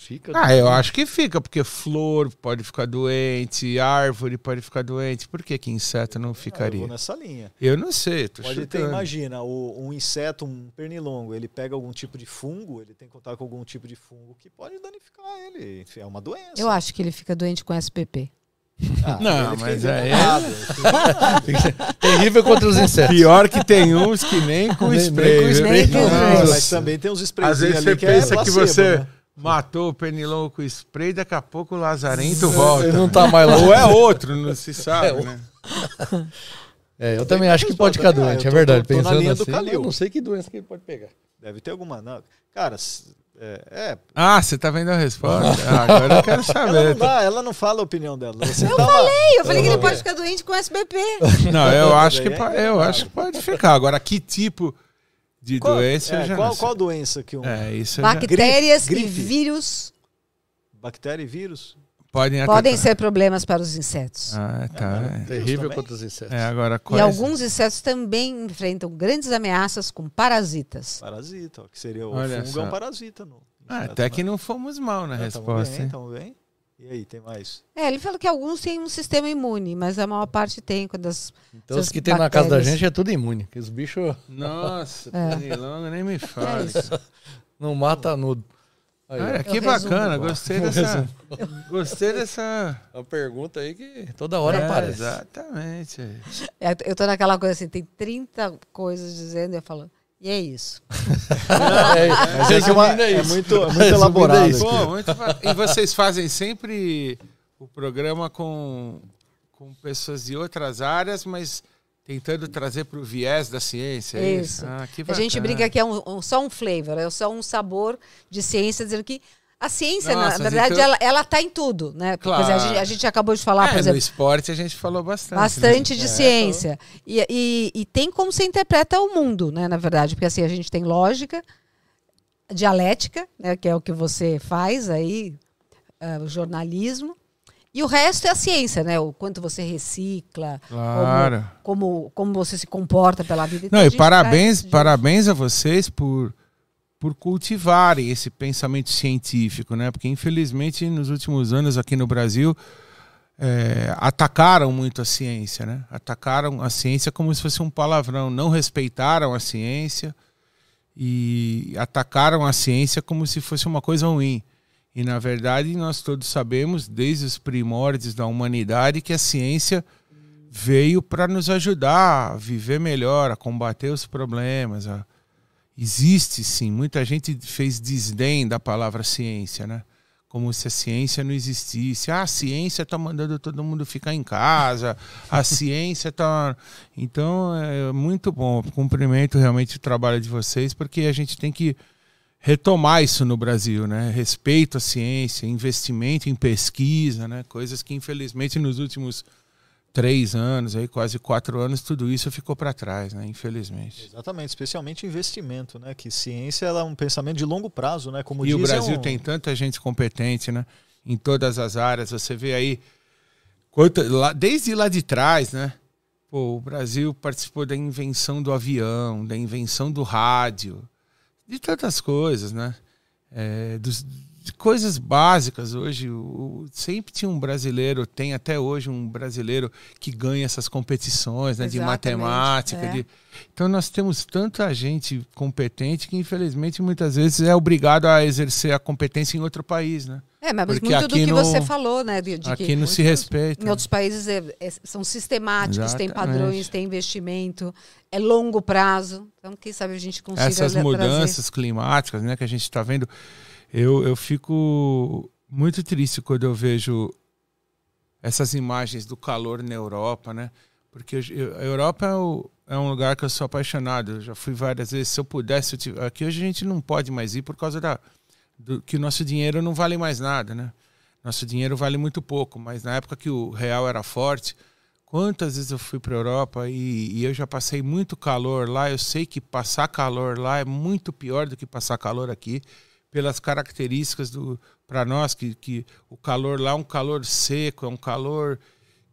Fica. Ah, eu acho que fica, porque flor pode ficar doente, árvore pode ficar doente. Por que, que inseto não Ah, eu ficaria? vou nessa linha. Eu não sei, tô Pode ter, imagina, o- um inseto, um pernilongo, ele pega algum tipo de fungo, ele tem contato com algum tipo de fungo que pode danificar ele. Enfim, É uma doença. Eu acho que ele fica doente com SPP. Ah, Não, ele mas é- envenenado. Terrível contra os insetos. Pior que tem uns que nem com Nem- nem spray. com viu? spray. Nem com spray. Mas também tem uns Às sprayzinhos vezes ali você que pensa é que placebo, você né? Matou o pernilongo com spray, daqui a pouco o lazarento volta. Ele não tá mais lá. Ou é outro, não se sabe, É, né? É, eu também acho que pode ficar doente, é verdade. tô- tô na Pensando assim, Calil. eu não sei que doença que ele pode pegar. Deve ter alguma. Não. Cara, é, é, Ah, você tá vendo a resposta? Ah, agora eu quero ela, saber. não dá, ela não fala a opinião dela. Você Eu falei, eu falei que ele Não, pode é. ficar doente com SBP. Não, eu acho que, é eu acho que pode ficar. Agora, que tipo de Qual, doença é, eu já qual, não sei. qual doença que um. É, isso já... Bactérias Gripe. e vírus Bactéria e vírus? podem podem ser problemas para os insetos. Ah, tá. É, é. Terrível contra os insetos. É, agora E alguns insetos também enfrentam grandes ameaças com parasitas. Parasita, ó, que seria o Olha fungo só. é um parasita. No, Ah, inseto, até né? que não fomos mal na Ah, tamo resposta. bem, hein? tamo bem. E aí, tem mais? É, ele falou que alguns têm um sistema imune, mas a maior parte tem quando as Então, os que tem na casa da gente é tudo imune. Que os bichos Nossa, É. pernilongo, nem me fale. isso. não matam nudo. Aí. Olha, que resumo. bacana, gostei dessa. Gostei dessa. É uma pergunta aí que toda hora É, aparece. Exatamente. É, Eu tô naquela coisa assim, tem 30 coisas dizendo, e eu falo, e é isso. É, é, que uma- é é isso. muito, é muito Resumindo, elaborado. é isso. Pô, muito E vocês fazem sempre o programa com, com pessoas de outras áreas, mas tentando trazer para o viés da ciência. é Isso. Ah, que A gente brinca que é um- um- só um flavor, é só um sabor de ciência, dizendo que a ciência, na- Nossa, na, verdade, então- ela, ela tá em tudo, né? Claro. exemplo, a, gente, a gente acabou de falar, É, por no exemplo, esporte a gente falou bastante. bastante né? de ciência. E, e, e tem como você interpreta o mundo, né, na verdade, porque assim, a gente tem lógica, dialética, né, que é o que você faz aí, ah, o jornalismo, e o resto é a ciência, né? O quanto você recicla, Claro. como, como você se comporta pela vida. Então, Não, e parabéns, parabéns a vocês por, por cultivarem esse pensamento científico, né? Porque infelizmente nos últimos anos aqui no Brasil é, atacaram muito a ciência, né? Atacaram a ciência como se fosse um palavrão, não respeitaram a ciência e atacaram a ciência como se fosse uma coisa ruim. E na verdade nós todos sabemos, desde os primórdios da humanidade, que a ciência veio para nos ajudar a viver melhor, a combater os problemas. a- Existe sim, muita gente fez desdém da palavra ciência, né? Como se a ciência não existisse. Ah, a ciência está mandando todo mundo ficar em casa, a ciência está. Então é muito bom. Cumprimento realmente o trabalho de vocês, porque a gente tem que retomar isso no Brasil, né? Respeito à ciência, investimento em pesquisa, né? Coisas que infelizmente nos últimos três anos, aí quase quatro anos, tudo isso ficou para trás, né? Infelizmente. Exatamente, especialmente investimento, né? Que ciência ela é um pensamento de longo prazo, né? Como E o dizem, Brasil um- tem tanta gente competente, né? em todas as áreas. Você vê aí, quanto, lá, desde lá de trás, né? Pô, o Brasil participou da invenção do avião, da invenção do rádio, de tantas coisas, né? É, dos, coisas básicas hoje. O, sempre tinha um brasileiro, tem até hoje um brasileiro que ganha essas competições né, de matemática. é. de- Então nós temos tanta gente competente que infelizmente muitas vezes é obrigado a exercer a competência em outro país, né? É, mas Porque muito do que não- você falou, né? De, de Aqui não se respeita. Em outros países é- é- são sistemáticos, tem Exatamente. padrões, tem investimento, é longo prazo. Então, quem sabe a gente consiga essas mudanças climáticas né, que a gente está vendo, eu, eu fico muito triste quando eu vejo essas imagens do calor na Europa, né? Porque eu- a Europa é, o- é um lugar que eu sou apaixonado. Eu já fui várias vezes. Se eu pudesse, eu tive- aqui hoje a gente não pode mais ir por causa da do, que o nosso dinheiro não vale mais nada, né? Nosso dinheiro vale muito pouco, mas na época que o real era forte, quantas vezes eu fui para a Europa e, e eu já passei muito calor lá. Eu sei que passar calor lá é muito pior do que passar calor aqui, pelas características do para nós que, que o calor lá é um calor seco, é um calor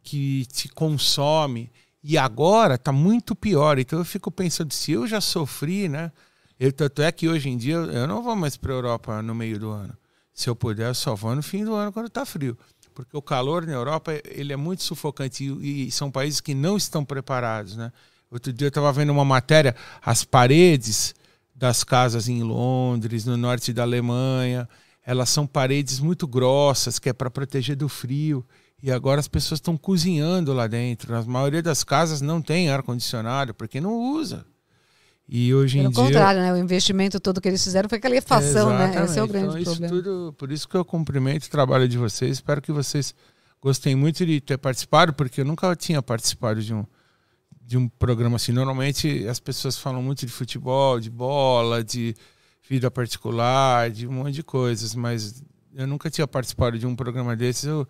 que te consome. E agora está muito pior. Então eu fico pensando, se eu já sofri, né? Eu, tanto é que hoje em dia eu não vou mais para a Europa no meio do ano. Se eu puder, eu só vou no fim do ano quando está frio. Porque o calor na Europa ele é muito sufocante e, e são países que não estão preparados. Né? Outro dia eu estava vendo uma matéria, as paredes das casas em Londres, no norte da Alemanha, elas são paredes muito grossas, que é para proteger do frio. E agora as pessoas estão cozinhando lá dentro. A maioria das casas não tem ar-condicionado, porque não usa. E hoje Pelo em dia. contrário, né? O investimento todo que eles fizeram foi calefação, né? Esse é o Exatamente. grande Então, isso problema. tudo- por isso que eu cumprimento o trabalho de vocês. Espero que vocês gostem muito de ter participado, porque eu nunca tinha participado de um, de um programa assim. Normalmente as pessoas falam muito de futebol, de bola, de vida particular, de um monte de coisas, mas eu nunca tinha participado de um programa desses. Eu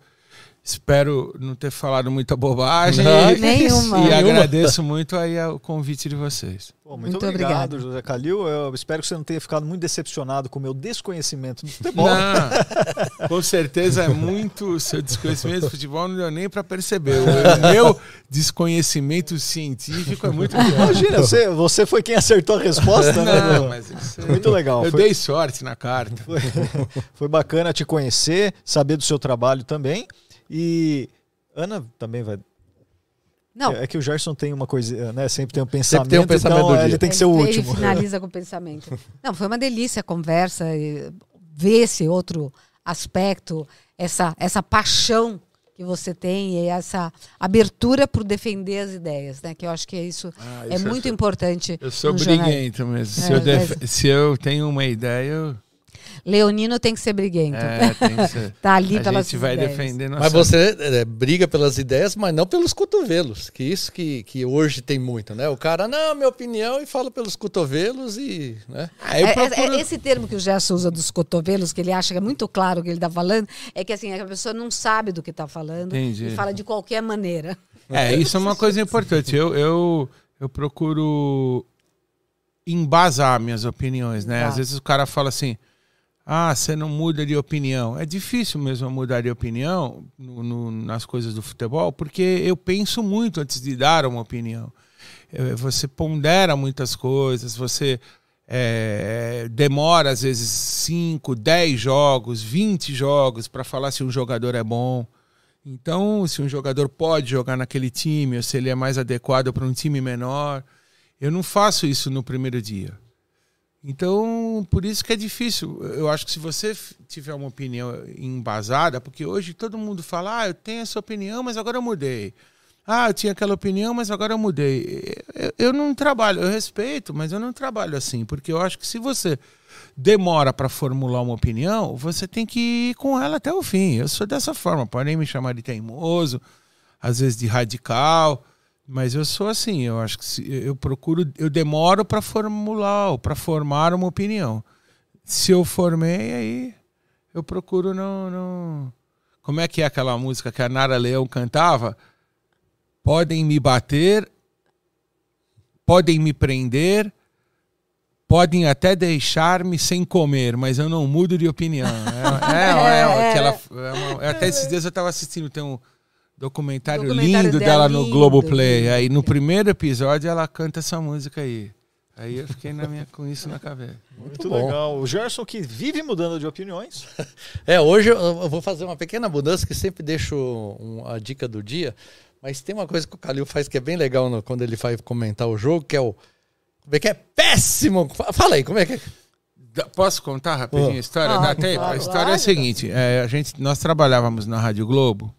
espero não ter falado muita bobagem. Não, e, nenhuma. e Nenhuma. agradeço muito aí o convite de vocês. Pô, muito, Muito obrigado, obrigada. José Calil. Eu espero que você não tenha ficado muito decepcionado com o meu desconhecimento do futebol. Não, com certeza é muito. Seu desconhecimento do futebol não deu nem para perceber. O meu desconhecimento científico é muito pior. Imagina, você, você foi quem acertou a resposta, né? Não, mas isso é- Muito legal. Eu Foi, dei sorte na carta. foi, foi bacana te conhecer, saber do seu trabalho também. E Ana também vai. Não, É que o Gerson tem uma coisa, né? Sempre tem um pensamento, tem um pensamento então do ele dia. tem que ser o ele- último. Ele finaliza com o pensamento. Não, foi uma delícia a conversa, e ver esse outro aspecto, essa, essa paixão que você tem e essa abertura por defender as ideias, né? Que eu acho que é isso, Ah, é isso eu muito sou- importante. Eu sou briguento. Se, É, eu def- mas- se eu tenho uma ideia, eu. Leonino tem que ser briguento. É, tem que ser. Tá ali a pelas gente vai ideias. defender nossa Mas você é, briga pelas ideias, mas não pelos cotovelos. Que isso que, que hoje tem muito, né? O cara, não, minha opinião, e fala pelos cotovelos e. Né? Eu É, é- procuro- é esse termo que o Gerson usa dos cotovelos, que ele acha que é muito claro o que ele está falando, é que assim, a pessoa não sabe do que está falando Entendi. e fala de qualquer maneira. É, isso é uma coisa importante. Eu, eu, eu procuro embasar minhas opiniões, né? Tá. Às vezes o cara fala assim, ah, você não muda de opinião. É difícil mesmo mudar de opinião no- no- nas coisas do futebol, porque eu penso muito antes de dar uma opinião. Eh, Você pondera muitas coisas, você eh, demora às vezes 5, 10 jogos, 20 jogos para falar se um jogador é bom. Então, se um jogador pode jogar naquele time, ou se ele é mais adequado para um time menor, eu não faço isso no primeiro dia. Então, por isso que é difícil. Eu acho que se você tiver uma opinião embasada, porque hoje todo mundo fala, ah, eu tenho essa opinião, mas agora eu mudei. Ah, eu tinha aquela opinião, mas agora eu mudei. Eu, eu não trabalho, eu respeito, mas eu não trabalho assim, porque eu acho que se você demora para formular uma opinião, você tem que ir com ela até o fim. Eu sou dessa forma. Podem me chamar de teimoso, às vezes de radical, mas eu sou assim. Eu acho que se, eu procuro, eu demoro para formular, para formar uma opinião. Se eu formei, aí eu procuro não, não. Como é que é aquela música que a Nara Leão cantava? Podem me bater, podem me prender, Podem até deixar-me sem comer, mas eu não mudo de opinião. É, é, é, aquela, é uma- até esses dias eu estava assistindo, tem um documentário, Documentário lindo dela, dela no lindo, Globoplay. lindo. Aí no primeiro episódio ela canta essa música aí. Aí eu fiquei na minha, com isso na cabeça. Muito bom. legal. O Gerson que vive mudando de opiniões. É, hoje eu vou fazer uma pequena mudança que sempre deixo um- a dica do dia. Mas tem uma coisa que o Calil faz que é bem legal no- quando ele vai comentar o jogo, que é o. Como é que é? Péssimo! Fa- Fala aí, como é que é? Posso contar rapidinho a história? Ah, Dá tempo? claro, a história é a claro. seguinte: é, a gente, nós trabalhávamos na Rádio Globo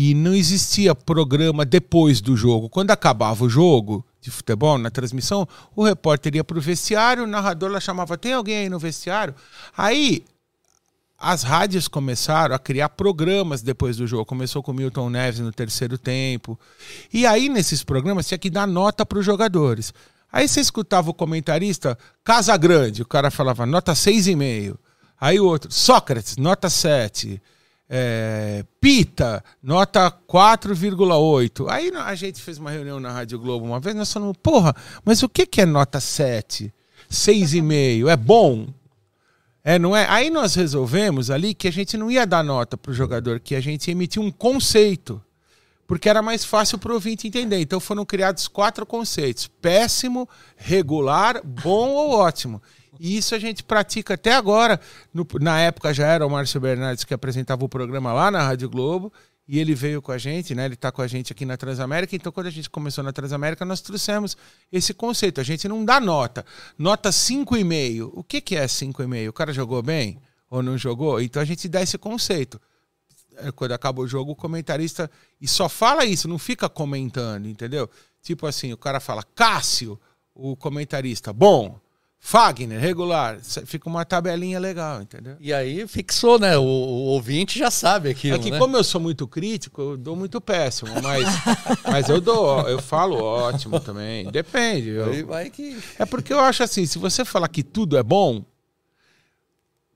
e não existia programa depois do jogo. Quando acabava o jogo de futebol, na transmissão, o repórter ia para o vestiário, o narrador lá chamava: tem alguém aí no vestiário? Aí as rádios começaram a criar programas depois do jogo. Começou com Milton Neves no terceiro tempo. E aí, nesses programas, tinha que dar nota para os jogadores. Aí você escutava o comentarista, Casa Grande, o cara falava nota 6,5. Aí o outro, Sócrates, nota 7. É, Pita, nota 4,8. Aí a gente fez uma reunião na Rádio Globo uma vez, nós falamos, porra, mas o que, que é nota 7? 6,5? É bom? É, não é? Aí nós resolvemos ali que a gente não ia dar nota pro jogador, que a gente ia emitir um conceito. Porque era mais fácil pro ouvinte entender. Então foram criados quatro conceitos: péssimo, regular, bom ou ótimo. E isso a gente pratica até agora. No- na época já era o Márcio Bernardes que apresentava o programa lá na Rádio Globo. E ele veio com a gente, né? Ele está com a gente aqui na Transamérica. Então, quando a gente começou na Transamérica, nós trouxemos esse conceito. A gente não dá nota. Nota 5,5. O que, que é 5,5? O cara jogou bem ou não jogou? Então a gente dá esse conceito. É, Quando acaba o jogo, o comentarista. E só fala isso, não fica comentando, entendeu? Tipo assim, o cara fala Cássio, o comentarista, bom. Fagner, regular. Fica uma tabelinha legal, entendeu? E aí fixou, né? O, o ouvinte já sabe aquilo. É que né? como eu sou muito crítico, eu dou muito péssimo, mas, mas eu dou, eu falo ótimo também. Depende. eu- Aí vai que. É porque eu acho assim, se você falar que tudo é bom,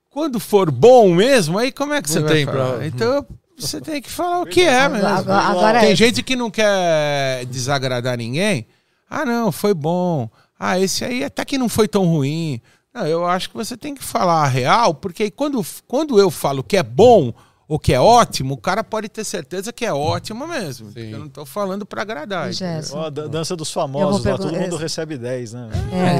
quando for bom mesmo, aí como é que Não você vai tem falar? pra- Então você tem que falar o que é mesmo. Agora, agora Tem é. gente que não quer desagradar ninguém. Ah, não, foi bom. Ah, esse aí até que não foi tão ruim. Não, eu acho que você tem que falar a real, porque quando, quando eu falo que é bom ou que é ótimo, o cara pode ter certeza que é ótimo mesmo. Eu não tô falando para agradar. Ó, dança dos famosos lá, todo mundo é- recebe 10, né?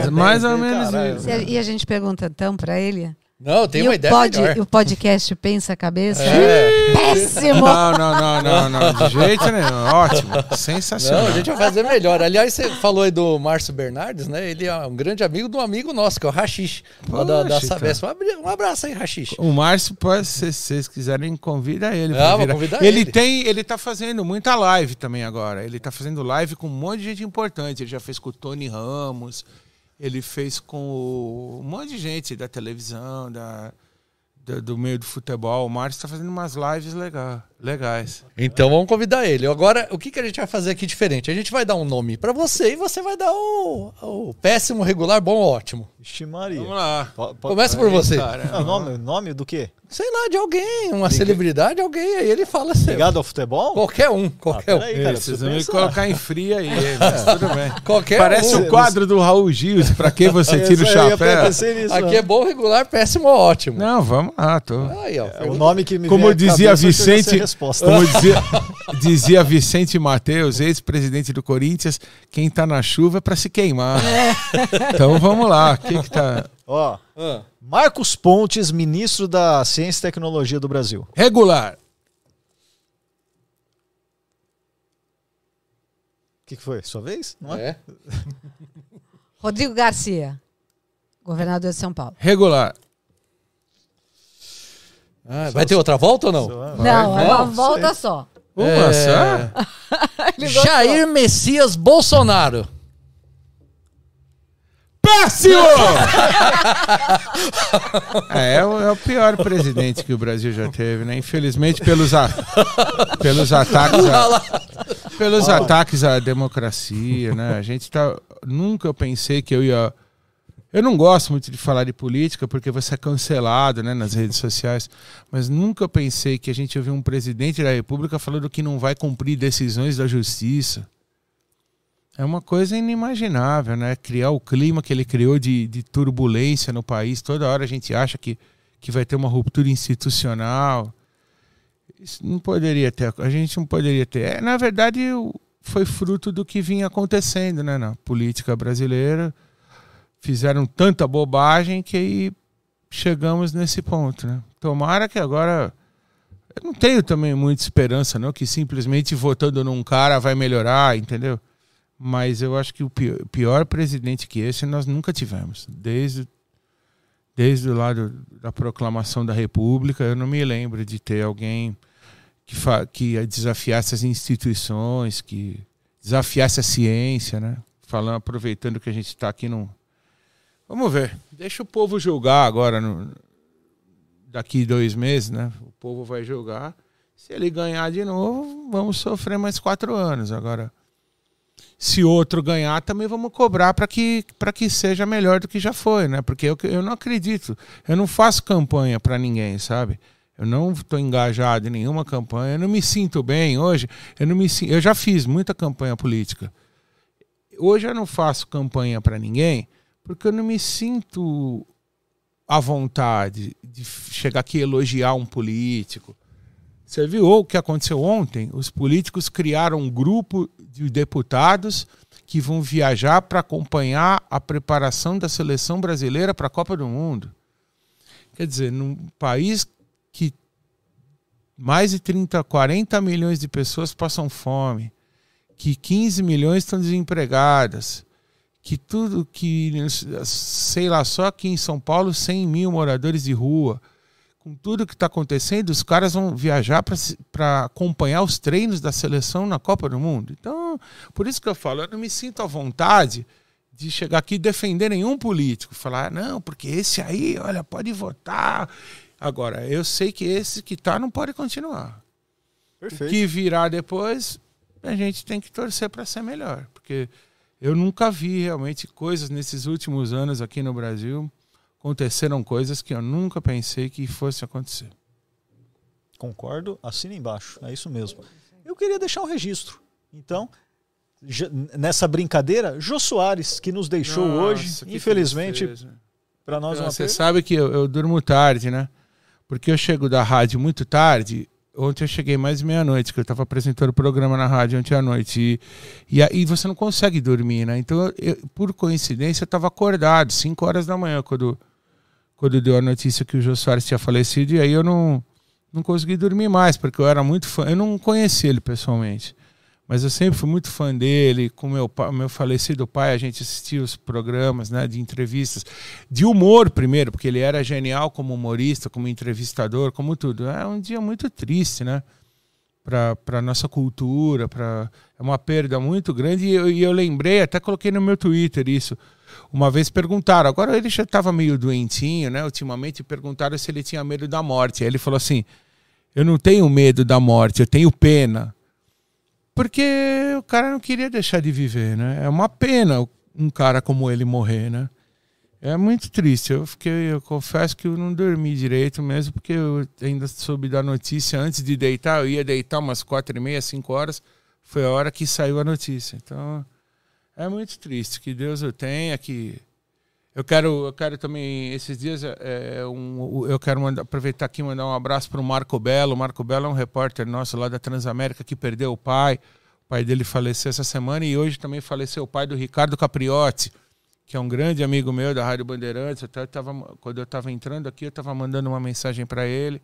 É, mais ou menos Caralho. isso. E a- E a gente pergunta então pra ele. Não, tem e uma ideia pod- melhor. o podcast Pensa a Cabeça? É. Péssimo! Não, não, não, não, não, de jeito nenhum. Ótimo, sensacional. Não, a gente vai fazer melhor. Aliás, você falou aí do Márcio Bernardes, né? Ele é um grande amigo de um amigo nosso, que é o Rachixe, lá da, da Sabesp. Um abra- abraço aí, Rachixe. O Márcio, pode, se vocês quiserem, convida ele. Ah, vou convidar ele. ele. tem, ele tá fazendo muita live também agora. Ele tá fazendo live com um monte de gente importante. Ele já fez com o Tony Ramos, ele fez com um monte de gente da televisão, da, da- do meio do futebol. O Márcio tá fazendo umas lives legal, legais. Então vamos convidar ele. Agora, o que, que a gente vai fazer aqui diferente? A gente vai dar um nome pra você e você vai dar o, o péssimo, regular, bom, ótimo. Ixi, Maria. Vamos lá. Po- po- Começa por você. Cara, Ah, nome, nome do quê? Sei lá, de alguém, uma celebridade, alguém aí, ele fala assim. Ligado ao futebol? Qualquer um, Ah, qualquer um. peraí, cara, preciso vão me colocar em fria aí, mas tudo bem. Qualquer Parece um. o quadro do Raul Gil, pra que você tira o aí chapéu. nisso, Aqui é bom, regular, péssimo, ótimo. Não, vamos lá, tô. Aí, ó. É o nome que me Como dizia cabeça, Vicente, resposta. como dizia, dizia Vicente Mateus, ex-presidente do Corinthians, quem tá na chuva é pra se queimar. Então vamos lá, o que que tá Ó, Ah. Marcos Pontes, ministro da Ciência e Tecnologia do Brasil. regular? O que, que foi? Sua vez? Não é? É. Rodrigo Garcia, governador de São Paulo. Regular. Ah, vai ter outra volta ou não? Só- não, é uma não, volta só. Uma É. só? Jair Messias Bolsonaro. Péssimo! é, é o, é o pior presidente que o Brasil já teve, né? Infelizmente, pelos, a- pelos ataques a- pelos ataques à democracia, né? A gente tá. Nunca eu pensei que eu ia. Eu não gosto muito de falar de política porque você é cancelado né, nas redes sociais, mas nunca pensei que a gente ouviu um presidente da República falando que não vai cumprir decisões da justiça. é uma coisa inimaginável, né? Criar o clima que ele criou de, de turbulência no país. Toda hora a gente acha que, que vai ter uma ruptura institucional. Isso não poderia ter. A gente não poderia ter. É, na verdade, foi fruto do que vinha acontecendo né, na política brasileira. Fizeram tanta bobagem que aí chegamos nesse ponto. Né? Tomara que agora. Eu não tenho também muita esperança, não, que simplesmente votando num cara vai melhorar, entendeu? Mas eu acho que o pior, pior presidente que esse nós nunca tivemos. Desde, desde o lado da proclamação da República, eu não me lembro de ter alguém que, que desafiasse as instituições, que desafiasse a ciência, né? Falando, aproveitando que a gente está aqui num. Vamos ver. Deixa o povo julgar agora, no- daqui dois meses, né? O povo vai julgar. Se ele ganhar de novo, vamos sofrer mais quatro anos. Agora, se outro ganhar, também vamos cobrar para que, que seja melhor do que já foi, né? Porque eu, eu não acredito. Eu não faço campanha para ninguém, sabe? Eu não estou engajado em nenhuma campanha. Eu não me sinto bem hoje. Eu não me Eu já fiz muita campanha política. Hoje eu não faço campanha para ninguém porque eu não me sinto à vontade de chegar aqui e elogiar um político. Você viu o que aconteceu ontem? Os políticos criaram um grupo de deputados que vão viajar para acompanhar a preparação da seleção brasileira para a Copa do Mundo. Quer dizer, num país que mais de 30, 40 milhões de pessoas passam fome, que 15 milhões estão desempregadas, que tudo que, sei lá, só aqui em São Paulo, 100 mil moradores de rua. Com tudo que está acontecendo, os caras vão viajar para acompanhar os treinos da seleção na Copa do Mundo. Então, por isso que eu falo, eu não me sinto à vontade de chegar aqui e defender nenhum político. Falar, não, porque esse aí, olha, pode votar. Agora, eu sei que esse que está não pode continuar. O Perfeito. que virar depois, a gente tem que torcer para ser melhor. Porque eu nunca vi realmente coisas nesses últimos anos aqui no Brasil. Aconteceram coisas que eu nunca pensei que fosse acontecer. Concordo, assina embaixo. É isso mesmo. Eu queria deixar um registro. Então, nessa brincadeira, Jô Soares, que nos deixou Nossa, hoje, infelizmente, para nós Então, uma Você perda. sabe que eu, eu durmo tarde, né? Porque eu chego da rádio muito tarde. Ontem eu cheguei mais meia-noite, que eu estava apresentando o programa na rádio ontem à noite. E, e aí você não consegue dormir, né? Então, eu- por coincidência, eu estava acordado, 5 horas da manhã, quando, quando deu a notícia que o Jô Soares tinha falecido. E aí eu não, não consegui dormir mais, porque eu era muito fã. Eu não conhecia ele pessoalmente. Mas eu sempre fui muito fã dele, com meu meu falecido pai, a gente assistia os programas, né, de entrevistas, de humor primeiro, porque ele era genial como humorista, como entrevistador, como tudo. É um dia muito triste, né, para para nossa cultura, para é uma perda muito grande. E eu, e eu lembrei, até coloquei no meu Twitter isso. Uma vez perguntaram, agora ele já estava meio doentinho, né? Ultimamente perguntaram se ele tinha medo da morte. Aí ele falou assim: Eu não tenho medo da morte, eu tenho pena. Porque o cara não queria deixar de viver, né? É uma pena um cara como ele morrer, né? É muito triste. Eu fiquei, eu confesso que eu não dormi direito mesmo, porque eu ainda soube da notícia antes de deitar. Eu ia deitar umas quatro e meia, cinco horas. Foi a hora que saiu a notícia. Então, é muito triste. Que Deus o tenha, que eu quero, eu quero também esses dias é, é, um, eu quero mandar, aproveitar aqui e mandar um abraço para o Marco Belo. O Marco Belo é um repórter nosso lá da Transamérica que perdeu o pai. O pai dele faleceu essa semana e hoje também faleceu o pai do Ricardo Capriotti, que é um grande amigo meu da Rádio Bandeirantes. Até eu tava, quando eu estava entrando aqui, eu estava mandando uma mensagem para ele,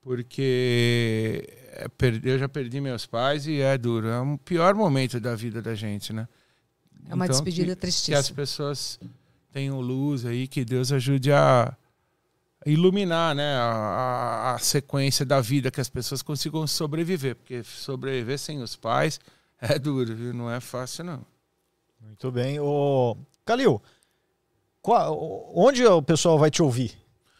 porque é, eu já perdi meus pais e é duro. É um pior momento da vida da gente, né? É uma despedida que, tristíssima. Que as pessoas tenham luz aí, que Deus ajude a iluminar né, a, a- sequência da vida, que as pessoas consigam sobreviver, porque sobreviver sem os pais é duro, viu? não é fácil não. Muito bem. Ô, Calil, qual- onde o pessoal vai te ouvir?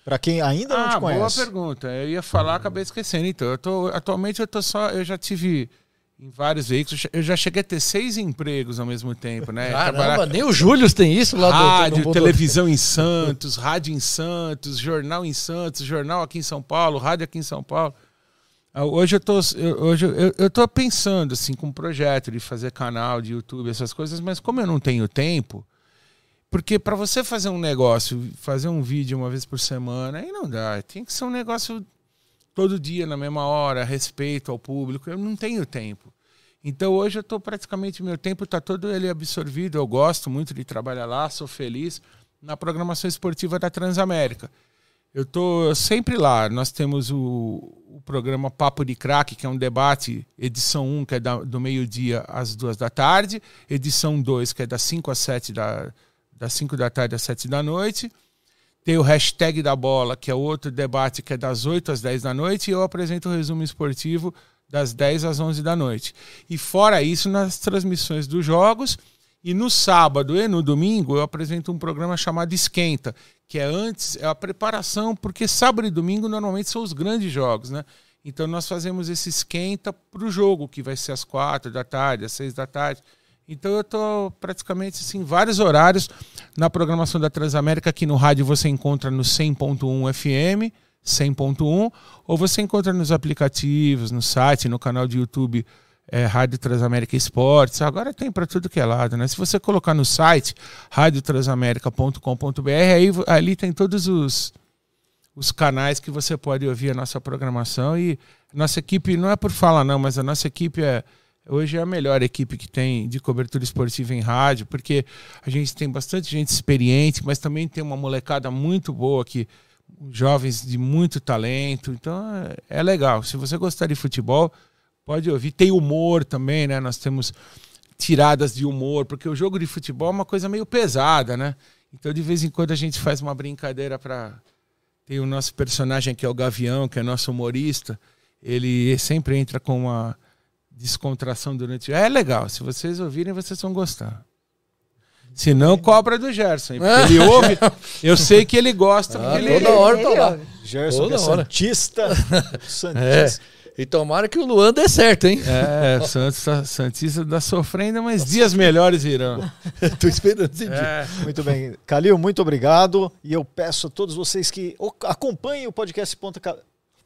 Para quem ainda não ah, te boa conhece. pergunta. Eu ia falar, acabei esquecendo. Então, eu tô, atualmente eu tô só, eu já tive em vários veículos, eu já cheguei a ter seis empregos ao mesmo tempo, né? Caramba, Trabalhar- nem o Júlio tem isso lá rádio, do, televisão em Santos, rádio em Santos, jornal em Santos, jornal aqui em São Paulo, rádio aqui em São Paulo. Ah, Hoje eu tô, hoje eu- eu tô pensando assim com um projeto de fazer canal de YouTube, essas coisas, mas como eu não tenho tempo, porque para você fazer um negócio, fazer um vídeo uma vez por semana, aí não dá. Tem que ser um negócio todo dia na mesma hora, respeito ao público. Eu não tenho tempo. Então hoje eu tô praticamente meu tempo está todo ele absorvido. Eu gosto muito de trabalhar lá, sou feliz na programação esportiva da Transamérica. Eu tô sempre lá. Nós temos o, o programa Papo de Craque, que é um debate, edição 1, que é da- do meio-dia às duas da tarde, edição 2, que é das 5 às 7 da, das 5 da tarde às 7 da noite. Tem o hashtag da bola, que é outro debate que é das 8 às 10 da noite, e eu apresento o resumo esportivo das 10 às 11 da noite. E fora isso, nas transmissões dos jogos, e no sábado e no domingo eu apresento um programa chamado Esquenta, que é antes, é a preparação, porque sábado e domingo normalmente são os grandes jogos, né? Então nós fazemos esse esquenta para o jogo, que vai ser às quatro da tarde, às seis da tarde. Então eu tô praticamente assim, vários horários na programação da Transamérica, aqui no rádio você encontra no 100.1 FM, 100.1, ou você encontra nos aplicativos, no site, no canal de YouTube é, Rádio Transamérica Esportes. Agora tem para tudo que é lado, né? Se você colocar no site radiotransamerica.com.br, aí ali tem todos os os canais que você pode ouvir a nossa programação e nossa equipe não é por falar não, mas a nossa equipe é hoje é a melhor equipe que tem de cobertura esportiva em rádio, porque a gente tem bastante gente experiente, mas também tem uma molecada muito boa aqui, jovens de muito talento. Então é, é legal. Se você gostar de futebol, pode ouvir. Tem humor também, né? Nós temos tiradas de humor, porque o jogo de futebol é uma coisa meio pesada, né? Então de vez em quando a gente faz uma brincadeira para tem o nosso personagem que é o Gavião, que é nosso humorista. Ele sempre entra com uma descontração durante. É legal. Se vocês ouvirem, vocês vão gostar. Se não, cobra do Gerson. ele ouve. Eu sei que ele gosta. Ah, ele, toda hora tô lá. Gerson, é hora. Santista. É. Santista. E tomara que o Luan dê certo, hein? É, o Santos, tá- Santista está sofrendo, mas dias melhores virão. Tô esperando esse dia. É. Muito bem. Calil, muito obrigado. E eu peço a todos vocês que acompanhem o podcast Ponta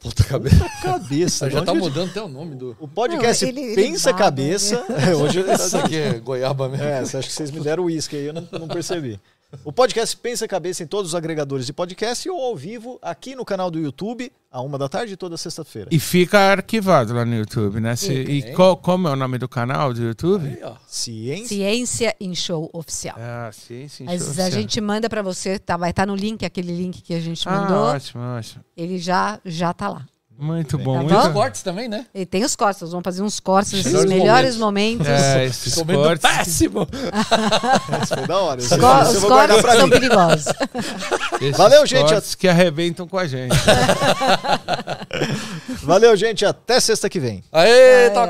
Puta cabeça. Cabeça. Já tá mudando até o nome do. O podcast Não, ele- ele Pensa baba, Cabeça. É, hoje eu- Isso aqui é goiaba mesmo. É, você acha que vocês me deram uísque aí, eu não, não percebi. O podcast Pensa Cabeça em todos os agregadores de podcast ou ao vivo aqui no canal do YouTube, a uma da tarde, toda sexta-feira. E fica arquivado lá no YouTube, né? Se- e qual, como é o nome do canal do YouTube? Aí, ó. Ciência. Ciência em Show Oficial. Ah, sim, sim. Mas show a oficial. gente manda pra você, tá, vai estar no link, aquele link que a gente Ah, mandou. ótimo, ótimo. Ele já já tá lá. Muito bom. Tá muito... bom? Os cortes também, né? E tem os cortes, nós vamos fazer uns cortes desses Melhores melhores momentos. É, esses Comendo cortes. péssimo. Isso foi da hora. Esse- esse eu os cortes são mim. perigosos. esses Valeu, gente. cortes que arrebentam com a gente. Valeu, gente. Até sexta que vem. Aê, toca